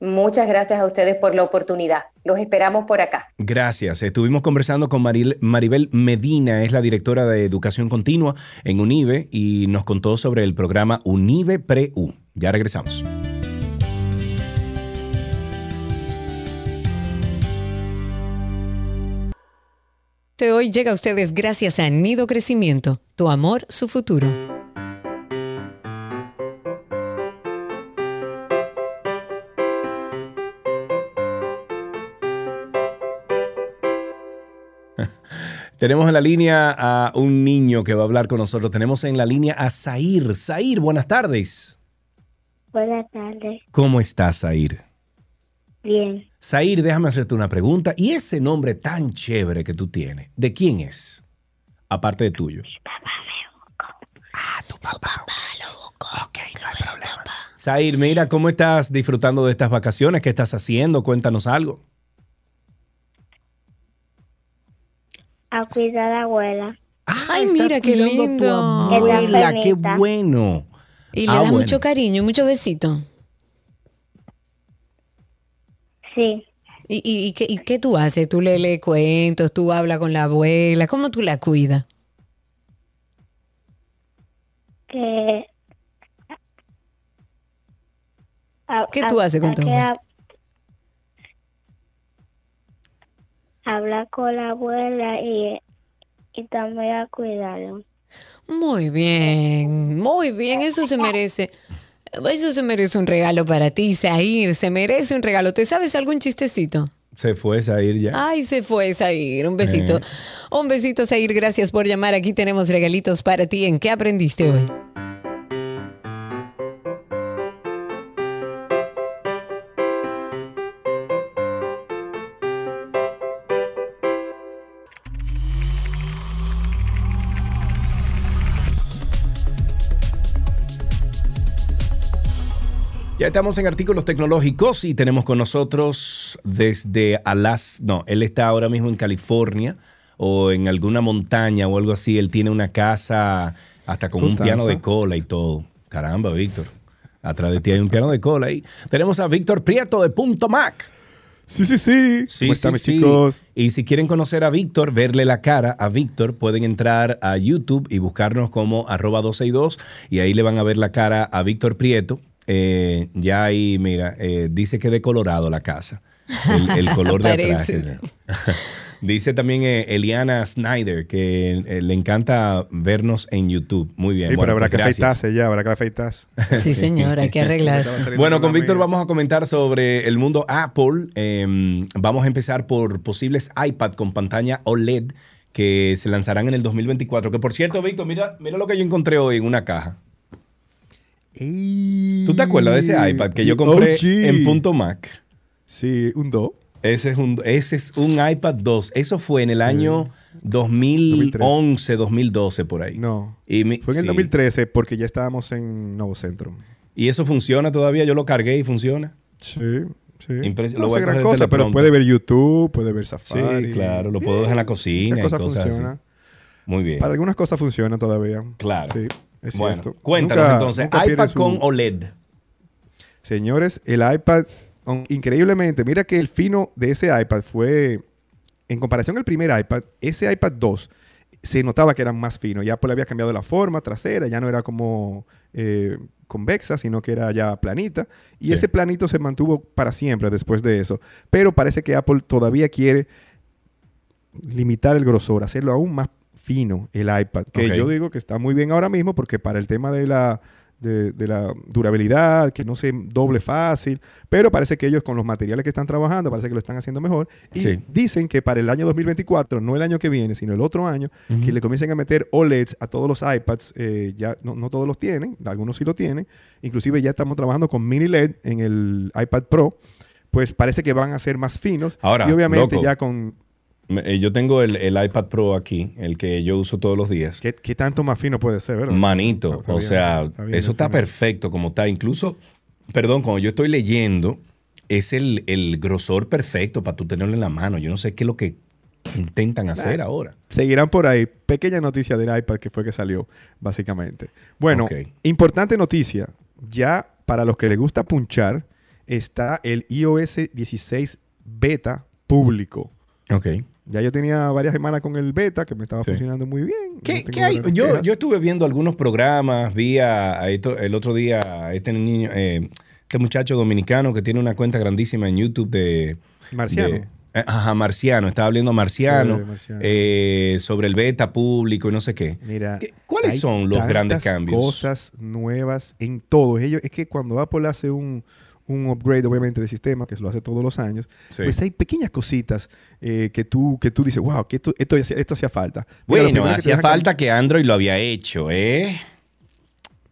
Muchas gracias a ustedes por la oportunidad. Los esperamos por acá. Gracias. Estuvimos conversando con Maril- Maribel Medina, es la directora de Educación Continua en UNIBE y nos contó sobre el programa UNIBE Pre-U. Ya regresamos. De hoy llega a ustedes gracias a Nido Crecimiento, tu amor, su futuro. Tenemos en la línea a un niño que va a hablar con nosotros. Tenemos en la línea a Zair. Zair, buenas tardes. Buenas tardes. ¿Cómo estás, Zair? Bien. Zair, déjame hacerte una pregunta. ¿Y ese nombre tan chévere que tú tienes, de quién es? Aparte de tuyo. Ah, tu papá. Ok, no hay problema. Zair, mira, ¿cómo estás disfrutando de estas vacaciones? ¿Qué estás haciendo? Cuéntanos algo. A cuidar a la abuela. Ay, estás mira qué a tu lindo. Abuela, qué bueno. Y le Ah, das bueno. mucho cariño, mucho besito. Sí. ¿Y, y, y qué, y qué tú haces? ¿Tú le lees cuentos? ¿Tú hablas con la abuela? ¿Cómo tú la cuidas? Que. ¿Qué a- tú haces con tu que abuela? A- Habla con la abuela y, y también a cuidarlo. Muy bien, muy bien, eso se merece. Eso se merece un regalo para ti, Zahir. Se merece un regalo. ¿Te sabes algún chistecito? Se fue a ir ya. Ay, se fue Zahir. Un besito. Eh. Un besito, Zahir. Gracias por llamar. Aquí tenemos regalitos para ti. ¿En qué aprendiste hoy? Ya estamos en artículos tecnológicos y tenemos con nosotros desde Alas, no, él está ahora mismo en California o en alguna montaña o algo así. Él tiene una casa hasta con un piano de cola y todo. Caramba, Víctor. Atrás de ti hay un piano de cola ahí. Tenemos a Víctor Prieto de Punto Mac. Sí, sí, sí. Sí, ¿Cómo están, sí, mis sí. chicos? Y si quieren conocer a Víctor, verle la cara a Víctor, pueden entrar a YouTube y buscarnos como arroba 262 y ahí le van a ver la cara a Víctor Prieto. Eh, ya ahí, mira, eh, dice que de colorado la casa. El, el color de atrás. Dice también eh, Eliana Snyder que eh, le encanta vernos en YouTube. Muy bien. Sí, bueno, pero habrá pues que gracias. afeitarse ya, habrá que afeitarse. Sí, señor, hay que arreglarse. Bueno, con Víctor vamos a comentar sobre el mundo Apple. Eh, vamos a empezar por posibles iPad con pantalla OLED que se lanzarán en el 2024. Que por cierto, Víctor, mira, mira lo que yo encontré hoy en una caja. ¿Tú te acuerdas de ese iPad que yo compré OG. en Punto Mac? Sí, un 2. Ese es un, ese es un iPad 2. Eso fue en el año 2011, 2012, por ahí. No. Y mi- Fue en el sí. 2013 porque ya estábamos en Nuevo Centro. ¿Y eso funciona todavía? Yo lo cargué y funciona. Sí, sí. Impres- No lo voy hace a gran cosa, pero puede ver YouTube, puede ver Sí, Safari. claro, lo puedo dejar en la cocina Muchas y cosas cosas así. funcionan. Muy bien. Para algunas cosas funciona todavía. Claro. Sí, es bueno, cierto. cuéntanos Nunca- entonces, nunca iPad con OLED. Señores, el iPad, on- increíblemente, mira que el fino de ese iPad fue, en comparación al primer iPad, ese iPad 2 se notaba que era más fino. Ya Apple había cambiado la forma trasera, ya no era como eh, convexa, sino que era ya planita. Y Sí. ese planito se mantuvo para siempre después de eso. Pero parece que Apple todavía quiere limitar el grosor, hacerlo aún más fino el iPad. Que yo digo que está muy bien ahora mismo porque para el tema de la, de, de la durabilidad, que no se doble fácil, pero parece que ellos con los materiales que están trabajando, parece que lo están haciendo mejor. Y Sí. dicen que para el año 2024, no el año que viene, sino el otro año, que le comiencen a meter OLEDs a todos los iPads. eh, ya no, no todos los tienen, algunos sí lo tienen. Inclusive ya estamos trabajando con mini LED en el iPad Pro. Pues parece que van a ser más finos. Ahora, y obviamente loco. ya con Yo tengo el, el iPad Pro aquí, el que yo uso todos los días. ¿Qué, qué tanto más fino puede ser, verdad? Manito, o bien, sea, está bien, eso está perfecto como está. Incluso, perdón, cuando yo estoy leyendo, es el, el grosor perfecto para tú tenerlo en la mano. Yo no sé qué es lo que intentan hacer ahora. Seguirán por ahí. Pequeña noticia del iPad que fue que salió, básicamente. Bueno, importante noticia. Ya para los que les gusta punchar, está el iOS 16 beta público. Ok. Ya yo tenía varias semanas con el beta que me estaba Sí. funcionando muy bien. ¿Qué, No tengo qué hay? Yo, yo estuve viendo algunos programas, vi a, a esto- el otro día a este niño, eh, este muchacho dominicano que tiene una cuenta grandísima en YouTube de... Marciano. de- eh, ajá, Marciano. Estaba hablando a Marciano, Sí, Marciano. eh, sobre el beta público y no sé qué. Mira, ¿Qué- ¿Cuáles hay son los grandes cambios? Cosas nuevas en todo. Ellos, es que cuando Apple hace un, un upgrade, obviamente, de sistema, que lo hace todos los años, Sí. pues hay pequeñas cositas eh, que, tú, que tú dices, wow, que esto, esto, hacía- esto hacía falta. Mira, Bueno, que hacía falta que Android lo había hecho, ¿eh?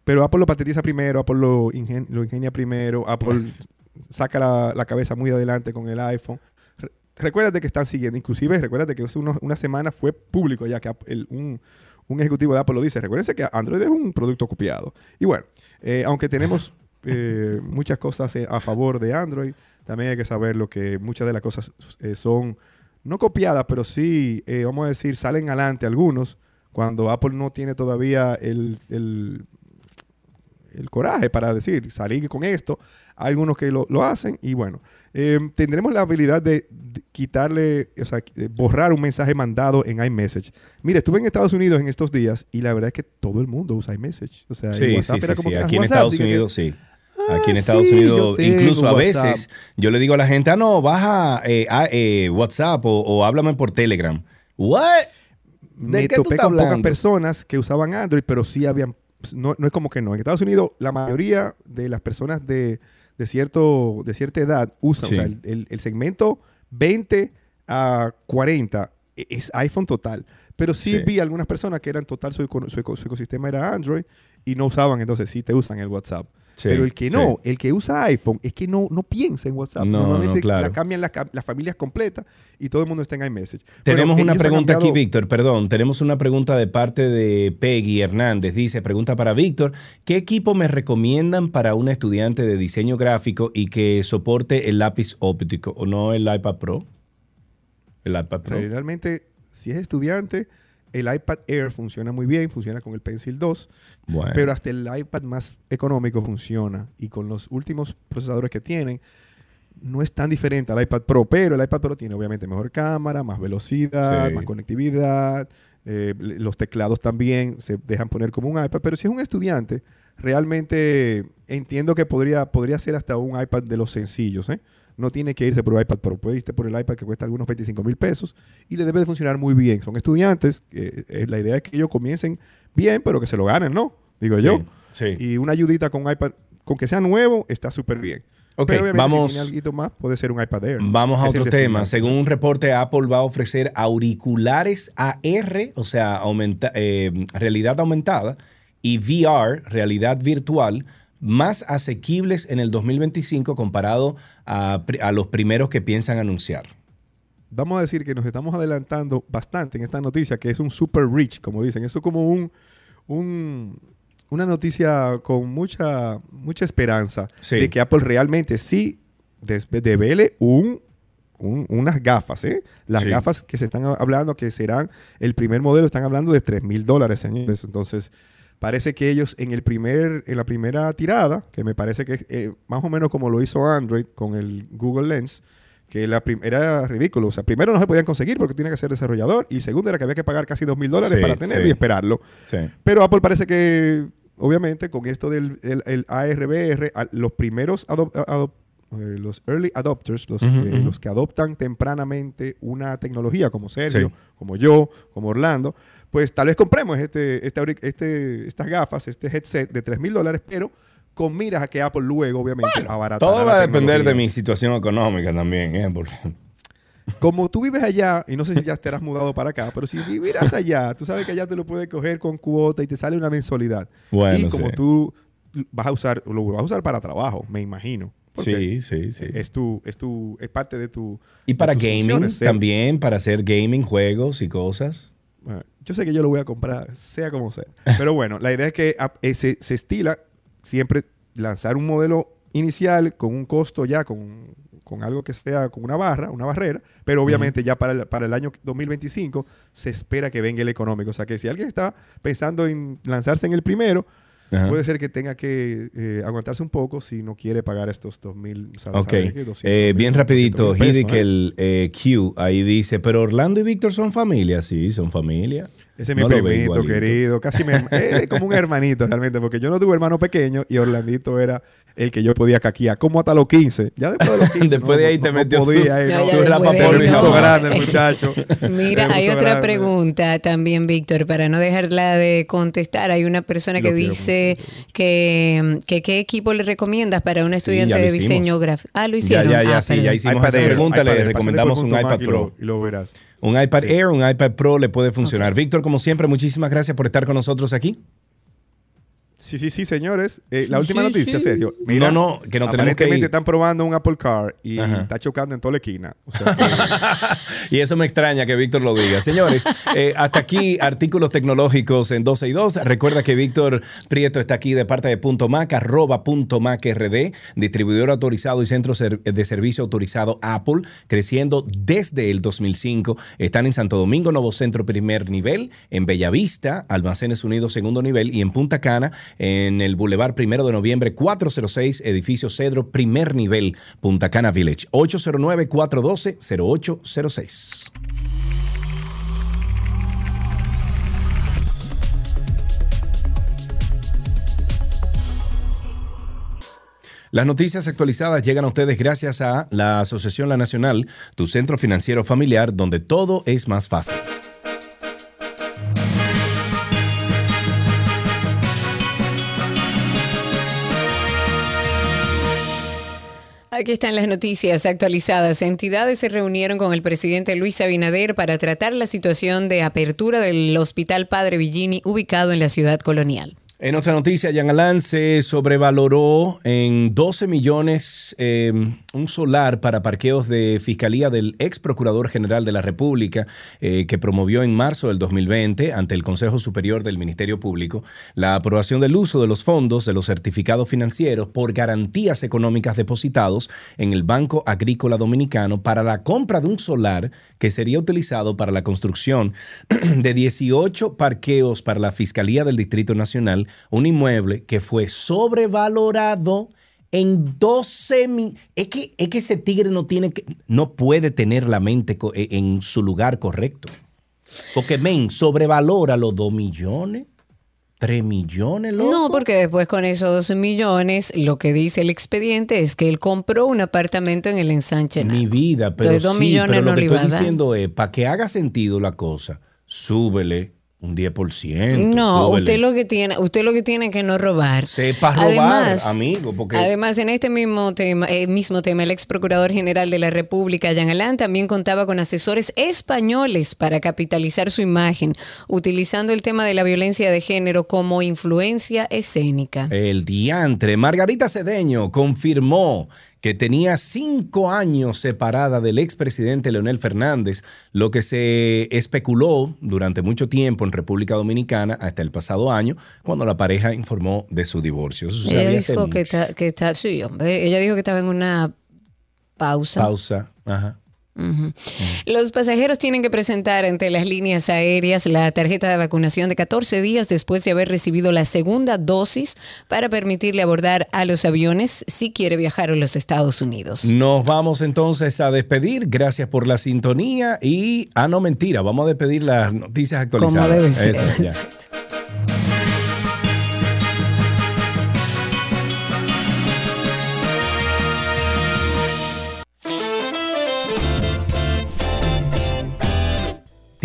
Pero Apple lo patentiza primero, Apple lo, ingen- lo ingenia primero, Apple saca la, la cabeza muy adelante con el iPhone. Re- recuérdate que están siguiendo, inclusive recuérdate que hace unos- una semana fue público ya que el- un, un ejecutivo de Apple lo dice. Recuérdense que Android es un producto copiado. Y bueno, eh, aunque tenemos eh, muchas cosas eh, a favor de Android, también hay que saber lo que muchas de las cosas eh, son no copiadas, pero sí, eh, vamos a decir, salen adelante algunos cuando Apple no tiene todavía el, el, el coraje para decir, salir con esto. Hay algunos que lo, lo hacen y bueno, tendremos la habilidad de, de quitarle, o sea, borrar un mensaje mandado en iMessage. Mire, estuve en Estados Unidos en estos días y la verdad es que todo el mundo usa iMessage. O sea, Sí, WhatsApp sí, era sí, como sí. que, Aquí en WhatsApp, Estados que- Unidos, sí. Aquí en Estados sí, Unidos, incluso a WhatsApp. veces, yo le digo a la gente, ah, no, baja eh, ah, eh, WhatsApp o, o háblame por Telegram. ¿What? me qué topé con pocas personas que usaban Android, pero sí habían, no, no es como que no. En Estados Unidos, la mayoría de las personas de, de cierto, de cierta edad usan, Sí. o sea, el, el- el segmento 20 a 40 e- es iPhone total. Pero sí, Sí. vi algunas personas que eran total, su, su su ecosistema era Android y no usaban, entonces sí te usan el WhatsApp. Sí, Pero el que no, sí. el que usa iPhone es que no, no piensa en WhatsApp. No, Normalmente no, claro. la cambian las, familias completas y todo el mundo está en iMessage. Tenemos Bueno, una pregunta aquí, Víctor, perdón. Tenemos una pregunta de parte de Peggy Hernández. Dice, pregunta para Víctor, ¿qué equipo me recomiendan para un estudiante de diseño gráfico y que soporte el lápiz óptico o no el iPad Pro? El iPad Pro. Realmente, si es estudiante, el iPad Air funciona muy bien, funciona con el Pencil 2, Bueno. pero hasta el iPad más económico funciona y con los últimos procesadores que tienen, no es tan diferente al iPad Pro, pero el iPad Pro tiene obviamente mejor cámara, más velocidad, Sí. más conectividad, eh, los teclados también se dejan poner como un iPad, pero si es un estudiante, realmente entiendo que podría, podría ser hasta un iPad de los sencillos, ¿eh? No tiene que irse por el iPad Pro, puede irse por el iPad que cuesta algunos 25 mil pesos y le debe de funcionar muy bien. Son estudiantes, eh, la idea es que ellos comiencen bien, pero que se lo ganen, ¿no? Digo yo. sí. Y una ayudita con iPad, con que sea nuevo, está súper bien. Ok, Pero vamos- si tiene algo más, puede ser un iPad Air. Vamos a otro tema. Según un reporte, Apple va a ofrecer auriculares AR, o sea, aumenta- eh, realidad aumentada, y VR, realidad virtual, más asequibles en el 2025 comparado a, los primeros que piensan anunciar. Vamos a decir que nos estamos adelantando bastante en esta noticia, que es un super rich, como dicen. Eso es como un, un- una noticia con mucha, mucha esperanza Sí. de que Apple realmente sí devele un, un- unas gafas, ¿eh? Las Sí. gafas que se están hablando, que serán el primer modelo, están hablando de 3 mil dólares, señores. Entonces, parece que ellos en el primer, en la primera tirada, que me parece que es eh, más o menos como lo hizo Android con el Google Lens, que la era ridículo. O sea, primero no se podían conseguir porque tiene que ser desarrollador y segundo era que había que pagar casi 2 mil dólares para tenerlo sí. y esperarlo. Sí. Pero Apple parece que, obviamente, con esto del el, el ARVR, a- los primeros adop- adop- eh, los early adopters, los, ujú. los que adoptan tempranamente una tecnología, como Sergio, Sí. como yo, como Orlando, pues tal vez compremos este, este, este, estas gafas, este headset de 3 mil dólares, pero con miras a que Apple luego, obviamente, abaratará Todo la va a depender de mi situación económica también, ¿eh? Porque- Como tú vives allá, y no sé si ya te has mudado para acá, pero si vivieras allá, tú sabes que allá te lo puedes coger con cuota y te sale una mensualidad. Bueno, y como sí. tú vas a usar, lo vas a usar para trabajo, me imagino. Sí, sí, sí. Es tu, es tu, es parte de tu. Y para gaming también, para hacer gaming, juegos y cosas. Bueno, yo sé que yo lo voy a comprar, sea como sea. Pero bueno, la idea es que ap- eh, se, se estila siempre lanzar un modelo inicial con un costo ya, con, con algo que sea con una barra, una barrera, pero obviamente ya para el, para el año 2025 se espera que venga el económico. O sea que si alguien está pensando en lanzarse en el primero, Ajá. puede ser que tenga que eh, aguantarse un poco si no quiere pagar estos 2.000, o sea, Ok, ¿sabes qué? 200 Eh, mil, bien 200 rapidito, Hidi, que ¿eh? el eh, Q ahí dice, pero Orlando y Víctor son familia. Sí, son familia. Ese es mi No primito, querido. Casi me, como un hermanito realmente, porque yo no tuve hermano pequeño y Orlandito era el que yo podía caquear, como hasta los 15. Ya después de los 15. Después no, de ahí no- te no metió podía, su- eh, ya Tú eras papá, grande el muchacho. Mira, hay otra grande. pregunta también, Víctor, para no dejarla de contestar. Hay una persona que Lo dice que, que qué equipo le recomiendas para un Sí, estudiante ya de diseño gráfico. Ah, lo Ya, hicieron. ya, ya, Ah, sí, ya perdón. hicimos iPad esa pregunta, le recomendamos un iPad Pro. Y lo verás. Un iPad Sí. Air, un iPad Pro le puede funcionar. Víctor, como siempre, muchísimas gracias por estar con nosotros aquí. Sí, sí, sí, señores. Eh, Sí, la última sí, noticia, sí. Sergio. No, no, que no tenemos que aparentemente ir. están probando un Apple Car y Ajá. está chocando en toda la esquina. O sea, Y eso me extraña que Víctor lo diga. Señores, eh, hasta aquí artículos tecnológicos en 12 y 2. Recuerda que Víctor Prieto está aquí de parte de Punto Mac, arroba Punto Mac RD, distribuidor autorizado y centro de servicio autorizado Apple, creciendo desde el 2005. Están en Santo Domingo, Nuevo Centro primer nivel, en Bellavista, Almacenes Unidos segundo nivel y en Punta Cana, en el Boulevard Primero de Noviembre 406, edificio Cedro primer nivel, Punta Cana Village, 809-412-0806. Las noticias actualizadas llegan a ustedes gracias a la Asociación La Nacional, tu centro financiero familiar, donde todo es más fácil. Aquí están las noticias actualizadas. Entidades se reunieron con el presidente Luis Abinader para tratar la situación de apertura del Hospital Padre Villini ubicado en la ciudad colonial. En otra noticia, Jean Alain se sobrevaloró en 12 millones eh, un solar para parqueos de fiscalía del ex procurador general de la República eh, que promovió en marzo del 2020 ante el Consejo Superior del Ministerio Público la aprobación del uso de los fondos de los certificados financieros por garantías económicas depositados en el Banco Agrícola Dominicano para la compra de un solar que sería utilizado para la construcción de 18 parqueos para la Fiscalía del Distrito Nacional un inmueble que fue sobrevalorado en 12 mil. Es que, es que ese tigre no tiene que, no puede tener la mente e, en su lugar correcto. Porque, men, sobrevalora los 2 millones. 3 millones, loco. No, porque después con esos 12 millones, lo que dice el expediente es que él compró un apartamento en el ensanche. Mi vida, pero, Entonces, 2 millones pero lo que estoy diciendo es, para que haga sentido la cosa, súbele un 10%. No, usted lo que tiene, usted lo que tiene que no robar. Sepa robar, además, amigo. Porque... Además, en este mismo tema, el mismo tema, el ex procurador general de la República, Jean Alain, también contaba con asesores españoles para capitalizar su imagen, utilizando el tema de la violencia de género como influencia escénica. El diantre. Margarita Cedeño confirmó que tenía cinco años separada del expresidente Leonel Fernández, lo que se especuló durante mucho tiempo en República Dominicana hasta el pasado año, cuando la pareja informó de su divorcio. ella dijo que está, sí, hombre, ella dijo que estaba en una pausa. Pausa, ajá. Los pasajeros tienen que presentar ante las líneas aéreas la tarjeta de vacunación de 14 días después de haber recibido la segunda dosis para permitirle abordar a los aviones si quiere viajar a los Estados Unidos. Nos vamos entonces a despedir. Gracias por la sintonía y, ah, no, mentira, vamos a despedir las noticias actualizadas. Como debe ser.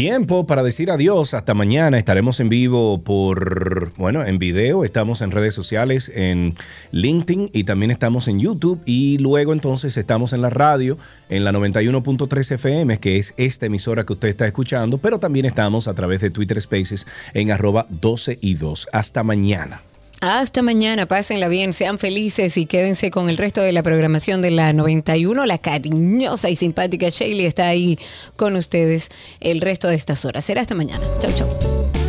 Tiempo para decir adiós. Hasta mañana. Estaremos en vivo por, bueno, en video. Estamos en redes sociales, en LinkedIn y también estamos en YouTube. Y luego entonces estamos en la radio, en la 91.3 FM, que es esta emisora que usted está escuchando. Pero también estamos a través de Twitter Spaces en arroba 12 y 2. Hasta mañana. Hasta mañana, pásenla bien, sean felices y quédense con el resto de la programación de la 91. La cariñosa y simpática Shaley está ahí con ustedes el resto de estas horas. Será hasta mañana. Chau, chau.